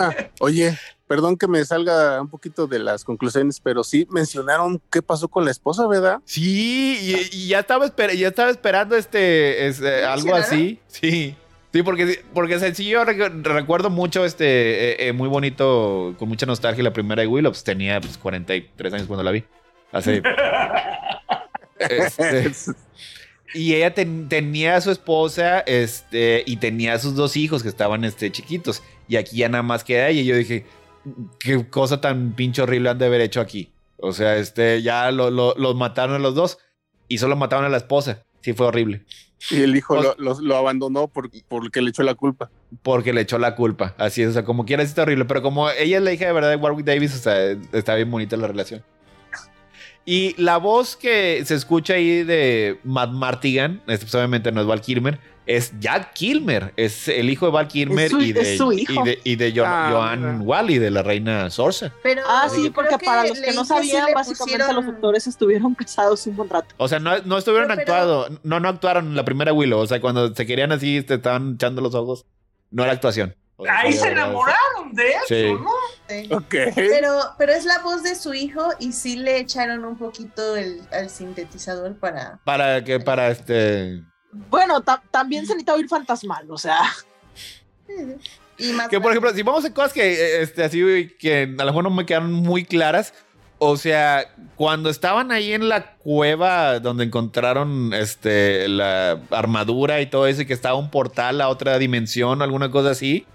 Ah, oye, perdón que me salga un poquito de las conclusiones, pero sí mencionaron qué pasó con la esposa, ¿verdad? Sí, y, y ya estaba esper- ya estaba esperando este es, eh, algo así. Sí. Sí, porque, porque sencillo recu- recuerdo mucho este eh, eh, muy bonito, con mucha nostalgia la primera de Willow, pues tenía pues, 43 años cuando la vi. Hace este, y ella ten- tenía a su esposa este, y tenía a sus dos hijos que estaban este, chiquitos. Y aquí ya nada más queda ella. Y yo dije, qué cosa tan pinche horrible han de haber hecho aquí. O sea, este, ya lo- lo- los mataron a los dos y solo mataron a la esposa. Sí, fue horrible. Y el hijo O- lo, lo- lo abandonó por, porque le echó la culpa. Porque le echó la culpa. Así es, o sea, como quiera, está horrible. Pero como ella es la hija de verdad de Warwick Davis, o sea, está bien bonita la relación. Y la voz que se escucha ahí de Matt Martigan, este, pues, obviamente no es Val Kilmer, es Jack Kilmer. Es el hijo de Val Kilmer su- y, de, y de, y de Ah, Joan. Wally, de la reina Sorsa. Pero Ah, sí, porque para los que no sabían, básicamente pusieron- los actores estuvieron casados un buen rato. O sea, no, no estuvieron pero- actuando, no, no actuaron en la primera Willow. O sea, cuando se querían así, te estaban echando los ojos. No era actuación. O sea, Ahí se enamoraron de eso, Sí. ¿no? Sí. Ok. Pero, pero es la voz de su hijo y sí le echaron un poquito el, al sintetizador para... Para que, para este. Bueno, ta- también se necesita oír fantasmal, o sea. Y más Que por ejemplo, si vamos a cosas que eh, este, así que a lo mejor no me quedaron muy claras. O sea, cuando estaban ahí en la cueva donde encontraron este la armadura y todo eso, y que estaba un portal a otra dimensión o alguna cosa así.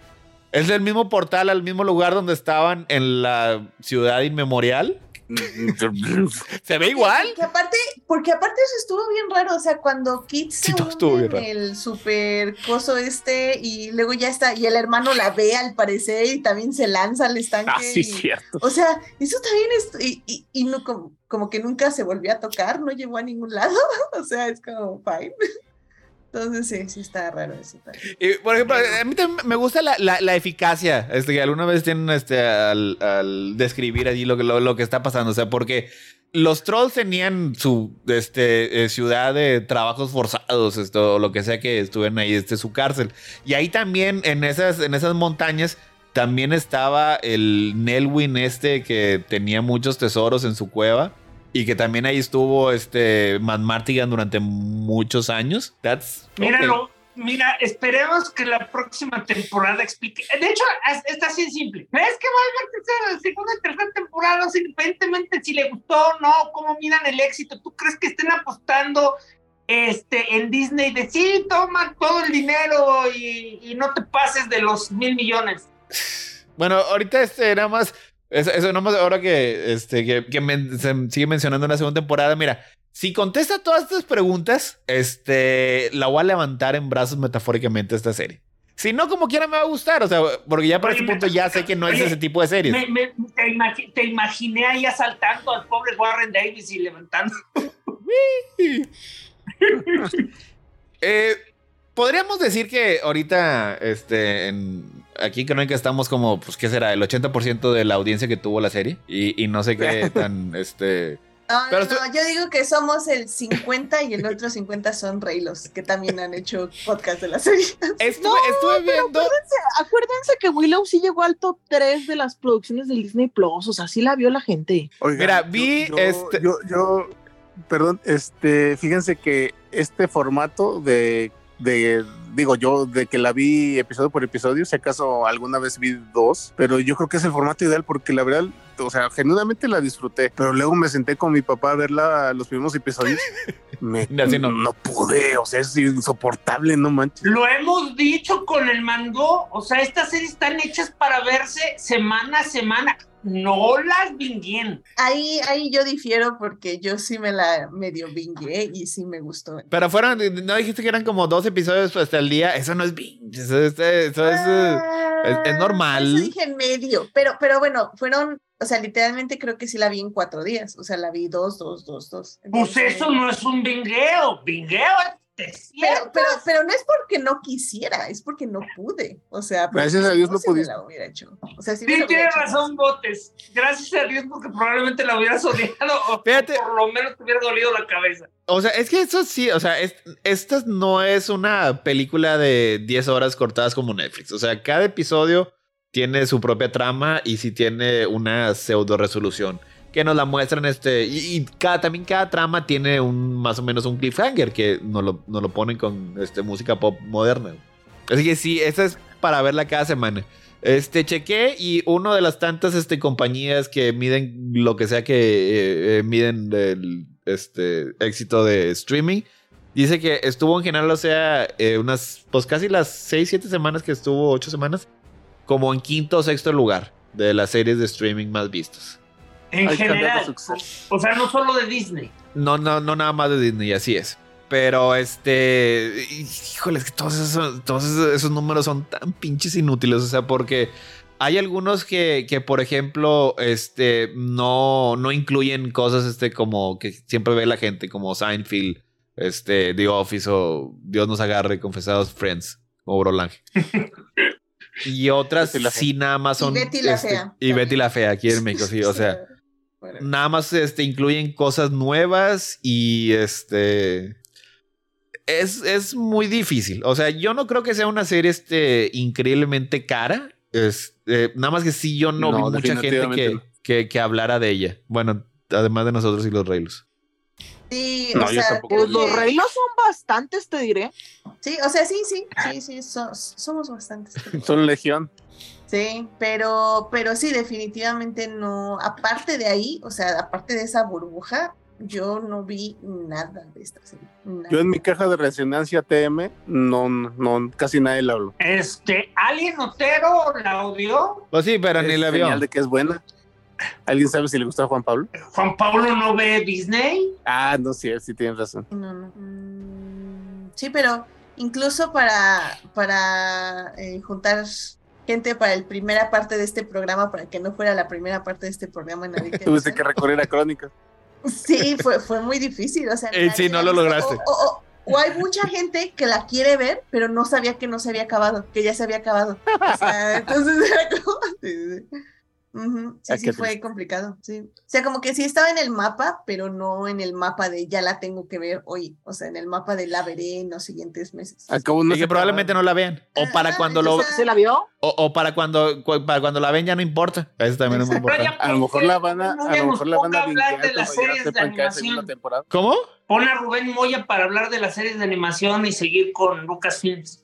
Es el mismo portal al mismo lugar donde estaban en la ciudad inmemorial. Se ve igual. Porque aparte, porque aparte eso estuvo bien raro, o sea, cuando Kit se Sí, en raro. el super coso este y luego ya está, y el hermano la ve al parecer y también se lanza al estanque. Ah, sí, y- cierto. O sea, eso también es, y, y, y no, como, como que nunca se volvió a tocar, no llegó a ningún lado, o sea, es como fine. Entonces sí, sí está raro eso por ejemplo, a mí también me gusta la, la- la eficacia este, que alguna vez tienen este, al, describir allí lo, que- lo, lo que está pasando. O sea, porque los trolls tenían su este, eh, ciudad de trabajos forzados, esto, lo que sea que estuvieran ahí, este, su cárcel. Y ahí también, en esas, en esas montañas, también estaba el Nelwyn este que tenía muchos tesoros en su cueva. Y que también ahí estuvo este Matt Martigan durante muchos años. That's okay. Míralo, mira, esperemos que la próxima temporada explique. De hecho, es- está así simple. ¿Ves que va a haber tercera, segunda y tercera temporada? Independientemente si le gustó o no, cómo miran el éxito. ¿Tú crees que estén apostando este, en Disney de sí, toma todo el dinero y, y no te pases de los mil millones? Bueno, ahorita este nada más. Eso, eso nada más ahora que, este, que, se sigue mencionando en la segunda temporada. Mira, si contesta todas estas preguntas, este, la voy a levantar en brazos metafóricamente esta serie. Si no, como quiera me va a gustar. O sea, porque ya para Oye, este punto ya sé que no es ese tipo de series. Me- me- te, imagi- te imaginé ahí asaltando al pobre Warren Davis y levantando. Eh, podríamos decir que ahorita, este, en, aquí creo que estamos como, pues, ¿qué será? El 80% de la audiencia que tuvo la serie. Y, y no sé qué tan, este... No, Pero no, tú- no, yo digo que somos el 50 y el otro 50 son Reylos, que también han hecho podcast de la serie. Estuve, No, estuve viendo... acuérdense, acuérdense que Willow sí llegó al top 3 de las producciones de Disney Plus, o sea, sí la vio la gente. Oigan, Mira, yo- vi yo, este- Yo, yo, perdón, este, fíjense que este formato de, de, digo yo, de que la vi episodio por episodio, si acaso alguna vez vi dos, pero yo creo que es el formato ideal porque la verdad, o sea, genuinamente la disfruté, pero luego me senté con mi papá a ver la- los primeros episodios. Me, Así no. no. pude, o sea, es insoportable, no manches. Lo hemos dicho con el mando, o sea, estas series están hechas para verse semana a semana. No las bien. Ahí, ahí yo difiero porque yo sí me la medio bingué y sí me gustó. Pero fueron, no dijiste que eran como dos episodios hasta el día. Eso no es binge. Eso, es- eso es, Ah, Es, es normal. Eso dije en medio, pero, pero bueno, fueron, o sea, literalmente creo que sí la vi en cuatro días, o sea, la vi dos, dos, dos, dos. Pues eso no es un vingueo. Vingueo es Pero, pero, pero no es porque no quisiera, es porque no pude. O sea, porque Gracias a Dios no se me pudiste. la hubiera hecho. O sea, sí hubiera tienes hecho. razón, Botes. Gracias a Dios porque probablemente la hubieras odiado o Fíjate. por lo menos te hubiera dolido la cabeza. O sea, es que eso sí, o sea, es- esta no es una película de 10 horas cortadas como Netflix. O sea, cada episodio tiene su propia trama y sí tiene una pseudo resolución que nos la muestran este y, y cada también cada trama tiene un más o menos un cliffhanger que nos lo, nos lo ponen con este música pop moderna. Así que sí, esta es para verla cada semana. Este chequé y una de las tantas este, compañías que miden lo que sea que eh, eh, miden el este, éxito de streaming dice que estuvo en general, o sea, eh, unas, pues casi las 6, 7 semanas que estuvo, 8 semanas, como en quinto o sexto lugar de las series de streaming más vistas. En Hay general. O sea, no solo de Disney. No, no, no nada más de Disney, así es. Pero este, híjole, es que todos esos, todos esos, esos números son tan pinches inútiles, o sea, porque hay algunos que, que por ejemplo, este, no, no incluyen cosas, este, como que siempre ve la gente, como Seinfeld, este, The Office o Dios nos agarre, Confesados Friends o Brolange. Y otras sí nada más Y son. Betty la este, Fea. Y Betty la Fea aquí en México, sí, o sea Nada más este, incluyen cosas nuevas y este. Es, es muy difícil. O sea, yo no creo que sea una serie este, increíblemente cara. Es, eh, nada más que sí, yo no, No, vi mucha gente que, que, que hablara de ella. Bueno, además de nosotros y los Reylos. Sí, No, o sea, Pues los reinos son bastantes, te diré. Sí, o sea, sí, sí, sí, sí, so- somos bastantes. Son legión. Sí, pero, pero sí, definitivamente no. Aparte de ahí, o sea, aparte de esa burbuja, yo no vi nada de esta serie. nada. Yo en mi caja de resonancia TM, no, no, casi nadie la habló. Este, ¿alguien Otero la odió? Pues sí, pero ni la vio. señal de que es buena. ¿Alguien sabe si le gusta a Juan Pablo? ¿Juan Pablo no ve Disney? Ah, no, sí, sí tienes razón. No, no. Mm, sí, pero incluso para, para eh, juntar gente para la primera parte de este programa, para que no fuera la primera parte de este programa en Adicta Tuviste que recorrer a crónicas. Sí, fue, fue muy difícil. O sea, Eh, sí, nadie no lo visto. lograste. O, o- o hay mucha gente que la quiere ver, pero no sabía que no se había acabado, que ya se había acabado. O sea, entonces era como. Sí, sí, sí. Ah, sí fue triste. complicado. Sí. O sea, como que sí estaba en el mapa, pero no en el mapa de ya la tengo que ver hoy. O sea, en el mapa de la veré en los siguientes meses. Acabo no y que probablemente no la vean. O para Ajá, cuando lo. ¿Se la vio? O, o para cuando cu- para cuando la ven ya no importa. Eso también es muy importante. A lo mejor la van a, No a lo mejor la van a hablar de las series de animación. temporada. ¿Cómo? Pon a Rubén Moya para hablar de las series de animación y seguir con Lucasfilms.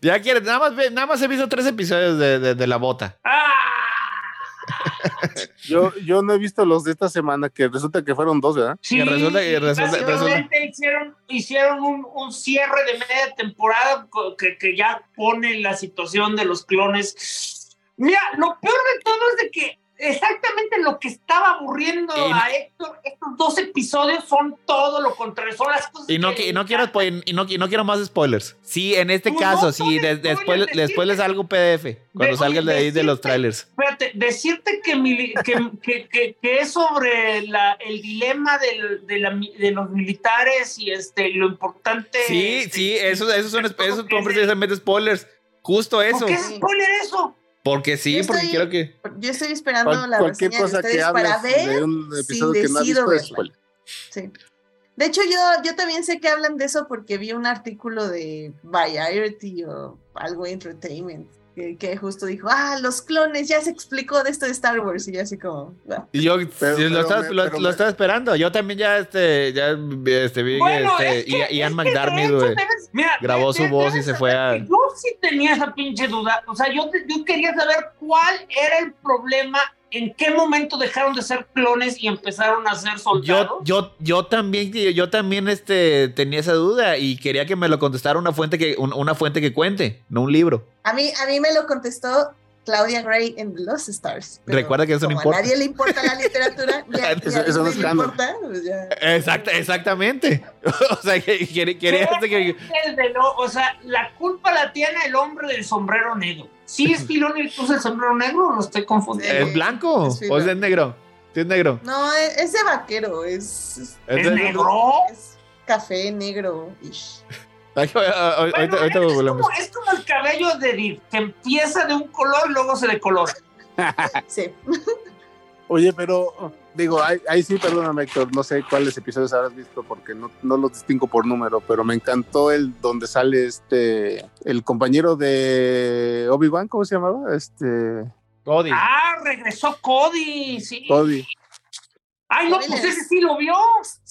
Ya quieres, nada más, ve- nada más he visto tres episodios de, de- de la bota. ¡Ah! Yo, yo no he visto los de esta semana, que resulta que fueron dos, ¿verdad? Sí, Que resulta- que resulta- básicamente hicieron, hicieron un, un cierre de media temporada que, que ya pone la situación de los clones. Mira, lo peor de todo es de que exactamente lo que estaba aburriendo Y- a Héctor, estos dos episodios son todo lo contrario, son las cosas Y no, que y no quiero y no, y no quiero más spoilers. Sí, en este Pues caso, no sí, de- después, decirte- después les salgo PDF. Cuando De- salga el de ahí de los trailers. Espérate, decirte que, mili- que, que, que, que es sobre la, el dilema del- de, la mi- de los militares y este, lo importante. Sí, este, sí, esos, esos son, que son precisamente spoilers. Justo eso. ¿Por qué es spoiler eso? Porque sí, Yo porque estoy- quiero que. Yo estoy esperando Cual- la cualquier reseña de cosa que ustedes para ver de un si que no visto. Sí. De hecho, yo, yo también sé que hablan de eso porque vi un artículo de Variety o algo Entertainment que, que justo dijo, ah, los clones, ya se explicó de esto de Star Wars y yo así como, "Ah". Y yo Pero- lo, estaba, lo- pero lo estaba esperando. Yo también ya este, ya este, vi Bueno, que es este, que- Ian es McDermott, güey. grabó su de- voz y se fue a- Yo sí tenía esa pinche duda. O sea, yo, te- yo quería saber cuál era el problema, en qué momento dejaron de ser clones y empezaron a ser soldados. Yo, yo, yo también, yo también este, tenía esa duda y quería que me lo contestara una fuente que, un- una fuente que cuente, no un libro. A mí, a mí me lo contestó Claudia Gray en The Lost Stars. pero Recuerda que eso no como importa. A nadie le importa la literatura. ya- Eso- ya eso no le es importa, pues ya. Exacta, exactamente. O sea, que este que. El de lo- o sea, la culpa la tiene el hombre del sombrero negro. ¿Sí es Filoni que usa el sombrero negro o lo estoy confundiendo? ¿Es blanco Es o es de negro? Sí, es negro. No, es, es de vaquero, es, es, ¿Es de- negro? es café negro. ish. Ay, ahorita- Bueno, ahorita ahorita es, volvemos. como, es como el cabello de Dir, que empieza de un color y luego se decolora. Sí. Oye, pero digo, ahí, ahí sí, perdóname, Héctor, no sé cuáles episodios habrás visto porque no, no los distingo por número, pero me encantó el donde sale este, el compañero de Obi-Wan, ¿cómo se llamaba? Este, Cody. Ah, regresó Cody, sí. Cody. Ay, no, pues ese sí lo vio.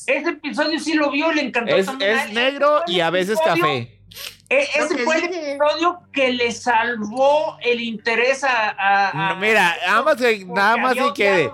Ese episodio sí lo vio, le encantó Es, también. es negro y a veces episodio- café. E- ese fue el episodio que le salvó el interés a. a- a- No, mira, nada más, que- nada más quede.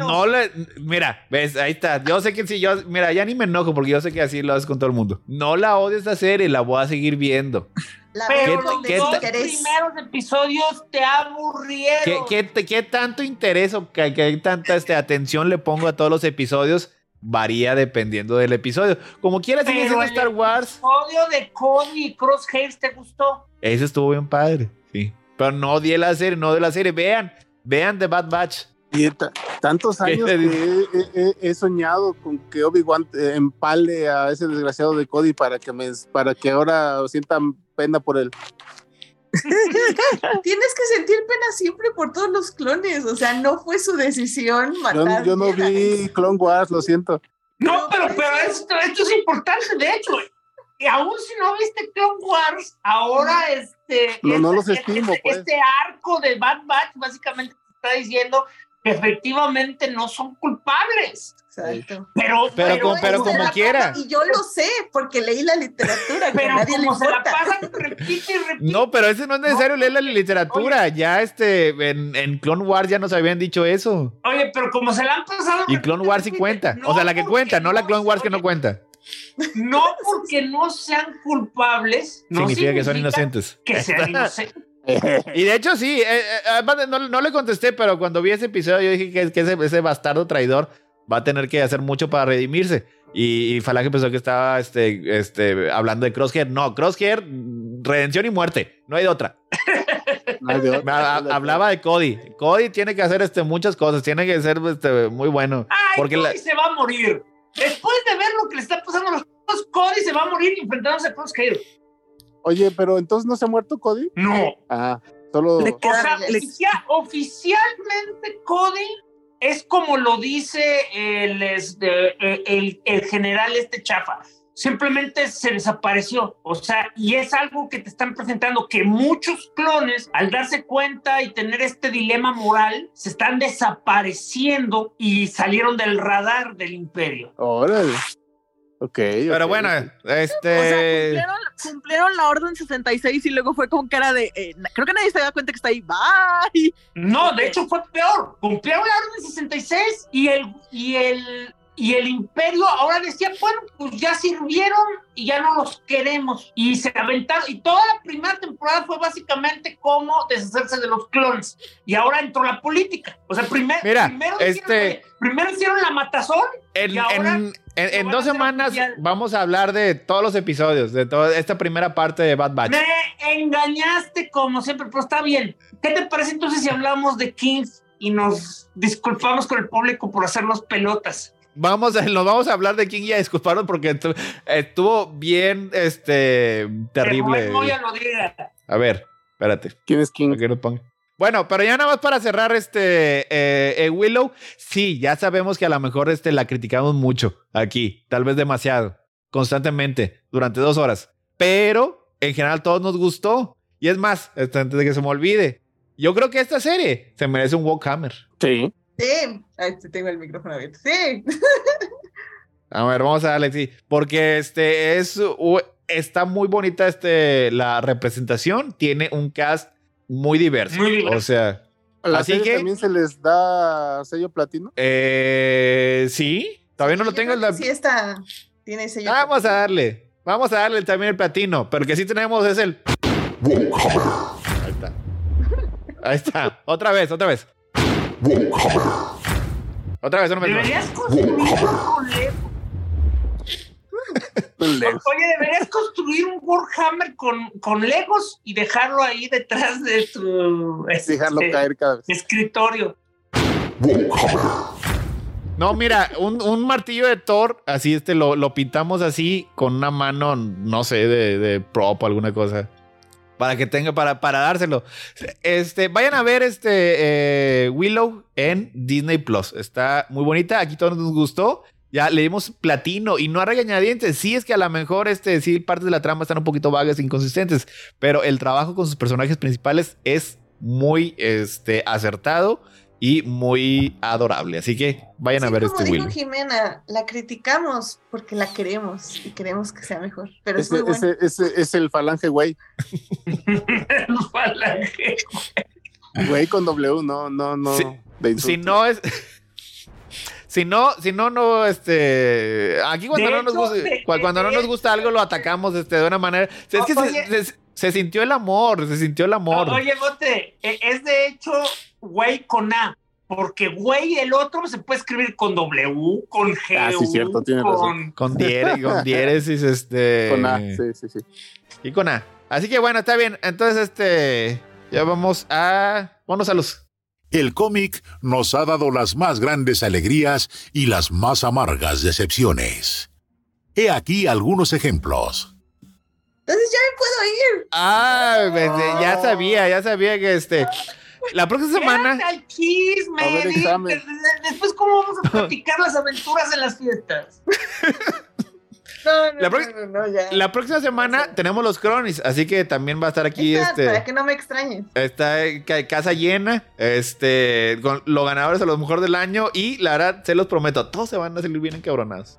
No le, mira, ves, ahí está. Yo sé que si yo, mira, ya ni me enojo porque yo sé que así lo haces con todo el mundo. No la odio esta serie, la voy a seguir viendo. La Pero veo ¿Qué- con los qué dos primeros episodios te aburrieron. ¿Qué, qué, qué tanto interés o qué, qué tanta este, atención le pongo a todos los episodios? Varía dependiendo del episodio. Como quiera, sigue siendo el Star Wars. episodio de Cody y Crosshairs te gustó. Ese estuvo bien padre, sí. Pero no odié la serie, no de la serie. Vean, vean The Bad Batch. Y ta- tantos ¿Qué años te que digo? he, he- he soñado con que Obi-Wan eh, empale a ese desgraciado de Cody para que me, para que ahora sientan pena por él. Tienes que sentir pena siempre por todos los clones. O sea, no fue su decisión Yo, matar. yo no Jedi. vi Clone Wars, lo siento. No, No, pero, pues, pero sí. esto, esto es importante, de hecho. Y aún si no viste Clone Wars, ahora este. No, no este- los estimo, este, pues. este arco de Bad Batch básicamente te está diciendo que efectivamente no son culpables. Exacto. Pero, Pero como- pero como quiera. pasa- Y yo lo sé, porque leí la literatura, que a pero le como se la pasan, repite y repite. No, pero ese no es necesario No, leer la literatura. Ya este, en, en Clone Wars ya nos habían dicho eso. Oye, pero como se la han pasado. Y Clone Wars sí cuenta. O sea, la que cuenta, no la Clone Wars que no cuenta. No porque no sean culpables, no Significa que son inocentes. Que sean inocentes. Y de hecho, sí. eh, eh, además, no, no le contesté, pero cuando vi ese episodio, yo dije que, que ese, ese bastardo traidor va a tener que hacer mucho para redimirse. Y, y Falange pensó que estaba este, este, hablando de Crosshair. No, Crosshair, redención y muerte. No hay de otra. No hay de Me hablaba de Cody. Cody tiene que hacer este, muchas cosas. Tiene que ser este, muy bueno. Ay, Porque Cody la- se va a morir. Después de ver lo que le está pasando a los Cody se va a morir enfrentándose a Crosshair. Oye, pero entonces no se ha muerto Cody. No. Ah, solo. Le O queda- sea, le- oficia- oficialmente Cody es como lo dice el, este, el, el general este chafa. Simplemente se desapareció. O sea, y es algo que te están presentando que muchos clones, al darse cuenta y tener este dilema moral, se están desapareciendo y salieron del radar del imperio. Órale. Ok. Pero bueno, O sea, este. cumplieron, cumplieron la orden 66 y luego fue con cara de. eh, creo que nadie se da cuenta que está ahí. Bye. No, de hecho fue peor. Cumplieron la orden 66 y el, y el, y el imperio ahora decía, bueno, pues ya sirvieron y ya no los queremos. Y se aventaron. Y toda la primera temporada fue básicamente cómo deshacerse de los clones. Y ahora entró la política. O sea, primer- Mira, primero, este- hicieron, primero hicieron la matazón. En, Y ahora en- en- dos semanas oficial. vamos a hablar de todos los episodios, de toda esta primera parte de Bad Batch. Me engañaste como siempre, pero está bien. ¿Qué te parece entonces si hablamos de Kings y nos disculpamos con el público por hacernos pelotas? Vamos nos vamos a hablar de King y a disculparnos porque estu- estuvo bien este terrible. Que Moya lo diga. A ver, espérate. ¿Quién es King? que ponga. Bueno, pero ya nada más para cerrar este eh, eh, Willow, sí, ya sabemos que a lo mejor este, la criticamos mucho aquí, tal vez demasiado, constantemente, durante dos horas, pero en general todos nos gustó. Y es más, este, antes de que se me olvide, yo creo que esta serie se merece un Walkhammer. Sí. Sí. Ahí te tengo el micrófono abierto. Sí. A ver, vamos a darle, sí. Porque este es. Está muy bonita este, la representación. Tiene un cast muy diverso. Muy diverso. O sea, ¿A la Así serie que- también se les da sello platino? eh, sí. Todavía no lo tengo. la- Sí, está. Tiene sello. Vamos a darle. Vamos a darle también el platino. Pero que sí tenemos es el. Ahí está. Ahí está. Otra vez, otra vez. Otra vez, vez más. Deberías construir con Lego. Oye, deberías construir un Warhammer con, con Legos y dejarlo ahí detrás de tu Dejarlo este, caer cada vez. escritorio. No, mira, un, un martillo de Thor, así este lo, lo pintamos así con una mano, no sé, de, de prop o alguna cosa. Para que tenga, para, para dárselo. Este, vayan a ver este eh, Willow en Disney Plus. Está muy bonita. Aquí todos nos gustó. Ya le dimos platino y no a regañadientes. Sí, es que a lo mejor este, sí, partes de la trama están un poquito vagas, inconsistentes. Pero el trabajo con sus personajes principales es muy este, acertado y muy adorable. Así que vayan Sí, a ver como este dijo. Jimena, la criticamos porque la queremos y queremos que sea mejor. Pero es Ese, muy bueno. ese, ese es el falange, güey. Falange. Güey con W, no, no, no. Insulto. Si no es. Si no, si no, no, este. Aquí cuando, no, nos gusta, de- cuando de- no nos gusta algo, lo atacamos este, de una manera. O es que se, Oye. se- se sintió el amor, se sintió el amor. Oye, Bote, e- es de hecho güey con A, porque güey el otro se puede escribir con W, con G, Ah, sí, cierto, tiene con... Con, diere- con diéresis, este. Con A, sí, sí, sí. Y con A. Así que bueno, está bien. Entonces, este. Ya vamos a. Vámonos a los. El cómic nos ha dado las más grandes alegrías y las más amargas decepciones. He aquí algunos ejemplos. Entonces ya me puedo ir. Ah, pues, ya sabía, ya sabía que este. La próxima semana. Al chisme, A ver, Después, ¿cómo vamos a platicar las aventuras en las fiestas? No, no, La no, prox- no, no, ya. La próxima semana tenemos los Cronis, así que también va a estar aquí este. Para que no me extrañes. Está casa llena, este, con los ganadores a lo mejor del año y la verdad, se los prometo, todos se van a salir bien encabronados.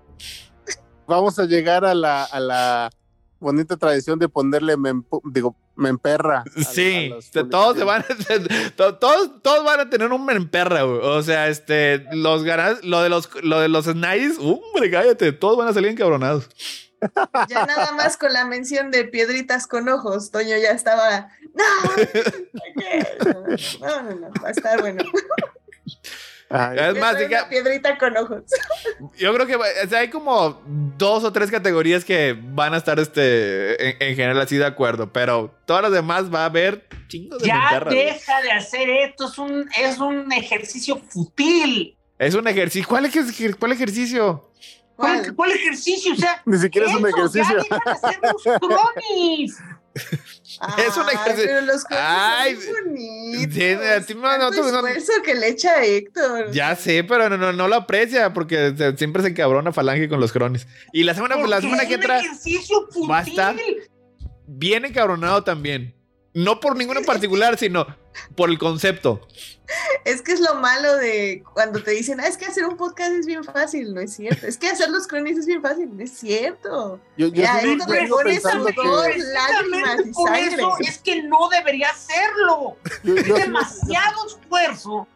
Vamos a llegar a la, a la bonita tradición de ponerle, mempu- digo, memperra. a- Sí, a todos se van a, to- todos, todos van a tener un memperra, güey. O sea, este, los ganas, lo de los, lo de los Snides, hombre, cállate, todos van a salir encabronados. Ya nada más con la mención de piedritas con ojos, Toño ya estaba. No, no, no, no, va a estar bueno. Ay, Es más, una piedrita con ojos. Yo creo que va- o sea, hay como dos o tres categorías que van a estar este, en, en general así de acuerdo, pero todas las demás va a haber chingos de Ya deja de hacer esto, es un, es un ejercicio fútil. Es un ejercicio. ¿Cuál, ejer- cuál ejercicio? ¿Cuál, ¿Cuál? ejercicio? O sea, Ni siquiera es un ejercicio. Ya deja de hacer los cronis. Es un Ay, ejercicio. Pero los Ay, son muy bonitos. sí, a ti no- no, Tanto tú no- esfuerzo que le echa Héctor. Ya sé, pero no, no, no lo aprecia porque se- siempre se encabrona Falange con los cronis. Y la semana, la Porque semana que entra va a estar- viene encabronado también. No por ninguno en particular, sino por el concepto. Es que es lo malo de cuando te dicen, ah, es que hacer un podcast es bien fácil. No es cierto. Es que hacer los cronis es bien fácil. No es cierto. Yo, yo Ya, esto yo le sigo pone pensando sudor. que. lágrimas y por sangre. eso es que no debería hacerlo. yo- Es demasiado esfuerzo,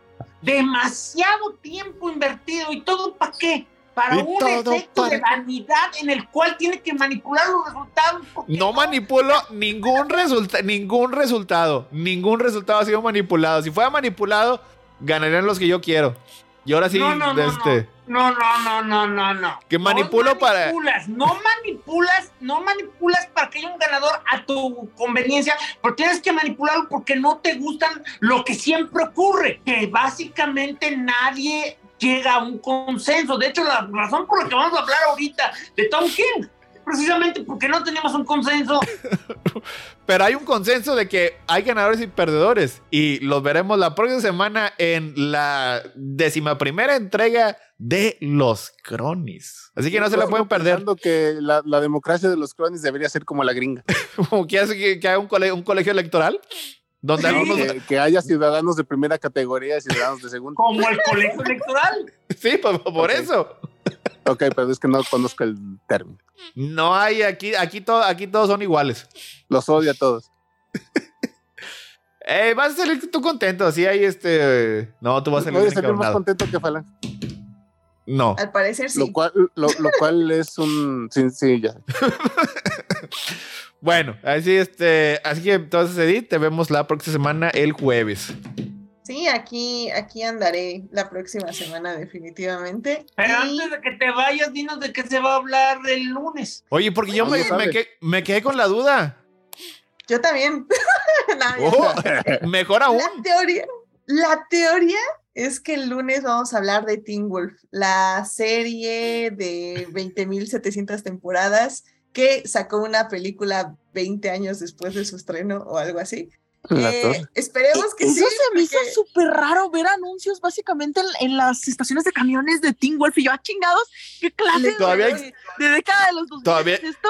demasiado tiempo invertido y todo para qué? Para Y un efecto de vanidad en el cual tiene que manipular los resultados. No manipulo ningún, resulta ningún resultado. Ningún resultado ha sido manipulado. Si fuera manipulado, ganarían los que yo quiero. Y ahora sí, No, no, no, este. No, no, no, no, no, no. Que manipulo no para- No manipulas, no manipulas para que haya un ganador a tu conveniencia, pero tienes que manipularlo porque no te gustan lo que siempre ocurre, que básicamente nadie llega a un consenso. De hecho, la razón por la que vamos a hablar ahorita de Tom King, precisamente porque no teníamos un consenso. Pero hay un consenso de que hay ganadores y perdedores. Y los veremos la próxima semana en la décima primera entrega de los Cronis. Así que no se la pueden perder. que la, la democracia de los cronis debería ser como la gringa. Como que hace que, que haga un, un colegio electoral. Donde Sí. algunos. Que, que haya ciudadanos de primera categoría y ciudadanos de segunda. Como el colegio electoral. Sí, por, por Ok. eso. Ok, pero es que no conozco el término. No hay aquí, aquí, todo, aquí todos son iguales. Los odio a todos. Eh, vas a salir tú contento. Así hay este. No, tú vas a salir Voy a bien salir más contento que Falan. No. Al parecer sí. Lo cual, lo, lo cual es un. Sí, sí, ya. Bueno, así, este, así que entonces, Edith, te vemos la próxima semana, el jueves. Sí, aquí, aquí andaré la próxima semana definitivamente. Pero Y- antes de que te vayas, dinos de qué se va a hablar el lunes. Oye, porque yo me, ¿sabes? me que- me quedé con la duda. Yo también. Oh, mejor aún. La teoría, la teoría es que el lunes vamos a hablar de Teen Wolf, la serie de 20.700 temporadas que sacó una película 20 años después de su estreno o algo así. Eh, esperemos que Eso sí. se me hizo porque- súper raro ver anuncios básicamente en, en las estaciones de camiones de Teen Wolf y yo, ah, chingados, ¿qué clase Todavía de, ex- de década de los 2000 Todavía- es esto?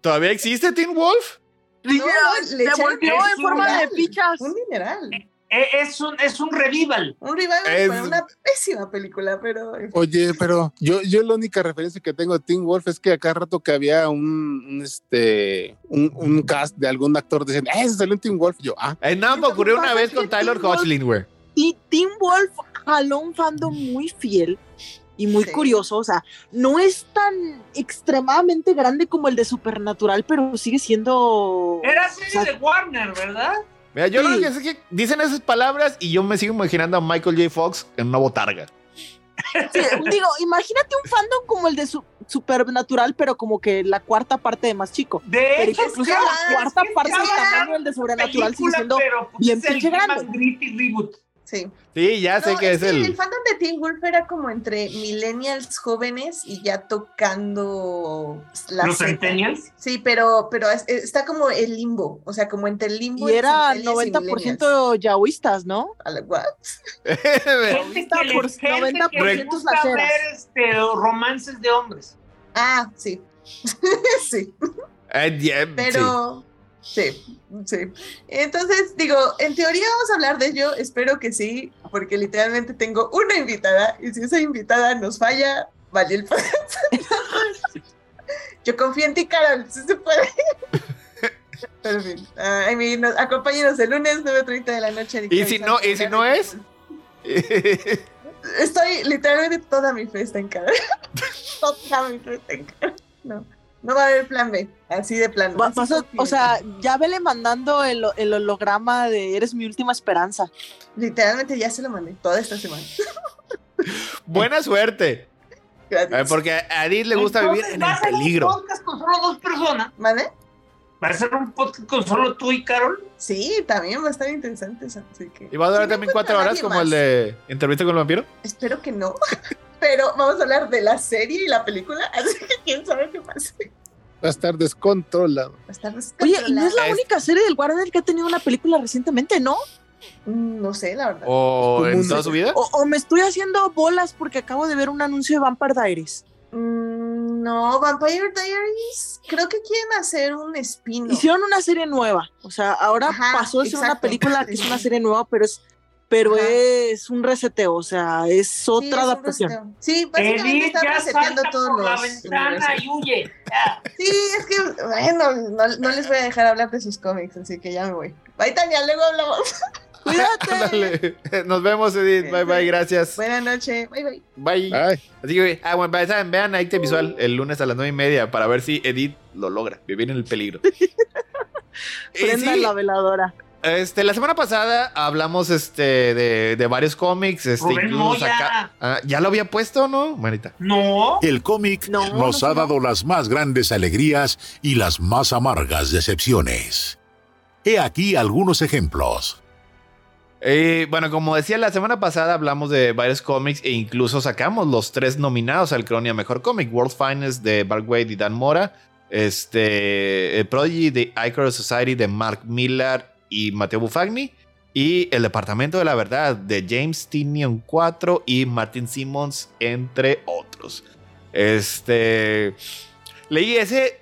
¿Todavía existe Teen Wolf? No, no, le se volvió un en forma de pichas. Un dineral. Eh, Es un, es un revival. Un revival Es- para una pésima película, pero en. Oye, pero yo, yo la única referencia que tengo de Teen Wolf es que acá rato que había un, un, este un, un cast de algún actor decían, ¡eh, ese salió en Teen Wolf! Yo, ah, Eh, nada, me ocurrió una vez con Tyler Hoechlin, güey. Y Teen Wolf jaló un fandom muy fiel y muy Sí. curioso. O sea, no es tan extremadamente grande como el de Supernatural, pero sigue siendo. Era o serie sea, de Warner, ¿verdad? Mira, yo lo Sí. que sé es que dicen esas palabras y yo me sigo imaginando a Michael J. Fox en una botarga. sí, digo, imagínate un fandom como el de su- Supernatural, pero como que la cuarta parte de más chico. De Pero hecho, incluso es la cuarta parte del tamaño del de Sobrenatural sigue película, siendo pero, pues, bien pinche grande. reboot. Sí. Sí, ya sé No, que es el... el. fandom de Teen Wolf era como entre millennials jóvenes y ya tocando la ¿Los centennials? Sí, pero, pero es- está como el limbo, o sea, como entre el limbo Y era centennials y 90% yaoístas, ¿no? A la- what? Gente que le, por gente 90% que le gusta laceras. ver este, romances de hombres. Ah, sí. sí, ya, sí. pero sí. Sí, Entonces, digo, en teoría vamos a hablar de ello, espero que sí, porque literalmente tengo una invitada y si esa invitada nos falla, vale el. Yo confío en ti, Carol, si se puede. Pero en fin, ah, I mean, nos- acompáñenos el lunes 9.30 de la noche. ¿Y si no- y si no es? Estoy literalmente toda mi fe está en Carol. toda mi fe está en Carol. No, no va a haber plan B, así de plan. Va- así vas a- confío o sea, ya vele mandando el, el holograma de Eres mi última esperanza. literalmente ya se lo mandé toda esta semana. Buena suerte. Gracias. Porque a Edith le gusta vivir en ¿va el a ser peligro. un podcast con solo dos personas? ¿Vale? ¿Va a ser un podcast con solo tú y Carol? Sí, también va a estar interesante eso, así que ¿Y va a durar también cuatro horas como más. el de Entrevista con el vampiro? espero que no. Pero vamos a hablar de la serie y la película, así que quién sabe qué pasa. va a estar descontrolado. Va a estar Oye, y no es la Es- única serie del Warner que ha tenido una película recientemente, ¿no? Mm, No sé, la verdad. ¿O en toda su vida? O, o me estoy haciendo bolas porque acabo de ver un anuncio de Vampire Diaries. Mm, no, Vampire Diaries, creo que quieren hacer un spin Hicieron una serie nueva. O sea, ahora Ajá, pasó de ser una película que es una serie nueva, pero es pero Ajá. es un reseteo, o sea, es otra adaptación. Sí, básicamente ya reseteando todos por la los ventana y huye. Ya. Sí, es que, bueno, no, no les voy a dejar hablar de sus cómics, así que ya me voy. Bye, Tania, luego hablamos. Cuídate. Nos vemos, Edith. Bye, bye. Gracias. Buenas noches, bye, bye. Bye. Así que, ah, bueno, vean, este visual el lunes a las nueve y media para ver si Edith lo logra, vivir en el peligro. Prenda sí, la veladora. Este, la semana pasada hablamos este, de, de varios cómics. Este, Rubén incluso Moya. ah, ¿Ya lo había puesto no, Manita? No. El cómic No, nos no, ha no. dado las más grandes alegrías y las más amargas decepciones. He aquí algunos ejemplos. Eh, bueno, como decía, la semana pasada hablamos de varios cómics e incluso sacamos los tres nominados al Cronia Mejor Cómic: World Finest de Mark Wade y Dan Mora, este, el Prodigy de Icarus Society de Mark Millar y Matteo Buffagni, y El Departamento de la Verdad de James Tinion 4 y Martin Simmons, entre otros. Este. Leí ese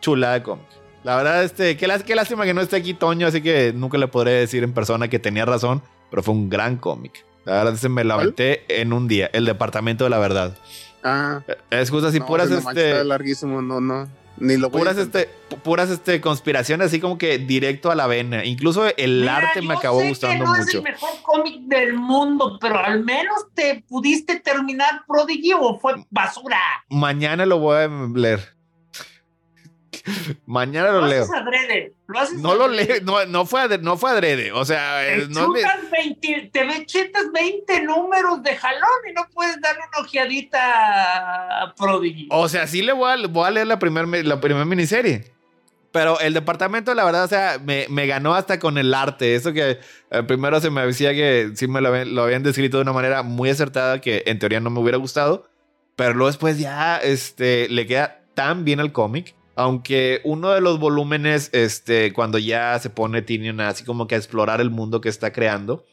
chulada de cómic. La verdad, este, qué, qué lástima que no esté aquí Toño, así que nunca le podré decir en persona que tenía razón, pero fue un gran cómic. La verdad, se me la en un día, El Departamento de la Verdad. ah, Es justo así, no, puras, manches, este, está larguísimo, no, no, ni lo puras, este, pu- puras, este, conspiraciones, así como que directo a la vena. Incluso el Mira, arte me acabó sé gustando que no es mucho. el mejor cómic del mundo, pero al menos te pudiste terminar Prodigy o fue basura. Mañana lo voy a leer. Mañana lo, Lo leo. haces adrede. Lo haces No lo leo, no, no, fue adrede, no fue adrede. O sea, Te eh, no me- chutas 20, te ve- chutas 20 números de jalón y no puedes darle una ojeadita a Prodigy. O sea, sí le voy a, voy a leer la primera la primer miniserie. Pero el departamento, la verdad, o sea, me, me ganó hasta con el arte. Eso que eh, primero se me decía que sí me lo, habían- lo habían descrito de una manera muy acertada que en teoría no me hubiera gustado. Pero luego después ya este, le queda tan bien al cómic. Aunque uno de los volúmenes, este, cuando ya se pone Tinian así como que a explorar el mundo que está creando,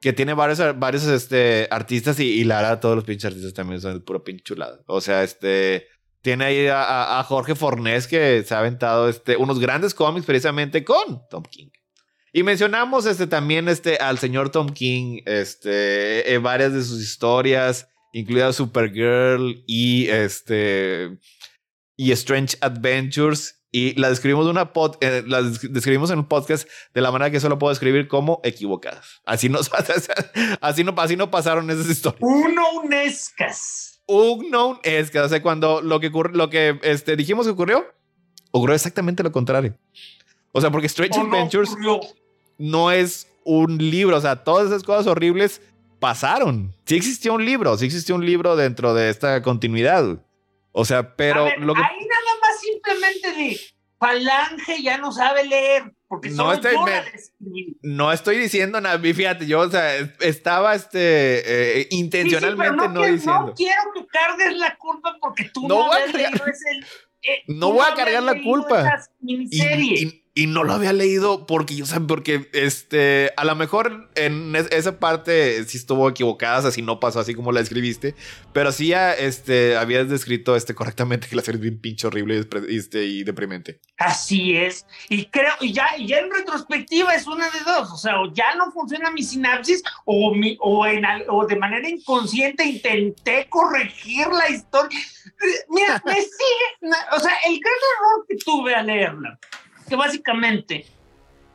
que tiene varios, varios este, artistas y, y la verdad todos los pinches artistas también son puro pinche chulada. O sea, este, tiene ahí a, Jorge Fornés que se ha aventado este, unos grandes cómics precisamente con Tom King. Y mencionamos este, también este, al señor Tom King, este, en varias de sus historias, incluida Supergirl y este y Strange Adventures. Y la describimos, de una pod, eh, la des- describimos en un podcast de la manera que solo puedo describir como equivocadas. Así no, así no, así no pasaron esas historias. Uno unescas. Unknown es que, o sea, cuando lo que, ocurre- lo que este, dijimos que ocurrió, ocurrió exactamente lo contrario. O sea, porque Strange no Adventures ocurrió. no es un libro. O sea, todas esas cosas horribles pasaron. Sí existió un libro, sí existió un libro dentro de esta continuidad. O sea, pero ver, lo que... Ahí nada más simplemente de Falange ya no sabe leer. Porque No estoy- me-. No estoy diciendo nada, fíjate, yo, o sea, estaba este, eh, Sí, sí, intencionalmente no, no, quiero, diciendo. no quiero que cargues la culpa porque tú No no, voy a cargar- ese- eh, No voy a cargar la culpa. Y, y- y no lo había leído porque, o sea, porque este, a lo mejor en es- esa parte sí estuvo equivocada, o sea, si no pasó así como la escribiste, pero sí ya este, habías descrito este, correctamente que la serie es bien pinche horrible y, este, y deprimente. Así es. Y creo, y ya, ya en retrospectiva es una de dos. O sea, o ya no funciona mi sinapsis, o, mi, o, en, o de manera inconsciente intenté corregir la historia. Mira, me sigue. O sea, el gran error que tuve al leerla, que básicamente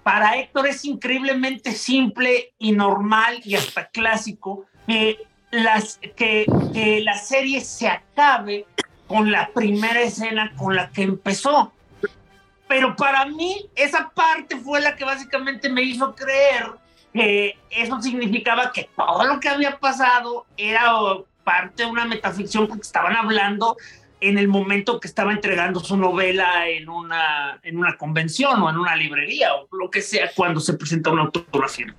para Héctor es increíblemente simple y normal y hasta clásico que, las, que, que la serie se acabe con la primera escena con la que empezó. Pero para mí esa parte fue la que básicamente me hizo creer que eso significaba que todo lo que había pasado era parte de una metaficción porque estaban hablando en el momento que estaba entregando su novela en una, en una convención o en una librería o lo que sea cuando se presenta una autografía.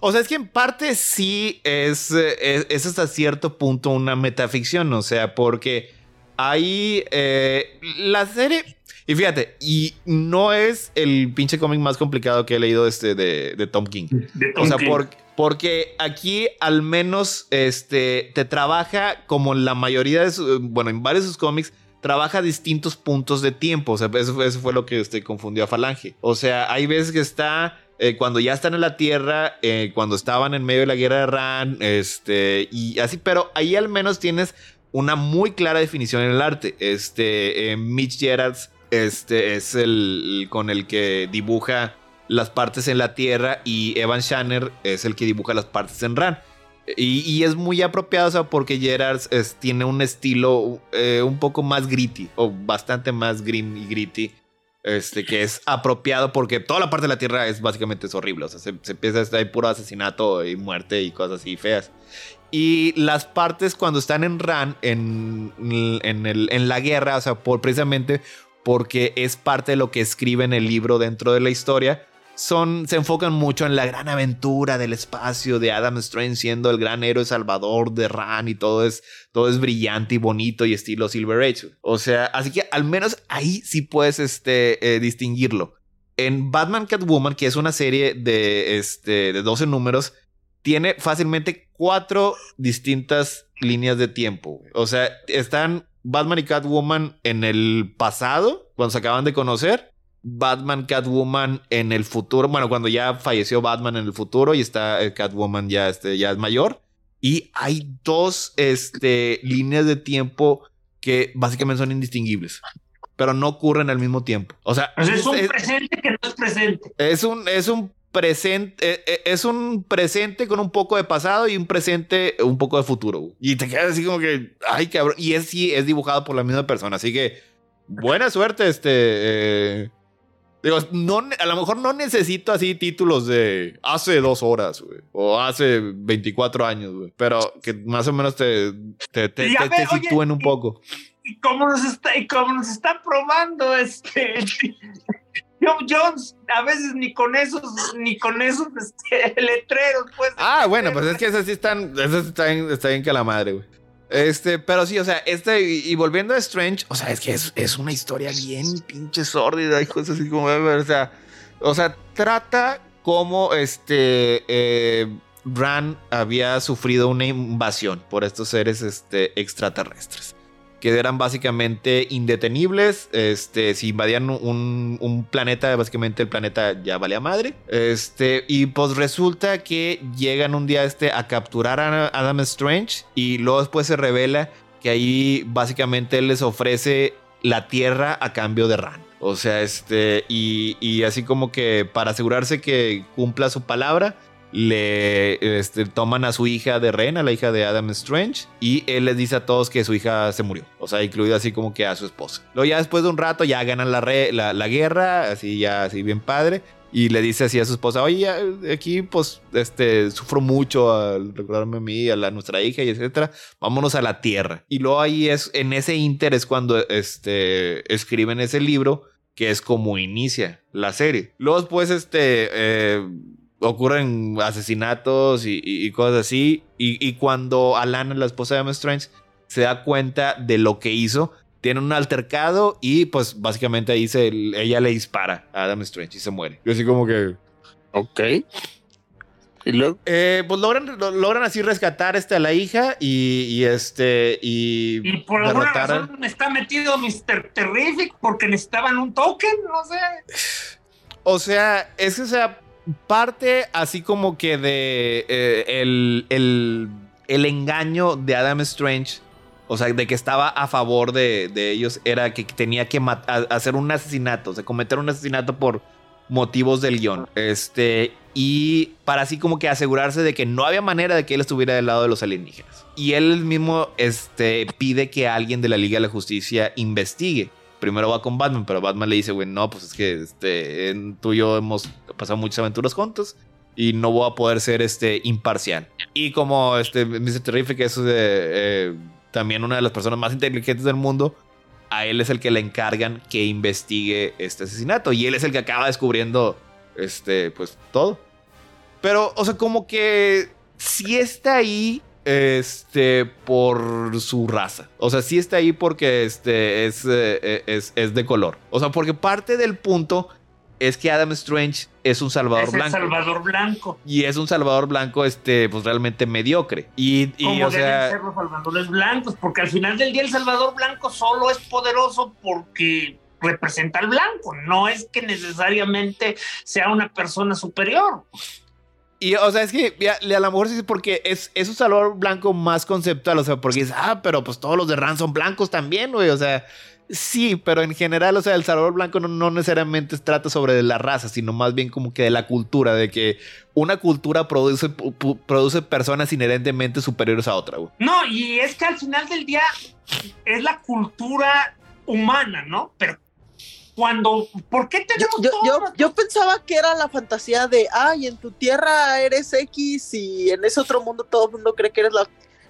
O sea, es que en parte sí es, eh, es, es hasta cierto punto una metaficción, o sea, porque ahí eh, la serie... Y fíjate, y no es el pinche cómic más complicado que he leído este de, de Tom King. De O sea, Tom King. por- porque aquí al menos este, te trabaja como la mayoría de sus, bueno, en varios de sus cómics, trabaja distintos puntos de tiempo. O sea, eso fue lo que este, confundió a Falange. O sea, hay veces que está eh, cuando ya están en la Tierra, eh, cuando estaban en medio de la guerra de Ran, este, y así, pero ahí al menos tienes una muy clara definición en el arte. Este, eh, Mitch Gerards este, es el con el que dibuja las partes en la Tierra y Evan Shanner es el que dibuja las partes en Ran. Y, es muy apropiado, o sea, porque Gerards es- tiene un estilo eh, un poco más gritty, o bastante más grim y gritty, este, que es apropiado porque toda la parte de la Tierra es básicamente es horrible, o sea, se, se empieza a estar puro asesinato y muerte y cosas así feas. Y las partes cuando están en Ran, en, en, el- en la guerra, o sea, por, precisamente porque es parte de lo que escribe en el libro dentro de la historia, son, se enfocan mucho en la gran aventura del espacio de Adam Strange siendo el gran héroe salvador de Ran y todo es, todo es brillante y bonito y estilo Silver Age. O sea, así que al menos ahí sí puedes este, eh, distinguirlo. En Batman Catwoman, que es una serie de, este, de 12 números, tiene fácilmente cuatro distintas líneas de tiempo. O sea, están Batman y Catwoman en el pasado, cuando se acaban de conocer. Batman, Catwoman en el futuro. Bueno, cuando ya falleció Batman en el futuro y está eh, Catwoman ya, este, ya es mayor. Y hay dos este, líneas de tiempo que básicamente son indistinguibles. Pero no ocurren al mismo tiempo. O sea, Pues es un es- presente que no es presente. es un, es un presente, eh, eh, es un presente con un poco de pasado y un presente un poco de futuro. Y te quedas así como que, ay cabrón. Y es sí, es dibujado por la misma persona. Así que buena suerte, este. eh, digo, no, a lo mejor no necesito así títulos de hace dos horas, güey. O hace 24 años, güey. Pero que más o menos te, te, te, Y a te- ver, te oye, sitúen un y- poco. y como nos está, y como nos está probando este John Jones, a veces ni con esos, ni con esos este, letreros, pues. Ah, bueno, pues es que esas sí están. Esas están, está bien que la madre, güey. Este, pero sí, o sea, este, y, volviendo a Strange, o sea, es que es, es una historia bien pinche sórdida y cosas así como, o sea, o sea, trata como este, eh, Ran había sufrido una invasión por estos seres este, extraterrestres. Que eran básicamente indetenibles. Este, si invadían un, un planeta, básicamente el planeta ya valía madre. Este, y pues resulta que llegan un día este, a capturar a Adam Strange. Y luego después se revela que ahí básicamente él les ofrece la tierra a cambio de Ran. O sea, este, y, y así como que para asegurarse que cumpla su palabra, le este, toman a su hija de Ren, a la hija de Adam Strange, y él les dice a todos que su hija se murió. O sea, incluido así como que a su esposa. Luego ya después de un rato ya ganan la, la, guerra, así ya, así bien padre. Y le dice así a su esposa, oye, aquí pues este, sufro mucho al recordarme a mí, a la, nuestra hija y etcétera. Vámonos a la tierra. Y luego ahí es, en ese inter es cuando este, escriben ese libro, que es como inicia la serie. Luego después, este, eh, ocurren asesinatos y, y- y cosas así. Y, y cuando Alana, la esposa de Adam Strange, se da cuenta de lo que hizo, tiene un altercado y pues básicamente ahí se, ella le dispara a Adam Strange y se muere. Y así como que... Ok. Y luego, Eh, pues logran, lo- logran así rescatar este, a la hija y, y este... Y, Y por alguna razón está metido Mr. Terrific porque necesitaban un token, no sé. O sea, es que, o sea, parte así como que de eh, el, el, el engaño de Adam Strange, o sea, de que estaba a favor de, de ellos, era que tenía que hacer un asesinato, o sea, cometer un asesinato por motivos del guion. Este, y para así como que asegurarse de que no había manera de que él estuviera del lado de los alienígenas. Y él mismo este, pide que alguien de la Liga de la Justicia investigue primero va con Batman, pero Batman le dice, güey, no, pues es que este, tú y yo hemos pasado muchas aventuras juntos y no voy a poder ser este, imparcial. Y como este, Mr. Terrific es eh, también una de las personas más inteligentes del mundo, a él es el que le encargan que investigue este asesinato y él es el que acaba descubriendo este, pues todo. Pero, o sea, como que sí está ahí este por su raza. O sea, sí está ahí porque este es, eh, es, es de color. O sea, porque parte del punto es que Adam Strange es un salvador Es el blanco. Salvador Blanco. Y es un salvador blanco, este, pues realmente mediocre. Y, y, como o sea, ser los salvadores blancos, porque al final del día el Salvador Blanco solo es poderoso porque representa al blanco, no es que necesariamente sea una persona superior. Y, o sea, es que ya, a lo mejor sí es porque es, es un salvador blanco más conceptual, o sea, porque es, ah, pero pues todos los de Ran son blancos también, güey, o sea, sí, pero en general, o sea, el salvador blanco no, no necesariamente trata sobre la raza, sino más bien como que de la cultura, de que una cultura produce, produce personas inherentemente superiores a otra, güey. No, y es que al final del día es la cultura humana, ¿no? Pero cuando, ¿por qué tenemos yo, yo, los- yo pensaba que era la fantasía de, ay, en tu tierra eres X y en ese otro mundo todo el mundo cree que eres la,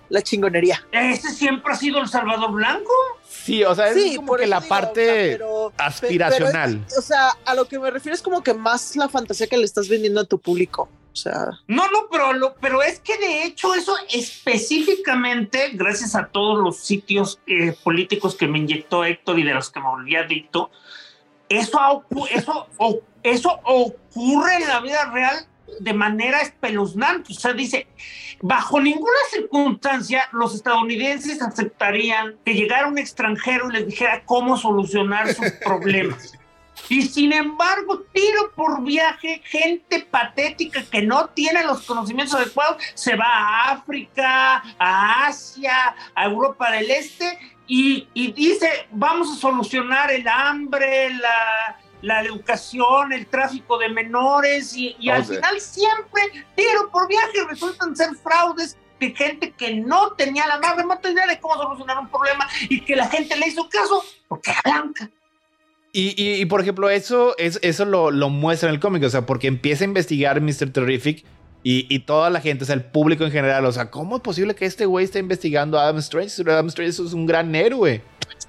la chingonería. Ese siempre ha sido el Salvador Blanco. Sí, o sea, es Sí, como que la digo, o sea, parte pero- aspiracional. pero es- o sea, a lo que me refiero es como que más la fantasía que le estás vendiendo a tu público. O sea, No, no, pero, lo, pero es que de hecho eso específicamente, gracias a todos los sitios eh, políticos que me inyectó Héctor y de los que me volví adicto, eso, eso, eso ocurre en la vida real de manera espeluznante. O sea, dice, bajo ninguna circunstancia los estadounidenses aceptarían que llegara un extranjero y les dijera cómo solucionar sus problemas. Y sin embargo, tiro por viaje, gente patética que no tiene los conocimientos adecuados, se va a África, a Asia, a Europa del Este y, y dice, vamos a solucionar el hambre, la, la educación, el tráfico de menores y, y al final siempre tiro por viaje resultan ser fraudes de gente que no tenía la más remota idea de cómo solucionar un problema y que la gente le hizo caso porque era blanca. Y, y, y, por ejemplo, eso, es, eso lo, lo, muestra en el cómic, o sea, porque empieza a investigar Mr. Terrific y, toda la gente, o sea, el público en general, o sea, ¿cómo es posible que este güey esté investigando a Adam Strange? Adam Strange es un gran héroe.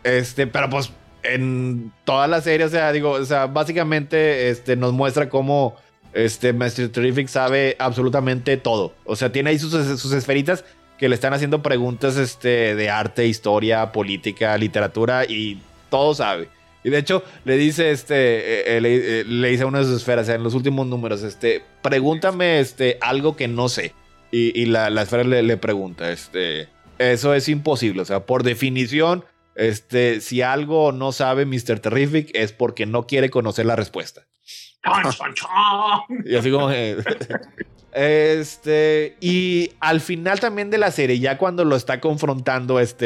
Este, pero pues en toda la serie, o sea, digo, o sea, básicamente este, nos muestra cómo este. Terrific sabe absolutamente todo. O sea, tiene ahí sus, sus esferitas que le están haciendo preguntas este, de arte, historia, política, literatura y todo sabe. Y de hecho, le dice, este, eh, le, le, dice a una de sus esferas, en los últimos números, este, pregúntame, este, algo que no sé. Y, y la, la, esfera le, le, pregunta, este, eso es imposible. O sea, por definición, este, si algo no sabe Mr. Terrific es porque no quiere conocer la respuesta. y así como Este, y al final también de la serie, ya cuando lo está confrontando este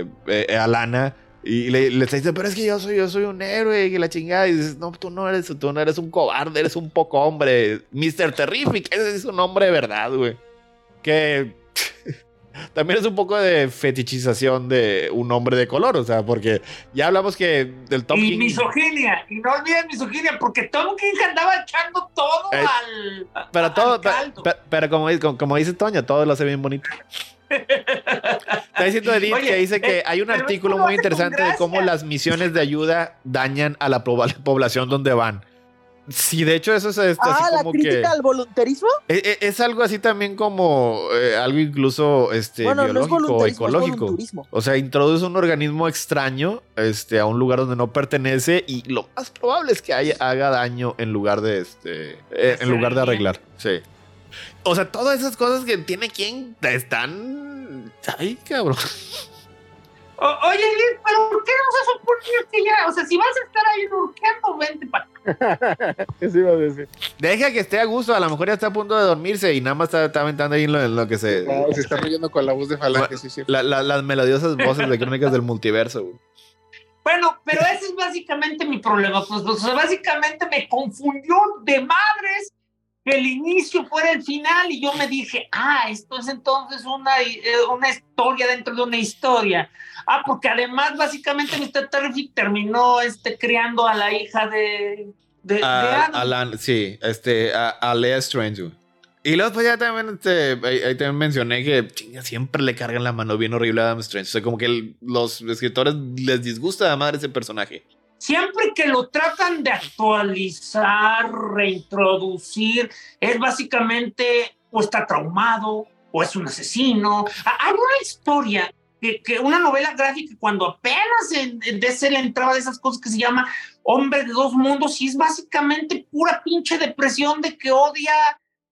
eh, eh, Alana, y le, le, está diciendo, pero es que yo soy, yo soy un héroe y la chingada. Y dices, no, tú no eres, tú no eres un cobarde, eres un poco hombre. Mr. Terrific, ese es un hombre de verdad, güey. Que también es un poco de fetichización de un hombre de color, o sea, porque ya hablamos que del Tom y King. misoginia, y no olviden misoginia, porque Tom King andaba echando todo eh, al. Pero al, todo, al caldo. pero, pero como, como, como, dice Toña, todo lo hace bien bonito. Está diciendo Edith Oye, que dice que eh, hay un artículo muy interesante de cómo las misiones de ayuda dañan a la población donde van. Sí, de hecho eso es, es ah, así la crítica que al voluntarismo. es, es, algo así también como eh, algo incluso este bueno, biológico no es ecológico. o sea, introduce un organismo extraño este a un lugar donde no pertenece y lo más probable es que haya, haga daño en lugar de este eh, en lugar de arreglar. Sí. O sea, todas esas cosas que tiene quien están ay, cabrón. O, oye, Liz, pero ¿por qué no se supone que ya? O sea, si vas a estar ahí urgiendo, vente para ¿Qué se iba a decir? Deja que esté a gusto, a lo mejor ya está a punto de dormirse y nada más está, está aventando ahí en lo, en lo, que se. No, se está riendo con la voz de Falange, sí, sí. La, la, las melodiosas voces de crónicas del multiverso, güey. Bueno, pero ese es básicamente mi problema. Pues, o sea, básicamente me confundió de madres que el inicio fuera el final y yo me dije, ah, esto es entonces una, una historia dentro de una historia. Ah, porque además básicamente Mr. Terrific terminó este, criando a la hija de... de, a, de Adam. a la, sí, este, a, a Lea Strange. Y luego pues ya también, este, ahí, ahí, también mencioné que chinga, siempre le cargan la mano bien horrible a Adam Strange. O sea, como que el, los escritores les disgusta a madre ese personaje siempre que lo tratan de actualizar, reintroducir, es básicamente o está traumado o es un asesino. Hay una historia, que, una novela gráfica, cuando apenas en, en DC le entraba de esas cosas que se llama Hombre de dos mundos, y es básicamente pura pinche depresión de que odia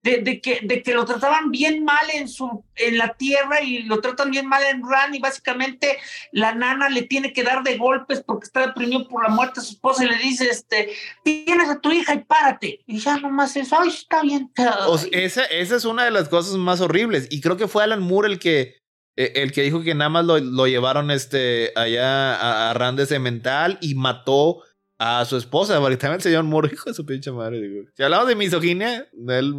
de, que, de que lo trataban bien mal en, su, en la tierra y lo tratan bien mal en Ran y básicamente la nana le tiene que dar de golpes porque está deprimido por la muerte de su esposa y le dice, este, tienes a tu hija y párate. Y ya nomás eso, ay, está bien. Esa, esa es una de las cosas más horribles y creo que fue Alan Moore el que, el que dijo que nada más lo, lo llevaron este, allá a, a Ran de Cemental y mató a su esposa, ahorita el señor Moore, hijo de su pinche madre, digo. Si hablamos de misoginia, él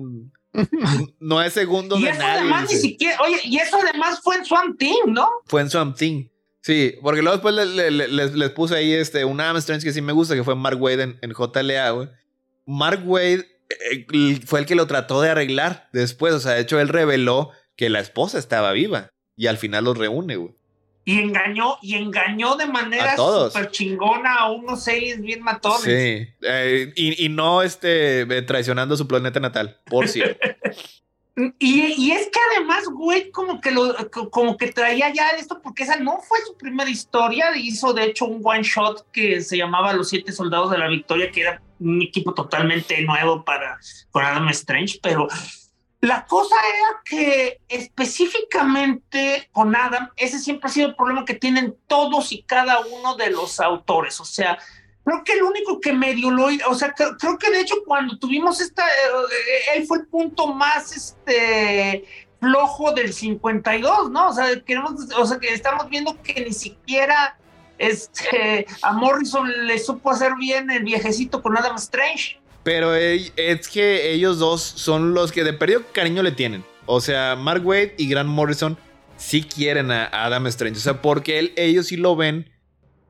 no es segundo y de eso nadie. además ni siquiera, oye, y eso además fue en Swamp Thing, ¿no? Fue en Swamp Thing. Sí, porque luego después le, le, les, les, puse ahí este, un Adam Strange que sí me gusta, que fue Mark Wade en, en JLA, güey. Mark Wade eh, fue el que lo trató de arreglar después, o sea, de hecho él reveló que la esposa estaba viva y al final los reúne, güey y engañó y engañó de manera súper chingona a unos seis bien matones. Sí, eh, y, y, no este, traicionando su planeta natal, por cierto. y, y, es que además, güey, como que lo, como que traía ya esto, porque esa no fue su primera historia, hizo de hecho un one shot que se llamaba Los Siete Soldados de la Victoria, que era un equipo totalmente nuevo para con Adam Strange, pero la cosa era que específicamente con Adam, ese siempre ha sido el problema que tienen todos y cada uno de los autores. O sea, creo que el único que medio lo, o sea, creo, que de hecho cuando tuvimos esta, eh, él fue el punto más este flojo del 52, ¿no? O sea, queremos, o sea, que estamos viendo que ni siquiera este a Morrison le supo hacer bien el viejecito con Adam Strange. Pero es que ellos dos son los que de periodo cariño le tienen. O sea, Mark Wade y Grant Morrison sí quieren a Adam Strange. O sea, porque él- ellos sí lo ven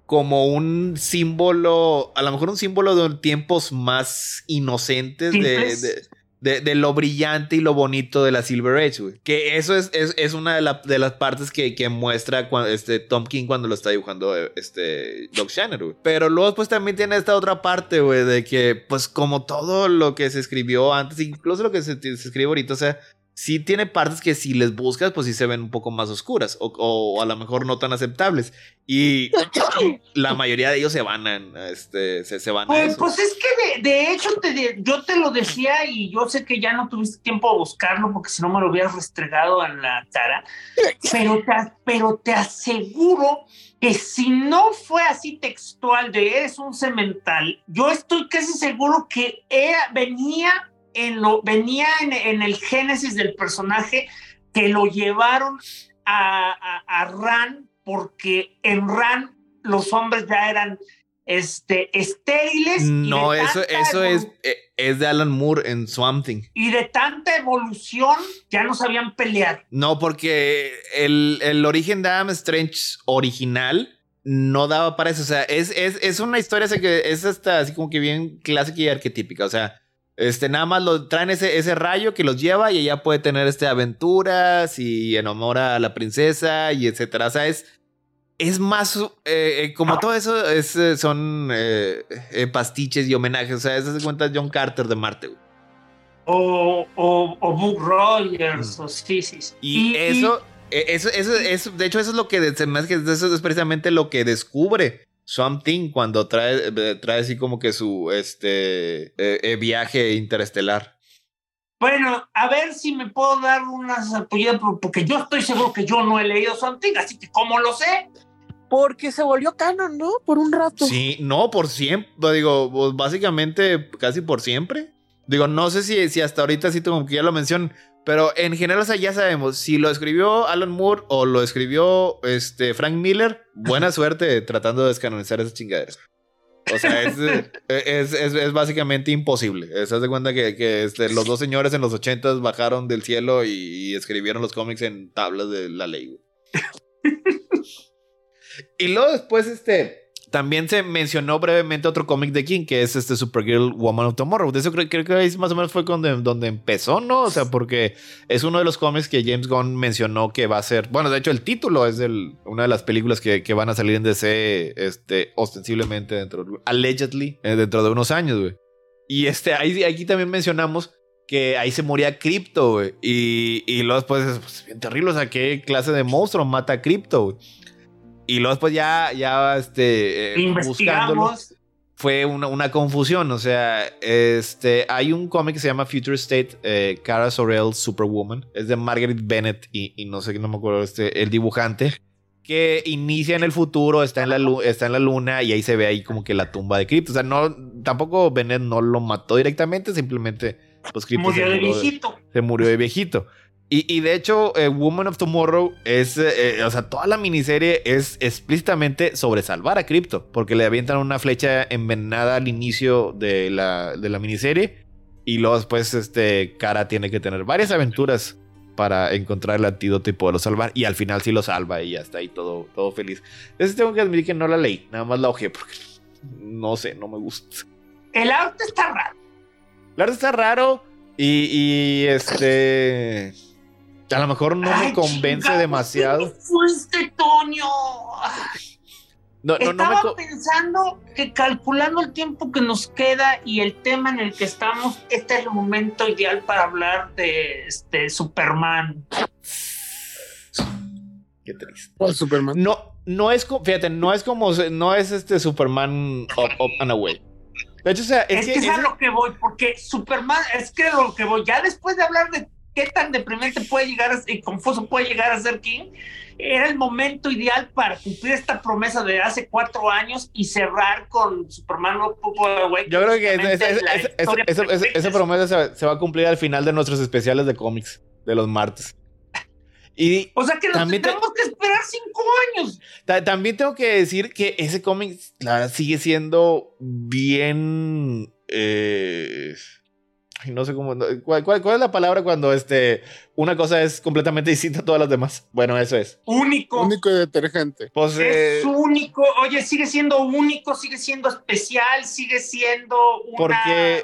como un símbolo, a lo mejor un símbolo de tiempos más inocentes de, de, de- de lo brillante y lo bonito de la Silver Age, güey. Que eso es, es, es una de, la- de las partes que, que muestra este, Tom King cuando lo está dibujando eh, este, Doc Shanner, güey. Pero luego pues también tiene esta otra parte, güey, de que pues como todo lo que se escribió antes, incluso lo que se, se escribe ahorita, o sea, sí tiene partes que si les buscas, pues sí se ven un poco más oscuras o, o a lo mejor no tan aceptables. Y la mayoría de ellos se van a, a este, se, se van a Pues, eso. pues es que de, de hecho te de- yo te lo decía y yo sé que ya no tuviste tiempo de buscarlo porque si no me lo hubieras restregado en la cara, pero te, pero te aseguro que si no fue así textual de eres un cemental, yo estoy casi seguro que era, venía en lo venía en, en el génesis del personaje que lo llevaron a, a, a Ran porque en Ran los hombres ya eran este, estériles. No, eso, eso es, eh, es de Alan Moore en Swamp Thing. Y de tanta evolución ya no sabían pelear. No, porque el, el origen de Adam Strange original no daba para eso. O sea, es, es, es una historia que es hasta así como que bien clásica y arquetípica. O sea, este, nada más lo traen ese, ese rayo que los lleva y ella puede tener este, aventuras y enamora a la princesa y etcétera. O sea, es, es más eh, eh, como todo eso es, eh, son eh, eh, pastiches y homenajes. O sea, eso se cuenta John Carter de Marte. güey. O, o, o Book Rogers, o sí, sí. sí. Y, eso, eh, eso, eso, eso, de hecho, eso es lo que se me hace que eso es precisamente lo que descubre Swamp Thing cuando trae, eh, trae así como que su este eh, eh, viaje interestelar. Bueno, a ver si me puedo dar unas apoyadas, porque yo estoy seguro que yo no he leído Something, así que ¿cómo lo sé? Porque se volvió canon, ¿no? Por un rato. Sí, no, por siempre. Digo, pues, básicamente casi por siempre. Digo, no sé si, si hasta ahorita sí como que ya lo mencionan, pero en general, o sea, ya sabemos, si lo escribió Alan Moore o lo escribió este, Frank Miller, buena suerte tratando de descanonizar esas chingaderas. O sea, es, es, es, es básicamente imposible. ¿Se das de cuenta que, que, este, los dos señores en los ochentas bajaron del cielo y, y escribieron los cómics en tablas de la ley? güey? y luego después, este, también se mencionó brevemente otro cómic de King, que es este Supergirl Woman of Tomorrow. De eso creo, creo que ahí más o menos fue donde, donde empezó, ¿no? O sea, porque es uno de los cómics que James Gunn mencionó que va a ser. Bueno, de hecho, el título es de una de las películas que, que van a salir en DC, este, ostensiblemente dentro, allegedly, eh, dentro de unos años, güey. Y este, ahí, aquí también mencionamos que ahí se moría Crypto, güey. Y, y luego después es pues, bien terrible, o sea, qué clase de monstruo mata a Crypto, güey. Y luego después ya, ya este, eh, buscándolo, fue una, una confusión. O sea, este, hay un cómic que se llama Future State, eh, Cara Sorrell Superwoman. Es de Margaret Bennett y, y no sé, no me acuerdo, este, el dibujante. Que inicia en el futuro, está en, la está en la luna y ahí se ve ahí como que la tumba de Crypto. O sea, no, tampoco Bennett no lo mató directamente, simplemente pues Crypto Murió se de murió viejito. se murió de viejito. Y, y de hecho, eh, Woman of Tomorrow es, eh, eh, o sea, toda la miniserie es explícitamente sobre salvar a Crypto, porque le avientan una flecha envenenada al inicio de la, de la miniserie. Y luego después, este, Cara tiene que tener varias aventuras para encontrar el antídoto y poderlo salvar. Y al final sí lo salva y ya está ahí todo, todo feliz. Entonces tengo que admitir que no la leí, nada más la ojé porque no sé, no me gusta. El arte está raro. El arte está raro y, y, este. A lo mejor no me convence chingado, demasiado. ¿qué fuiste, Toño? No, no, no me Estaba pensando que calculando el tiempo que nos queda y el tema en el que estamos, este es el momento ideal para hablar de este Superman. Qué triste. ¿Cuál Superman? No, no es como. Fíjate, no es como. No es este Superman Up, up and Away. De hecho, o sea, Es, es, que, que. es a lo que voy, porque Superman, es que lo que voy, ya después de hablar de qué tan deprimente puede llegar a, y confuso puede llegar a ser King, era el momento ideal para cumplir esta promesa de hace cuatro años y cerrar con Superman No Popo Away. yo creo que esa, promesa se, se va a cumplir al final de nuestros especiales de cómics de los martes. Y O sea que nos te- tenemos que esperar cinco años. Ta- También tengo que decir que ese cómic, la verdad, sigue siendo bien. eh, no sé cómo. ¿cuál, cuál, es la palabra cuando este, una cosa es completamente distinta a todas las demás? Bueno, eso es. Único. Único y detergente. Pues, es eh, único. Oye, sigue siendo único, sigue siendo especial, sigue siendo una. Porque.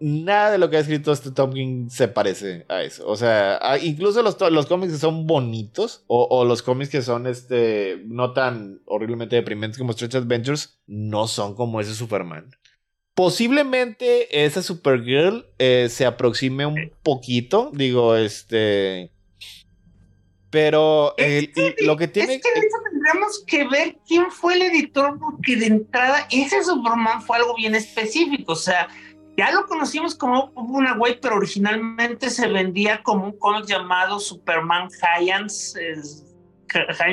Nada de lo que ha escrito este Tom King se parece a eso. O sea, incluso los, los cómics que son bonitos o, o, los cómics que son este no tan horriblemente deprimentes como Stretch Adventures no son como ese Superman. Posiblemente esa Supergirl eh, se aproxime un poquito, digo, este... Pero lo que tiene... Es que eso tendríamos que ver quién fue el editor, porque de entrada ese Superman fue algo bien específico, o sea, ya lo conocíamos como una güey, pero originalmente se vendía como un cómic llamado Superman Giants,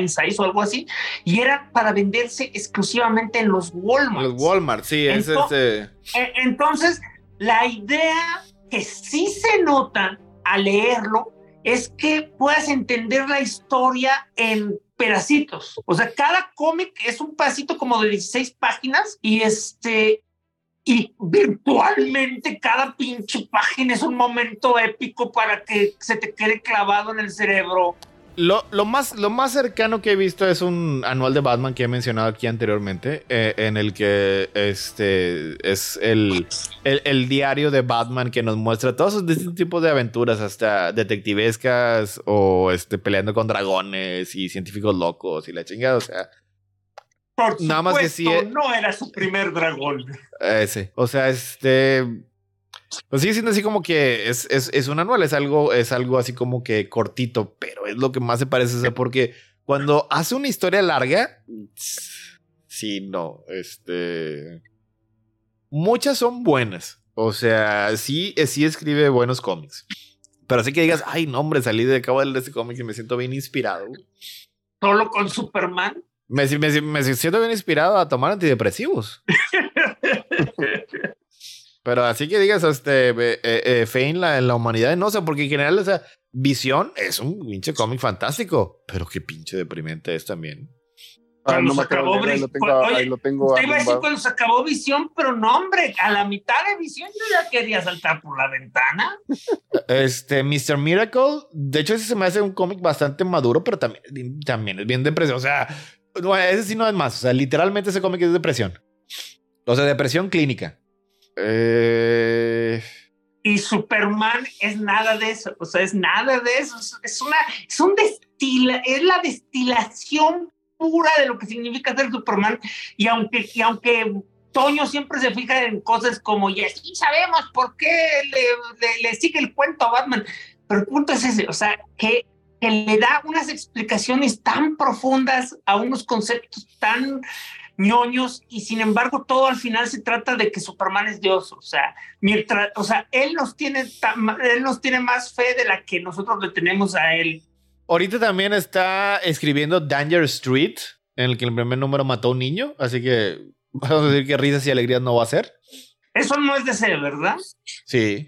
Size o algo así, y era para venderse exclusivamente en los Walmart. Los Walmart, sí, es entonces, este. E, entonces, la idea que sí se nota al leerlo es que puedas entender la historia en pedacitos. O sea, cada cómic es un pedacito como de 16 páginas y este y virtualmente cada pinche página es un momento épico para que se te quede clavado en el cerebro lo, más, lo más cercano que he visto es un anual de Batman que he mencionado aquí anteriormente, eh, en el que este es el, el, diario de Batman que nos muestra todos esos distintos tipos de aventuras, hasta detectivescas o este, peleando con dragones y científicos locos y la chingada, o sea. nada más que sí. Eh, no era su primer dragón. Ese. O sea, este pues sigue siendo así como que es, es, es una anual, es algo, es algo así como que cortito, pero es lo que más se parece, porque cuando hace una historia larga, sí, no, este... Muchas son buenas, o sea, sí, sí escribe buenos cómics, pero así que digas, ay, no, hombre, salí de cabo de este cómic y me siento bien inspirado. ¿Solo con Superman? Me, me, me siento bien inspirado a tomar antidepresivos. Pero así que digas, este, eh, eh, fe en la, en la, humanidad, no sé, porque en general, o sea, Visión es un pinche cómic fantástico, pero qué pinche deprimente es también. Ah, cuando se acabó ahí lo tengo, Oye, lo tengo usted iba a decir cuando se acabó Visión, pero no, hombre, a la mitad de Visión yo ya quería saltar por la ventana. Este, Mr. Miracle, de hecho ese se me hace un cómic bastante maduro, pero también, también es bien depresión, o sea, no, ese sí no es más, o sea, literalmente ese cómic es depresión. O sea, depresión clínica. Eh... Y Superman es nada de eso, o sea, es nada de eso, es una, es un destila, es la destilación pura de lo que significa ser Superman. Y aunque, y aunque Toño siempre se fija en cosas como, y así sabemos por qué le, le, sigue el cuento a Batman, pero el punto es ese, o sea, que, que le da unas explicaciones tan profundas a unos conceptos tan ñoños y sin embargo todo al final se trata de que Superman es Dios, o sea, mientras, o sea, él nos tiene él nos tiene más fe de la que nosotros le tenemos a él. Ahorita también está escribiendo Danger Street, en el que el primer número mató a un niño, así que vamos a decir que risas y alegrías no va a ser. Eso no es de ser, ¿verdad? Sí.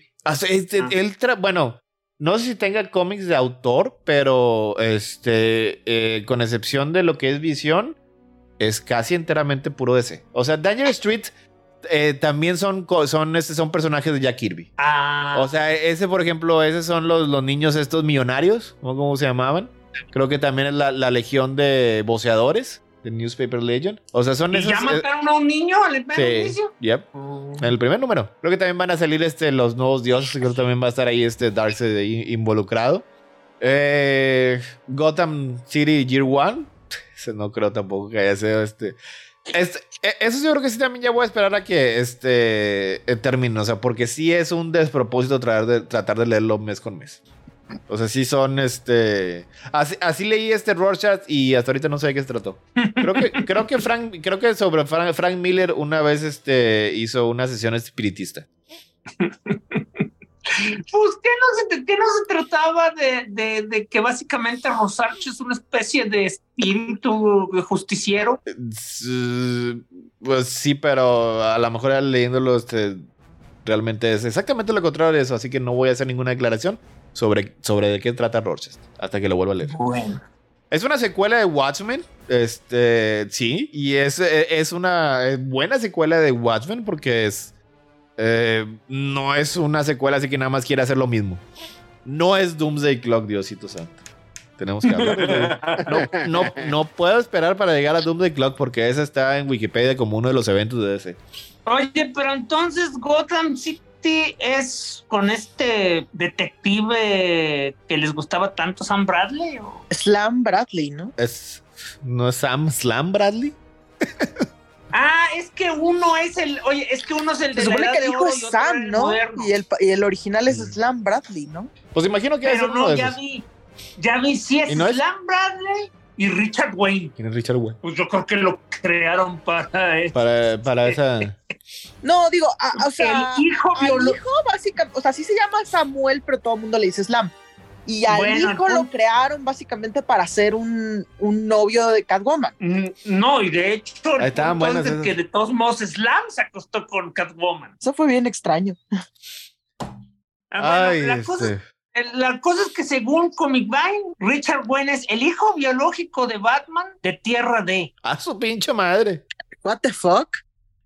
Este, ah. Él, bueno, no sé si tenga cómics de autor, pero este, eh, con excepción de lo que es visión, es casi enteramente puro DC. O sea, Danger Street eh, también son, son, este, son personajes de Jack Kirby. Ah. O sea, ese, por ejemplo, esos son los, los niños estos millonarios, ¿cómo se llamaban? Creo que también es la, la legión de voceadores de Newspaper Legend. O sea, son ¿Y esos. ¿Ya mataron a un niño al primer sí, Yep. Oh. En el primer número. Creo que también van a salir este, los nuevos dioses. Creo que también va a estar ahí este Darkseid involucrado. Eh, Gotham City Year One no creo tampoco que haya sido este. este. eso yo creo que sí también ya voy a esperar a que este eh, termine. O sea, porque sí es un despropósito tratar de, tratar de leerlo mes con mes. O sea, sí son este. Así, leí este Rorschach y hasta ahorita no sé de qué se trató. Creo que, creo que Frank, creo que sobre Frank, Frank Miller una vez este, hizo una sesión espiritista. Pues, ¿qué no se, qué no se trataba de, de, de, que básicamente Rosarch es una especie de espíritu justiciero? Pues sí, pero a lo mejor leyéndolo este, realmente es exactamente lo contrario de eso, así que no voy a hacer ninguna declaración sobre, sobre de qué trata Rorschach hasta que lo vuelva a leer. Bueno. Es una secuela de Watchmen, este, sí, y es, es una buena secuela de Watchmen porque es eh, no es una secuela, así que nada más quiere hacer lo mismo. No es Doomsday Clock, Diosito Santo. Tenemos que hablar. No, no, no puedo esperar para llegar a Doomsday Clock porque esa está en Wikipedia como uno de los eventos de DC. Oye, pero entonces Gotham City es con este detective que les gustaba tanto Sam Bradley. ¿o? Slam Bradley, ¿no? Es, ¿No es Sam Slam Bradley? Ah, es que uno es el, oye, es que uno es el de Se la supone edad que de dijo oro es Sam, el ¿no? Y el, pa- y el original es Mm. Slam Bradley, ¿no? Pues imagino que es Pero uno no, de ya esos. vi, ya vi si es, ¿Y no es? Slam Bradley y Richard Wayne. ¿Quién es Richard Wayne? Pues yo creo que lo crearon para eso. Para, para esa. No, digo, a- o sea, el hijo al hijo básicamente, o sea, sí se llama Samuel, pero todo el mundo le dice Slam. Y al Bueno, hijo lo crearon básicamente para ser un, un novio de Catwoman. Mm, No, y de hecho, estaban es buenas de esas. que de todos modos Slam se acostó con Catwoman. Eso fue bien extraño. Ah, bueno, Ay, la, cosa, este. la cosa es que según Comic Vine, Richard Wayne es el hijo biológico de Batman de Tierra D. A su pinche madre. What the fuck?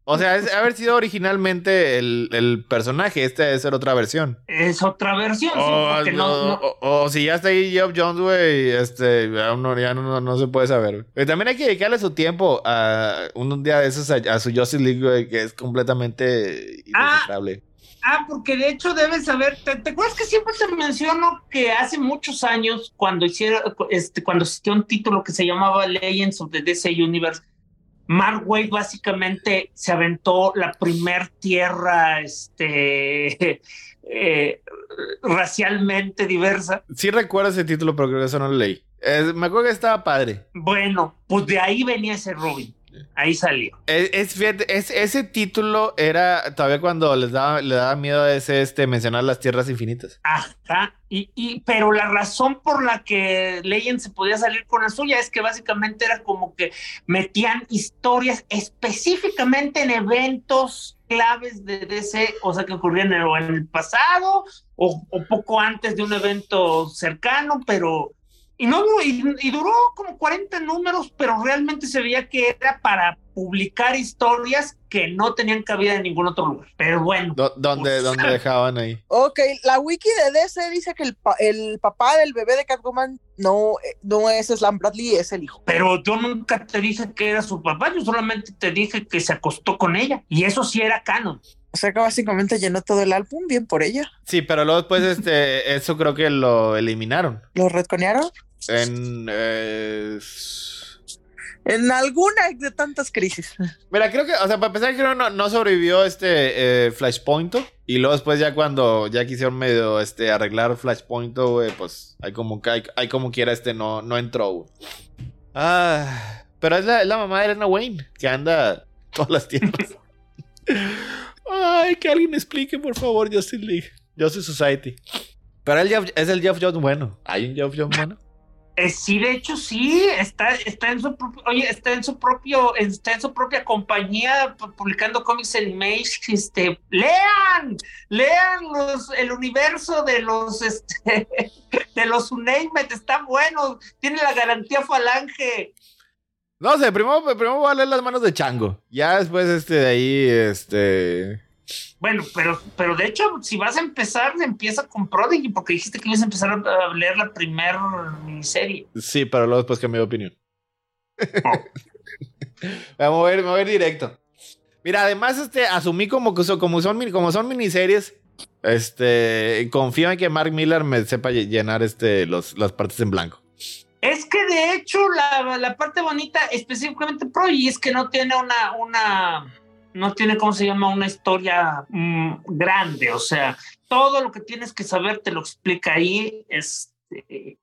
O sea, es haber sido originalmente el, el personaje. Este debe ser otra versión. Es otra versión, sí, O, porque no, no- no- o- o si ya está ahí Geoff Jones, güey, este, ya, no, ya no, se puede saber. Pero también hay que dedicarle su tiempo a un día de esos a, a su Justice League, güey, que es completamente Ah. indescifrable. Ah, porque de hecho debes saber, ¿te, te acuerdas que siempre te menciono que hace muchos años, cuando hicieron, este, cuando existió un título que se llamaba Legends of the DC Universe, Mark Wade básicamente se aventó la primer tierra, este, eh, racialmente diversa. Sí recuerdo ese título, pero creo que eso no lo leí. Me acuerdo que estaba padre. Bueno, pues de ahí venía ese Robin, ahí salió. Es, es- fíjate, es- ese título era todavía cuando les daba, le daba miedo a ese este, mencionar las tierras infinitas. Ajá, y, y, pero la razón por la que Legend se podía salir con la suya es que básicamente era como que metían historias específicamente en eventos claves de DC, o sea que ocurrían en, el pasado o, o poco antes de un evento cercano, pero... Y, no, y, y duró como 40 números, pero realmente se veía que era para publicar historias que no tenían cabida en ningún otro lugar. Pero bueno, Do- donde, Pues- donde dejaban ahí. Ok, la wiki de DC dice que el, pa- el papá del bebé de Catwoman no, eh, no es Slam Bradley, es el hijo. Pero yo nunca te dije que era su papá, yo solamente te dije que se acostó con ella. Y eso sí era canon. O sea que básicamente llenó todo el álbum, bien por ella. Sí, pero luego después este, eso creo que lo eliminaron. ¿Lo retconearon? En, eh, En alguna de tantas crisis. Mira, creo que, o sea, para empezar, creo que no, no sobrevivió este eh, Flashpoint. Y luego después ya cuando ya quisieron medio este, arreglar Flashpoint, güey, pues hay como, hay, hay como quiera este no, no entró, güey. Ah, pero es la, es la mamá de Elena Wayne, que anda todas las tiendas. Ay, que alguien explique, por favor, Justice League. Justice Society. Pero el Jeff- es el Jeff Jones bueno. ¿Hay un Jeff Jones bueno? Eh, sí, de hecho, sí, está, está en su oye, está en su propio, está en su propia compañía pu- publicando cómics en Image. Este, lean, lean los, el universo de los, este, de los Unnamed, están buenos, tiene la garantía falange. No sé, primero, primero voy a leer las manos de Chango. Ya después, este, de ahí, este. Bueno, pero, pero de hecho, si vas a empezar, empieza con Prodigy, porque dijiste que ibas a empezar a leer la primera miniserie. Sí, pero luego después cambié de opinión. me voy a mover, me voy a ir directo. Mira, además, este, asumí como que son, como son, como son miniseries. Este, confío en que Mark Miller me sepa lle- llenar este, los, las partes en blanco. Es que de hecho la, la parte bonita específicamente Prodigy es que no tiene una, una, no tiene, ¿cómo se llama? Una historia mm, grande, o sea, todo lo que tienes que saber te lo explica ahí, este,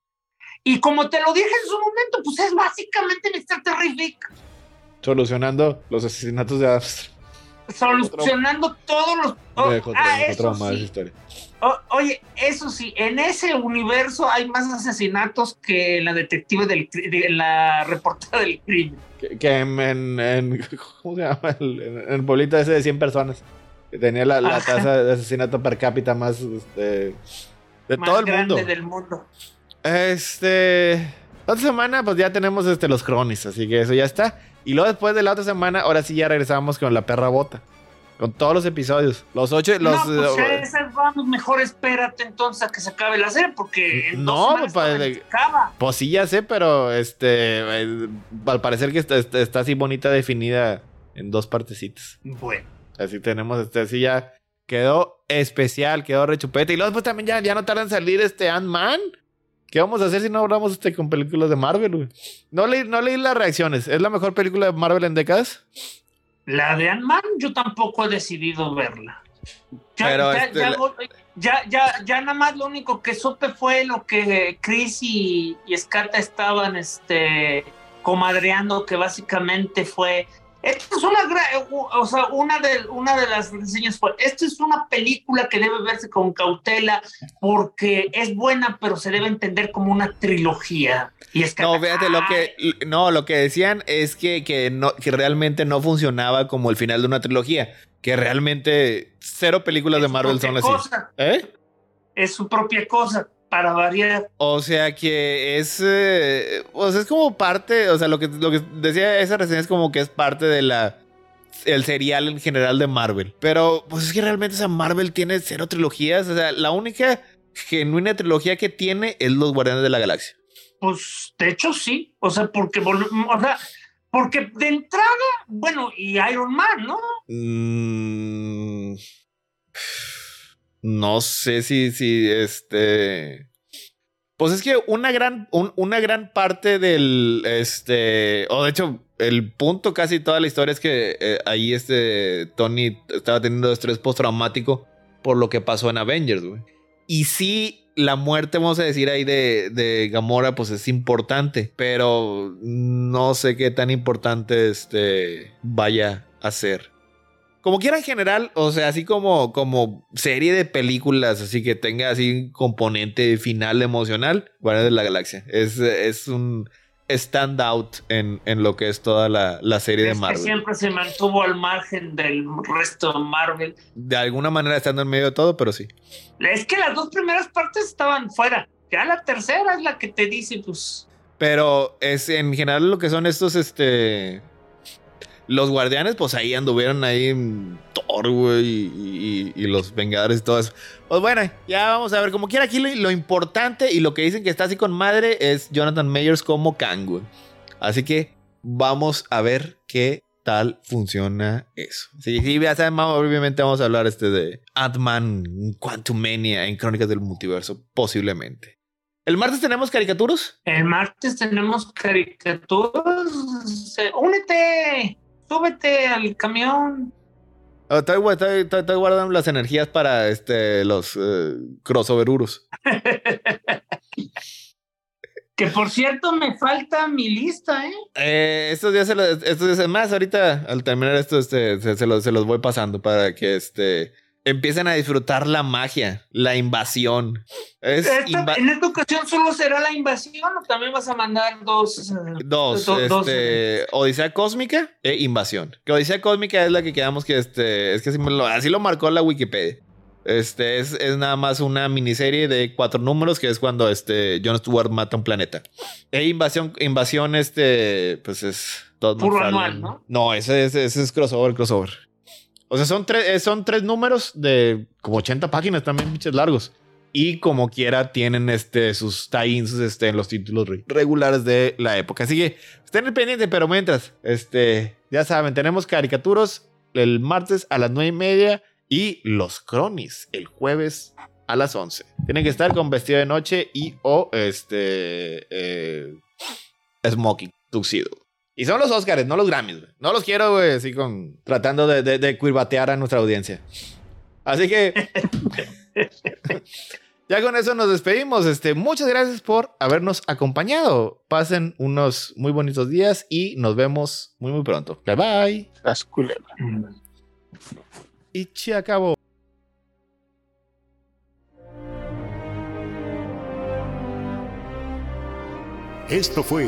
y como te lo dije en su momento, pues es básicamente Mr. Terrific, Solucionando los asesinatos de. Solucionando todos los... oh, ah, eso sí. historia. O- oye, eso sí, en ese universo hay más asesinatos que en la detective del, de la reportera del crimen. Que, que en, en- en- ¿Cómo se llama? En, en el pueblito ese de 100 personas. Que tenía la, tasa de asesinato per cápita más este, de más todo el grande mundo. del mundo. Este. La otra semana, pues ya tenemos este, los cronis, así que eso ya está. Y luego después de la otra semana, ahora sí ya regresamos con la perra bota. Con todos los episodios. Los ocho, los... no, pues eh, esas vamos, mejor espérate entonces a que se acabe la serie, porque en dos No, todavía de- se acaba. Pues sí, ya sé, pero este. eh, al parecer que está, está- está así bonita definida en dos partecitas. Bueno, Así tenemos, este, así ya quedó especial, quedó rechupete. Y luego pues también ya, ya no tarda en salir este Ant-Man. ¿Qué vamos a hacer si no hablamos este con películas de Marvel, güey? No leí, no leí las reacciones. ¿Es la mejor película de Marvel en décadas? la de Ant-Man yo tampoco he decidido verla. Ya, Pero, ya, este, ya, la- voy- ya, ya, ya nada más lo único que supe fue lo que Chris y, y Scata estaban este, comadreando, que básicamente fue. Esta es una, gra- o sea, una de, una de las reseñas fue, esta es una película que debe verse con cautela porque es buena, pero se debe entender como una trilogía. Y es No, fíjate, lo que, no, lo que decían es que, que, no, que realmente no funcionaba como el final de una trilogía. Que realmente cero películas de Marvel son así. Cosa, ¿Eh? es su propia cosa, para variar. O sea que es. eh, o sea, es como parte. O sea, lo que, lo que decía esa reseña es como que es parte de la. El serial en general de Marvel. Pero, pues es que realmente esa Marvel tiene cero trilogías. O sea, la única genuina trilogía que tiene es Los Guardianes de la Galaxia. Pues de hecho sí, o sea, porque, o sea, porque de entrada, bueno, y Iron Man, ¿no? Mm, no sé si, si este. Pues es que una gran, un- una gran parte del, este, o de hecho, el punto casi toda la historia es que eh, ahí este Tony estaba teniendo estrés postraumático por lo que pasó en Avengers, güey. Y sí, la muerte, vamos a decir ahí de, de Gamora, pues es importante, pero no sé qué tan importante este vaya a ser. Como quiera en general, o sea, así como, como serie de películas, así que tenga así un componente final emocional, Guardianes de la Galaxia. Es, es un standout en, en lo que es toda la, la serie de Es que Marvel. siempre se mantuvo al margen del resto de Marvel. De alguna manera estando en medio de todo, pero sí. Es que las dos primeras partes estaban fuera. Ya la tercera es la que te dice, pues, Pero es en general lo que son estos, este. Los guardianes, pues ahí anduvieron ahí Thor, güey, y, los Vengadores y todo eso. Pues bueno, ya vamos a ver. Como quiera, aquí lo, importante y lo que dicen que está así con madre es Jonathan Mayers como Kang. Así que vamos a ver qué tal funciona eso. Sí, sí, ya saben, obviamente vamos a hablar este de Ant-Man, Quantumania en Crónicas del Multiverso, posiblemente. El martes tenemos caricaturas. el martes tenemos caricaturas. Se- Únete, súbete al camión. Oh, Estoy, estoy- estoy- estoy guardando las energías para este, los eh, crossoveruros. Que por cierto, me falta mi lista, ¿eh? Eh, estos días, se los- estos días más, ahorita al terminar esto, este, se, se los, se los voy pasando para que este, empiecen a disfrutar la magia, la invasión. Es Esta- en esta ocasión solo será la invasión o también vas a mandar dos. eh, Dos, do- dos, este, Odisea Cósmica e Invasión. Que Odisea Cósmica es la que quedamos que este, es que así, lo, así lo marcó la Wikipedia. Este es, es nada más una miniserie de cuatro números que es cuando este Jon Stewart mata un planeta. E Invasión, Invasión, este, pues es Puro anual, ¿no? No, ese, ese- ese es crossover, crossover. O sea, son tres, eh, son tres números de como 80 páginas también, pinches largos. Y como quiera, tienen este, sus tie-ins este, en los títulos re- regulares de la época. Así que estén pendientes, pero mientras, este, ya saben, tenemos caricaturas el martes a las nueve y media y los cronis el jueves a las 11. Tienen que estar con vestido de noche y o este eh, smoking, tuxedo. Y son los Oscars, no los Grammys, güey. No los quiero, güey, así con tratando de, de, de curvatear a nuestra audiencia. Así que ya con eso nos despedimos. Este, muchas gracias por habernos acompañado. Pasen unos muy bonitos días y nos vemos muy muy pronto. Bye bye. Las culebras. Y se acabó. Esto fue